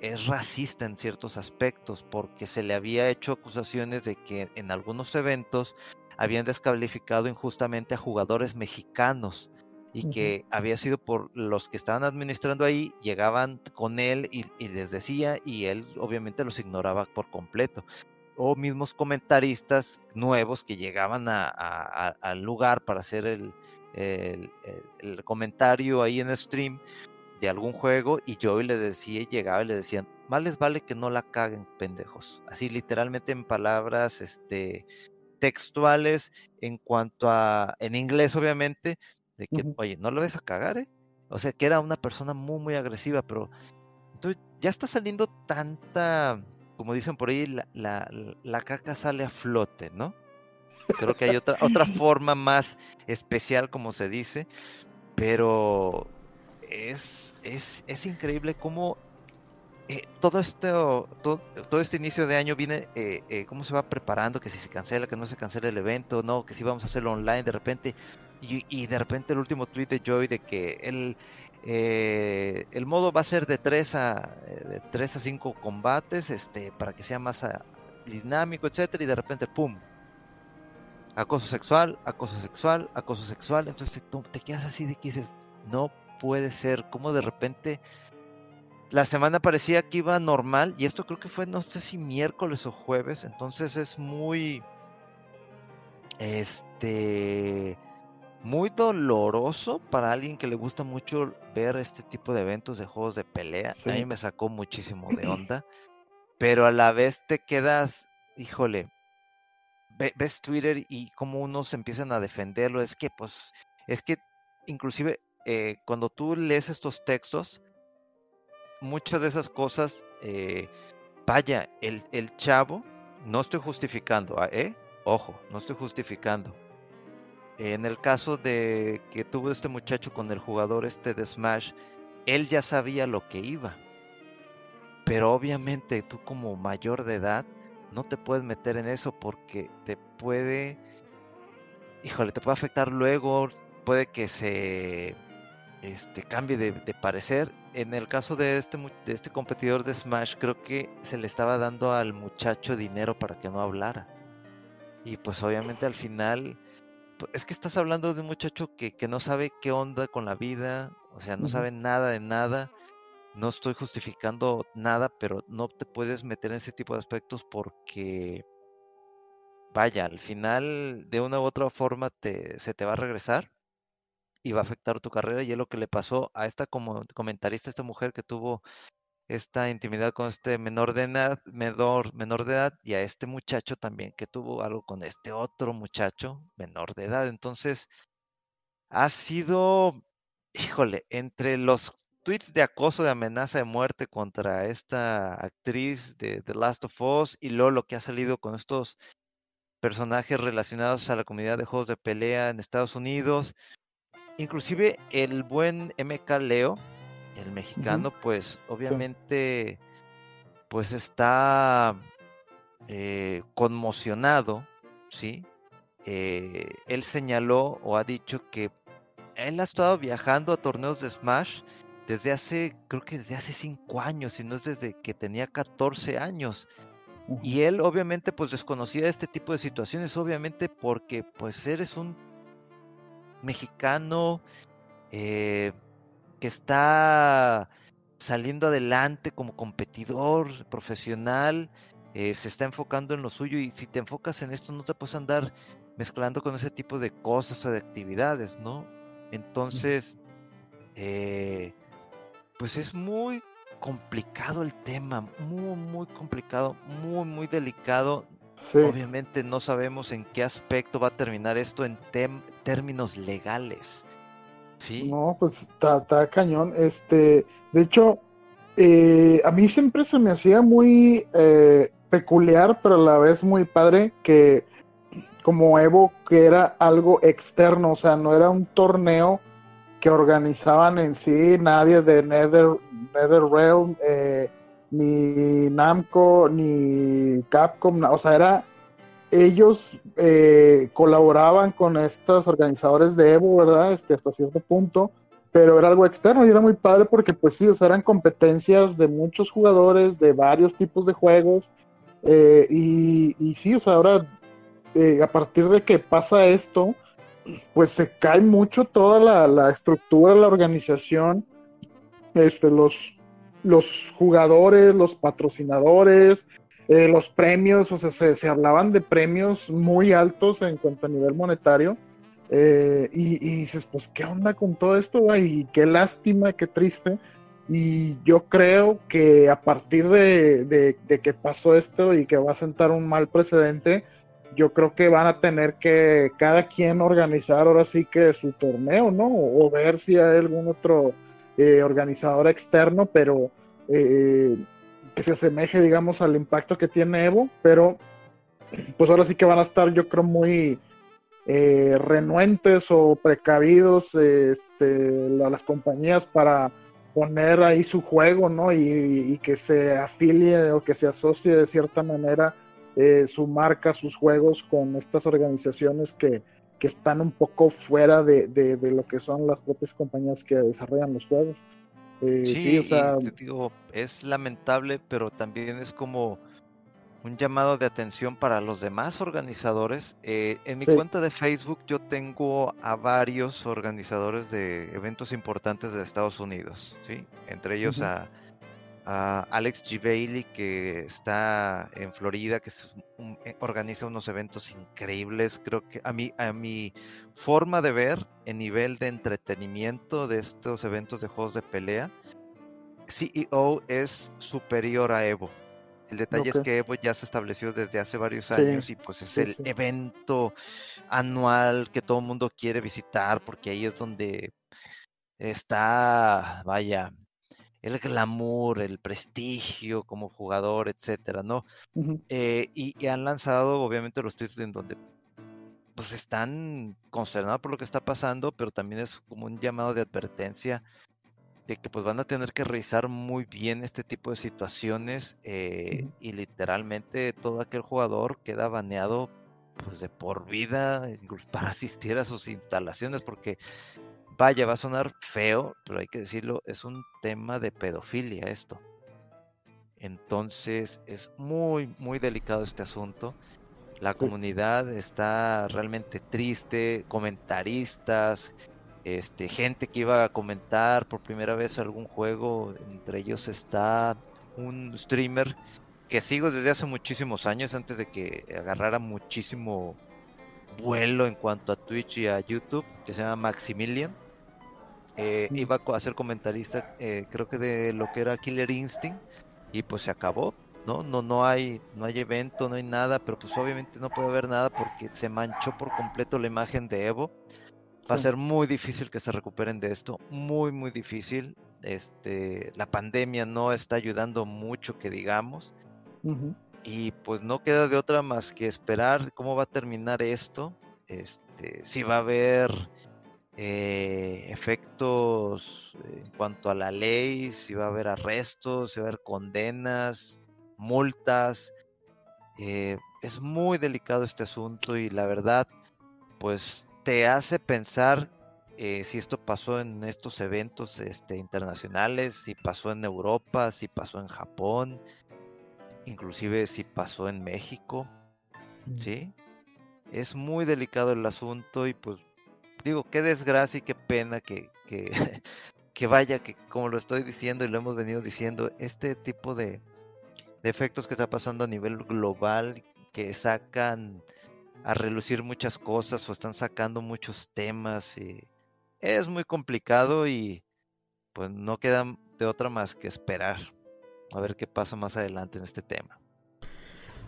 S3: es racista en ciertos aspectos porque se le había hecho acusaciones de que en algunos eventos habían descalificado injustamente a jugadores mexicanos y que había sido por los que estaban administrando ahí, llegaban con él y, les decía y él obviamente los ignoraba por completo. O mismos comentaristas nuevos que llegaban al lugar para hacer el, el, comentario ahí en el stream de algún juego y yo le decía, llegaba y le decían, más les vale que no la caguen, pendejos. Así literalmente en palabras, este, textuales en cuanto a, en inglés obviamente, de que, oye, no lo ves a cagar, ¿eh? O sea, que era una persona muy, muy agresiva, pero entonces ya está saliendo tanta, como dicen por ahí, la, la, la caca sale a flote, ¿no? Creo que hay otra, otra forma más especial, como se dice, pero es, es, es increíble cómo eh, todo, esto, todo, este inicio de año viene, eh, eh, cómo se va preparando, que si se cancela, que no se cancela el evento, no, que si vamos a hacerlo online de repente, y, de repente el último tweet de Joy de que el, el modo va a ser de 3 a, de 3 a 5 combates, este, para que sea más ah, dinámico, etcétera, y de repente, ¡pum! Acoso sexual, acoso sexual, acoso sexual, entonces tú te quedas así de que dices, no puede ser, como de repente la semana parecía que iba normal y esto creo que fue no sé si miércoles o jueves, entonces es muy este muy doloroso para alguien que le gusta mucho ver este tipo de eventos de juegos de pelea. A mí me sacó muchísimo de onda. pero a la vez te quedas, híjole, ve- ves Twitter y como unos empiezan a defenderlo, es que pues, es que inclusive eh, cuando tú lees estos textos, muchas de esas cosas, eh, vaya, el, el chavo, no estoy justificando, ah, ¿eh? Ojo, no estoy justificando. En el caso de que tuvo este muchacho con el jugador este de Smash, él ya sabía lo que iba. Pero obviamente tú como mayor de edad no te puedes meter en eso porque te puede, híjole, te puede afectar luego, puede que se este, cambie de, de parecer. En el caso de este, de este competidor de Smash, creo que se le estaba dando al muchacho dinero para que no hablara. Y pues obviamente al final, pu- es que estás hablando de un muchacho que, que no sabe qué onda con la vida, o sea, no sabe nada de nada. No estoy justificando nada, pero no te puedes meter en ese tipo de aspectos porque, vaya, al final de una u otra forma te, se te va a regresar y va a afectar tu carrera y es lo que le pasó a esta como comentarista, esta mujer que tuvo esta intimidad con este menor de edad, menor, menor de edad y a este muchacho también que tuvo algo con este otro muchacho menor de edad. Entonces, ha sido, híjole, entre los tweets de acoso, de amenaza de muerte contra esta actriz de The Last of Us y luego lo que ha salido con estos personajes relacionados a la comunidad de juegos de pelea en Estados Unidos. Inclusive el buen MK Leo, el mexicano, pues obviamente pues está eh, conmocionado, ¿sí? Eh, él señaló o ha dicho que él ha estado viajando a torneos de Smash desde hace, creo que desde hace 5 años, si no es desde que tenía 14 años. Y él obviamente pues desconocía este tipo de situaciones, obviamente porque pues eres un mexicano eh, que está saliendo adelante como competidor profesional, eh, se está enfocando en lo suyo y si te enfocas en esto no te puedes andar mezclando con ese tipo de cosas o de actividades, ¿no? Entonces, eh, pues es muy complicado el tema, muy, muy complicado, muy, muy delicado.
S2: Sí.
S3: Obviamente no sabemos en qué aspecto va a terminar esto en términos legales. Sí.
S2: No, pues está, está cañón. Este, de hecho, eh, a mí siempre se me hacía muy eh, peculiar, pero a la vez muy padre que como Evo, que era algo externo, o sea, no era un torneo que organizaban en sí nadie de Nether, NetherRealm, eh, ni Namco, ni Capcom, o sea, era ellos eh, colaboraban con estos organizadores de Evo, ¿verdad? Este, hasta cierto punto, pero era algo externo y era muy padre porque, pues sí, o sea, eran competencias de muchos jugadores, de varios tipos de juegos, eh, y, y sí, o sea, ahora, eh, a partir de que pasa esto, pues se cae mucho toda la, la estructura, la organización, este, los, los jugadores, los patrocinadores, eh, los premios, o sea, se, hablaban de premios muy altos en cuanto a nivel monetario. eh, y, dices, pues, ¿qué onda con todo esto? Y qué lástima, qué triste. Y yo creo que a partir de, de- de que pasó esto y que va a sentar un mal precedente, yo creo que van a tener que cada quien organizar ahora sí que su torneo, ¿no? O, ver si hay algún otro eh, organizador externo, pero eh, que se asemeje, digamos, al impacto que tiene Evo, pero pues ahora sí que van a estar, yo creo, muy eh, renuentes o precavidos este, la- las compañías para poner ahí su juego, ¿no? Y, y que se afilie o que se asocie de cierta manera eh, su marca, sus juegos con estas organizaciones que, que están un poco fuera de, de- de lo que son las propias compañías que desarrollan los juegos. Eh,
S3: Sí,
S2: sí, o sea,
S3: te digo, es lamentable, pero también es como un llamado de atención para los demás organizadores. Eh, en mi
S2: Sí.
S3: cuenta de Facebook yo tengo a varios organizadores de eventos importantes de Estados Unidos, ¿sí? Entre ellos a, a Alex G. Bailey, que está en Florida, que un- eh, organiza unos eventos increíbles. Creo que a mí, a mi forma de ver, en nivel de entretenimiento de estos eventos de juegos de pelea, CEO es superior a Evo. El detalle es que Evo ya se estableció desde hace varios
S2: Sí,
S3: años y pues es
S2: sí,
S3: el
S2: sí.
S3: evento anual que todo el mundo quiere visitar porque ahí es donde está, vaya, el glamour, el prestigio como jugador, etcétera, ¿no? Eh, y, y han lanzado obviamente los tweets en donde pues están consternados por lo que está pasando, pero también es como un llamado de advertencia de que pues van a tener que revisar muy bien este tipo de situaciones eh, y literalmente todo aquel jugador queda baneado pues de por vida para asistir a sus instalaciones porque vaya va a sonar feo pero hay que decirlo es un tema de pedofilia esto. Entonces es muy muy delicado este asunto. La comunidad está realmente triste comentaristas este, gente que iba a comentar por primera vez algún juego, entre ellos está un streamer que sigo desde hace muchísimos años, antes de que agarrara muchísimo vuelo en cuanto a Twitch y a YouTube, que se llama Maximilian. Eh, iba a ser comentarista, eh, creo que de lo que era Killer Instinct, y pues se acabó. No, no, no hay, no hay evento, no hay nada, pero pues obviamente no puede haber nada porque se manchó por completo la imagen de Evo. Va a ser muy difícil que se recuperen de esto, muy, muy difícil. Este, la pandemia no está ayudando mucho, que digamos, y pues no queda de otra más que esperar cómo va a terminar esto. Este, si va a haber eh, efectos en cuanto a la ley, si va a haber arrestos, si va a haber condenas, multas. eh, es muy delicado este asunto y la verdad, pues te hace pensar eh, si esto pasó en estos eventos este, internacionales, si pasó en Europa, si pasó en Japón, inclusive si pasó en México, ¿sí? Es muy delicado el asunto y pues digo, qué desgracia y qué pena que, que, que vaya, que como lo estoy diciendo y lo hemos venido diciendo, este tipo de, de efectos que está pasando a nivel global, que sacan a relucir muchas cosas o están sacando muchos temas, y es muy complicado y pues no queda de otra más que esperar a ver qué pasa más adelante en este tema.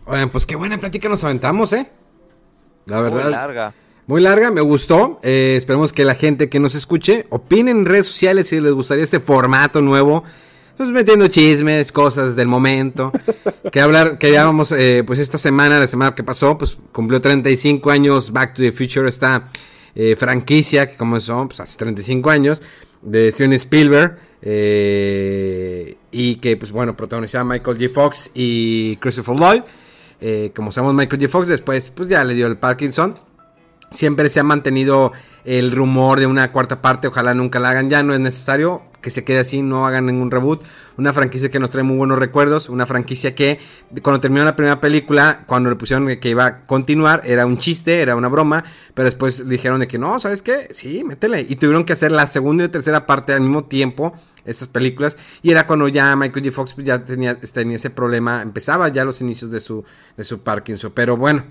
S1: Oigan, pues qué buena plática nos aventamos, ¿eh? La
S3: Muy
S1: verdad.
S3: larga.
S1: Muy larga, me gustó. Eh, esperemos que la gente que nos escuche opinen en redes sociales si les gustaría este formato nuevo. Pues metiendo chismes, cosas del momento. que hablar, que ya vamos, eh, pues esta semana, la semana que pasó, pues cumplió 35 años Back to the Future, esta eh, franquicia que comenzó pues, hace 35 años, de Steven Spielberg. eh, y que, pues bueno, protagonizaba Michael J. Fox y Christopher Lloyd. Como sabemos, Michael J. Fox después, pues ya le dio el Parkinson. Siempre se ha mantenido el rumor de una cuarta parte, ojalá nunca la hagan, ya no es necesario que se quede así, no hagan ningún reboot. Una franquicia que nos trae muy buenos recuerdos, una franquicia que cuando terminó la primera película, cuando le pusieron que iba a continuar, era un chiste, era una broma, pero después dijeron de que no, ¿sabes qué? Sí, métele. Y tuvieron que hacer la segunda y la tercera parte al mismo tiempo, estas películas, y era cuando ya Michael J. Fox pues, ya tenía, tenía ese problema, empezaba ya los inicios de su, de su Parkinson, pero bueno.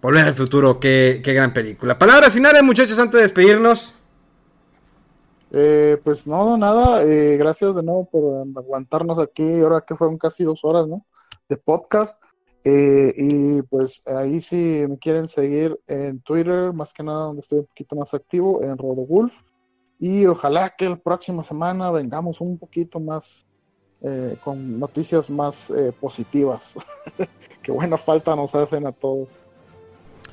S1: Volver al futuro, qué, qué gran película. Palabras finales, muchachos, antes de despedirnos.
S2: Eh, pues no, nada, eh, gracias de nuevo por aguantarnos aquí, ahora que fueron casi dos horas, ¿no? De podcast. Eh, y pues ahí si me quieren seguir en Twitter, más que nada donde estoy un poquito más activo, en RodoWolf. Y ojalá que la próxima semana vengamos un poquito más eh, con noticias más eh, positivas. que buena falta nos hacen a todos.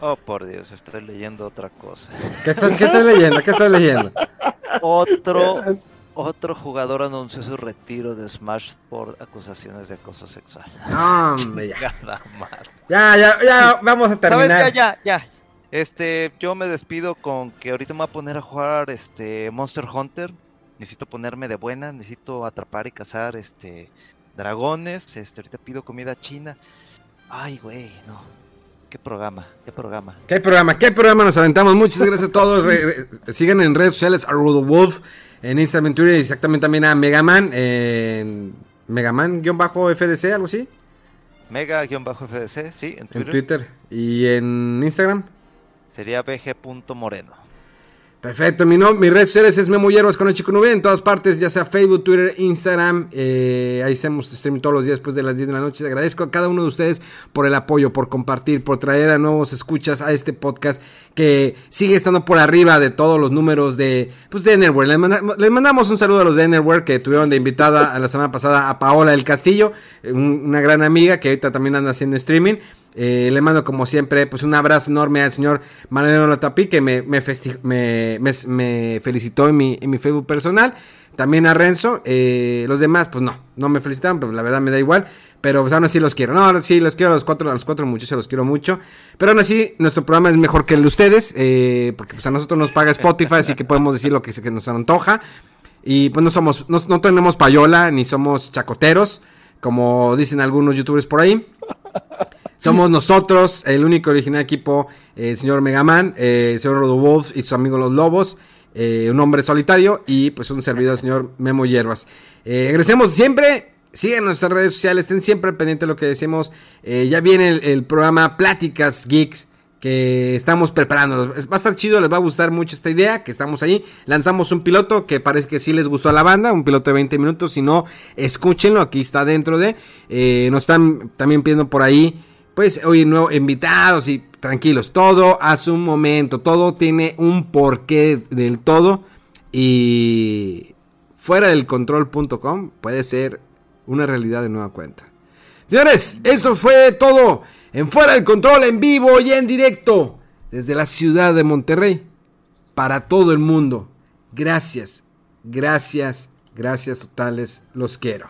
S3: Oh, por Dios, estoy leyendo otra cosa.
S1: ¿Qué estás, qué estás leyendo? ¿Qué estás leyendo?
S3: Otro, otro jugador anunció su retiro de Smash por acusaciones de acoso sexual.
S1: No, hombre, ya. Ya, ya, ya, vamos a
S3: ¿Sabes
S1: terminar.
S3: qué? Ya, ya. Este, yo me despido con que ahorita me voy a poner a jugar este Monster Hunter. Necesito ponerme de buena, necesito atrapar y cazar este dragones. Este, ahorita pido comida china. Ay, güey, no. Qué programa, qué programa.
S1: ¿Qué programa? ¿Qué programa nos aventamos? Muchas gracias a todos. Re- re- sigan en redes sociales a Wolf en Instagram, en Twitter y exactamente también a Megaman en Megaman-FDC, algo así,
S3: Mega-FDC, sí, en
S1: en
S3: Twitter.
S1: Twitter y en Instagram.
S3: Sería bg.moreno.
S1: Perfecto, mi, no, mis redes sociales es Memo Hierbas con el Chico Nube en todas partes, ya sea Facebook, Twitter, Instagram. eh, ahí hacemos stream todos los días después de las 10 de la noche. Agradezco a cada uno de ustedes por el apoyo, por compartir, por traer a nuevos escuchas a este podcast que sigue estando por arriba de todos los números de, pues, de. Les, les mandamos un saludo a los de Enerware que tuvieron de invitada a la semana pasada a Paola del Castillo, un- una gran amiga que ahorita también anda haciendo streaming. Eh, le mando como siempre pues un abrazo enorme al señor Manuel Latapi que me, me, me, felicitó en mi, en mi Facebook personal. También a Renzo. eh, los demás pues no, no me felicitaron, pero la verdad me da igual. Pero pues aún así los quiero. No, sí, los quiero a los cuatro, a los cuatro muchachos los quiero mucho. Pero aún así, nuestro programa es mejor que el de ustedes. eh, porque pues a nosotros nos paga Spotify, así que podemos decir lo que, que nos antoja. Y pues no somos, no, no tenemos payola, ni somos chacoteros, como dicen algunos youtubers por ahí. Somos nosotros, el único original equipo, eh, señor Megaman, eh, señor Rodowolf y su amigo Los Lobos, eh, un hombre solitario y pues un servidor, señor Memo Hierbas. Eh, agradecemos siempre, sigan nuestras redes sociales, estén siempre pendientes de lo que decimos. Eh, ya viene el, el programa Pláticas Geeks que estamos preparando. Va a estar chido, les va a gustar mucho esta idea, que estamos ahí. Lanzamos un piloto que parece que sí les gustó a la banda, un piloto de 20 minutos. Si no, escúchenlo, aquí está dentro de. Eh, nos están también pidiendo por ahí, pues, hoy nuevos invitados y tranquilos, todo a su momento, todo tiene un porqué del todo. Y fuera del control.com puede ser una realidad de nueva cuenta. Señores, esto fue todo en Fuera del Control, en vivo y en directo, desde la ciudad de Monterrey, para todo el mundo. Gracias, gracias, gracias totales, los quiero.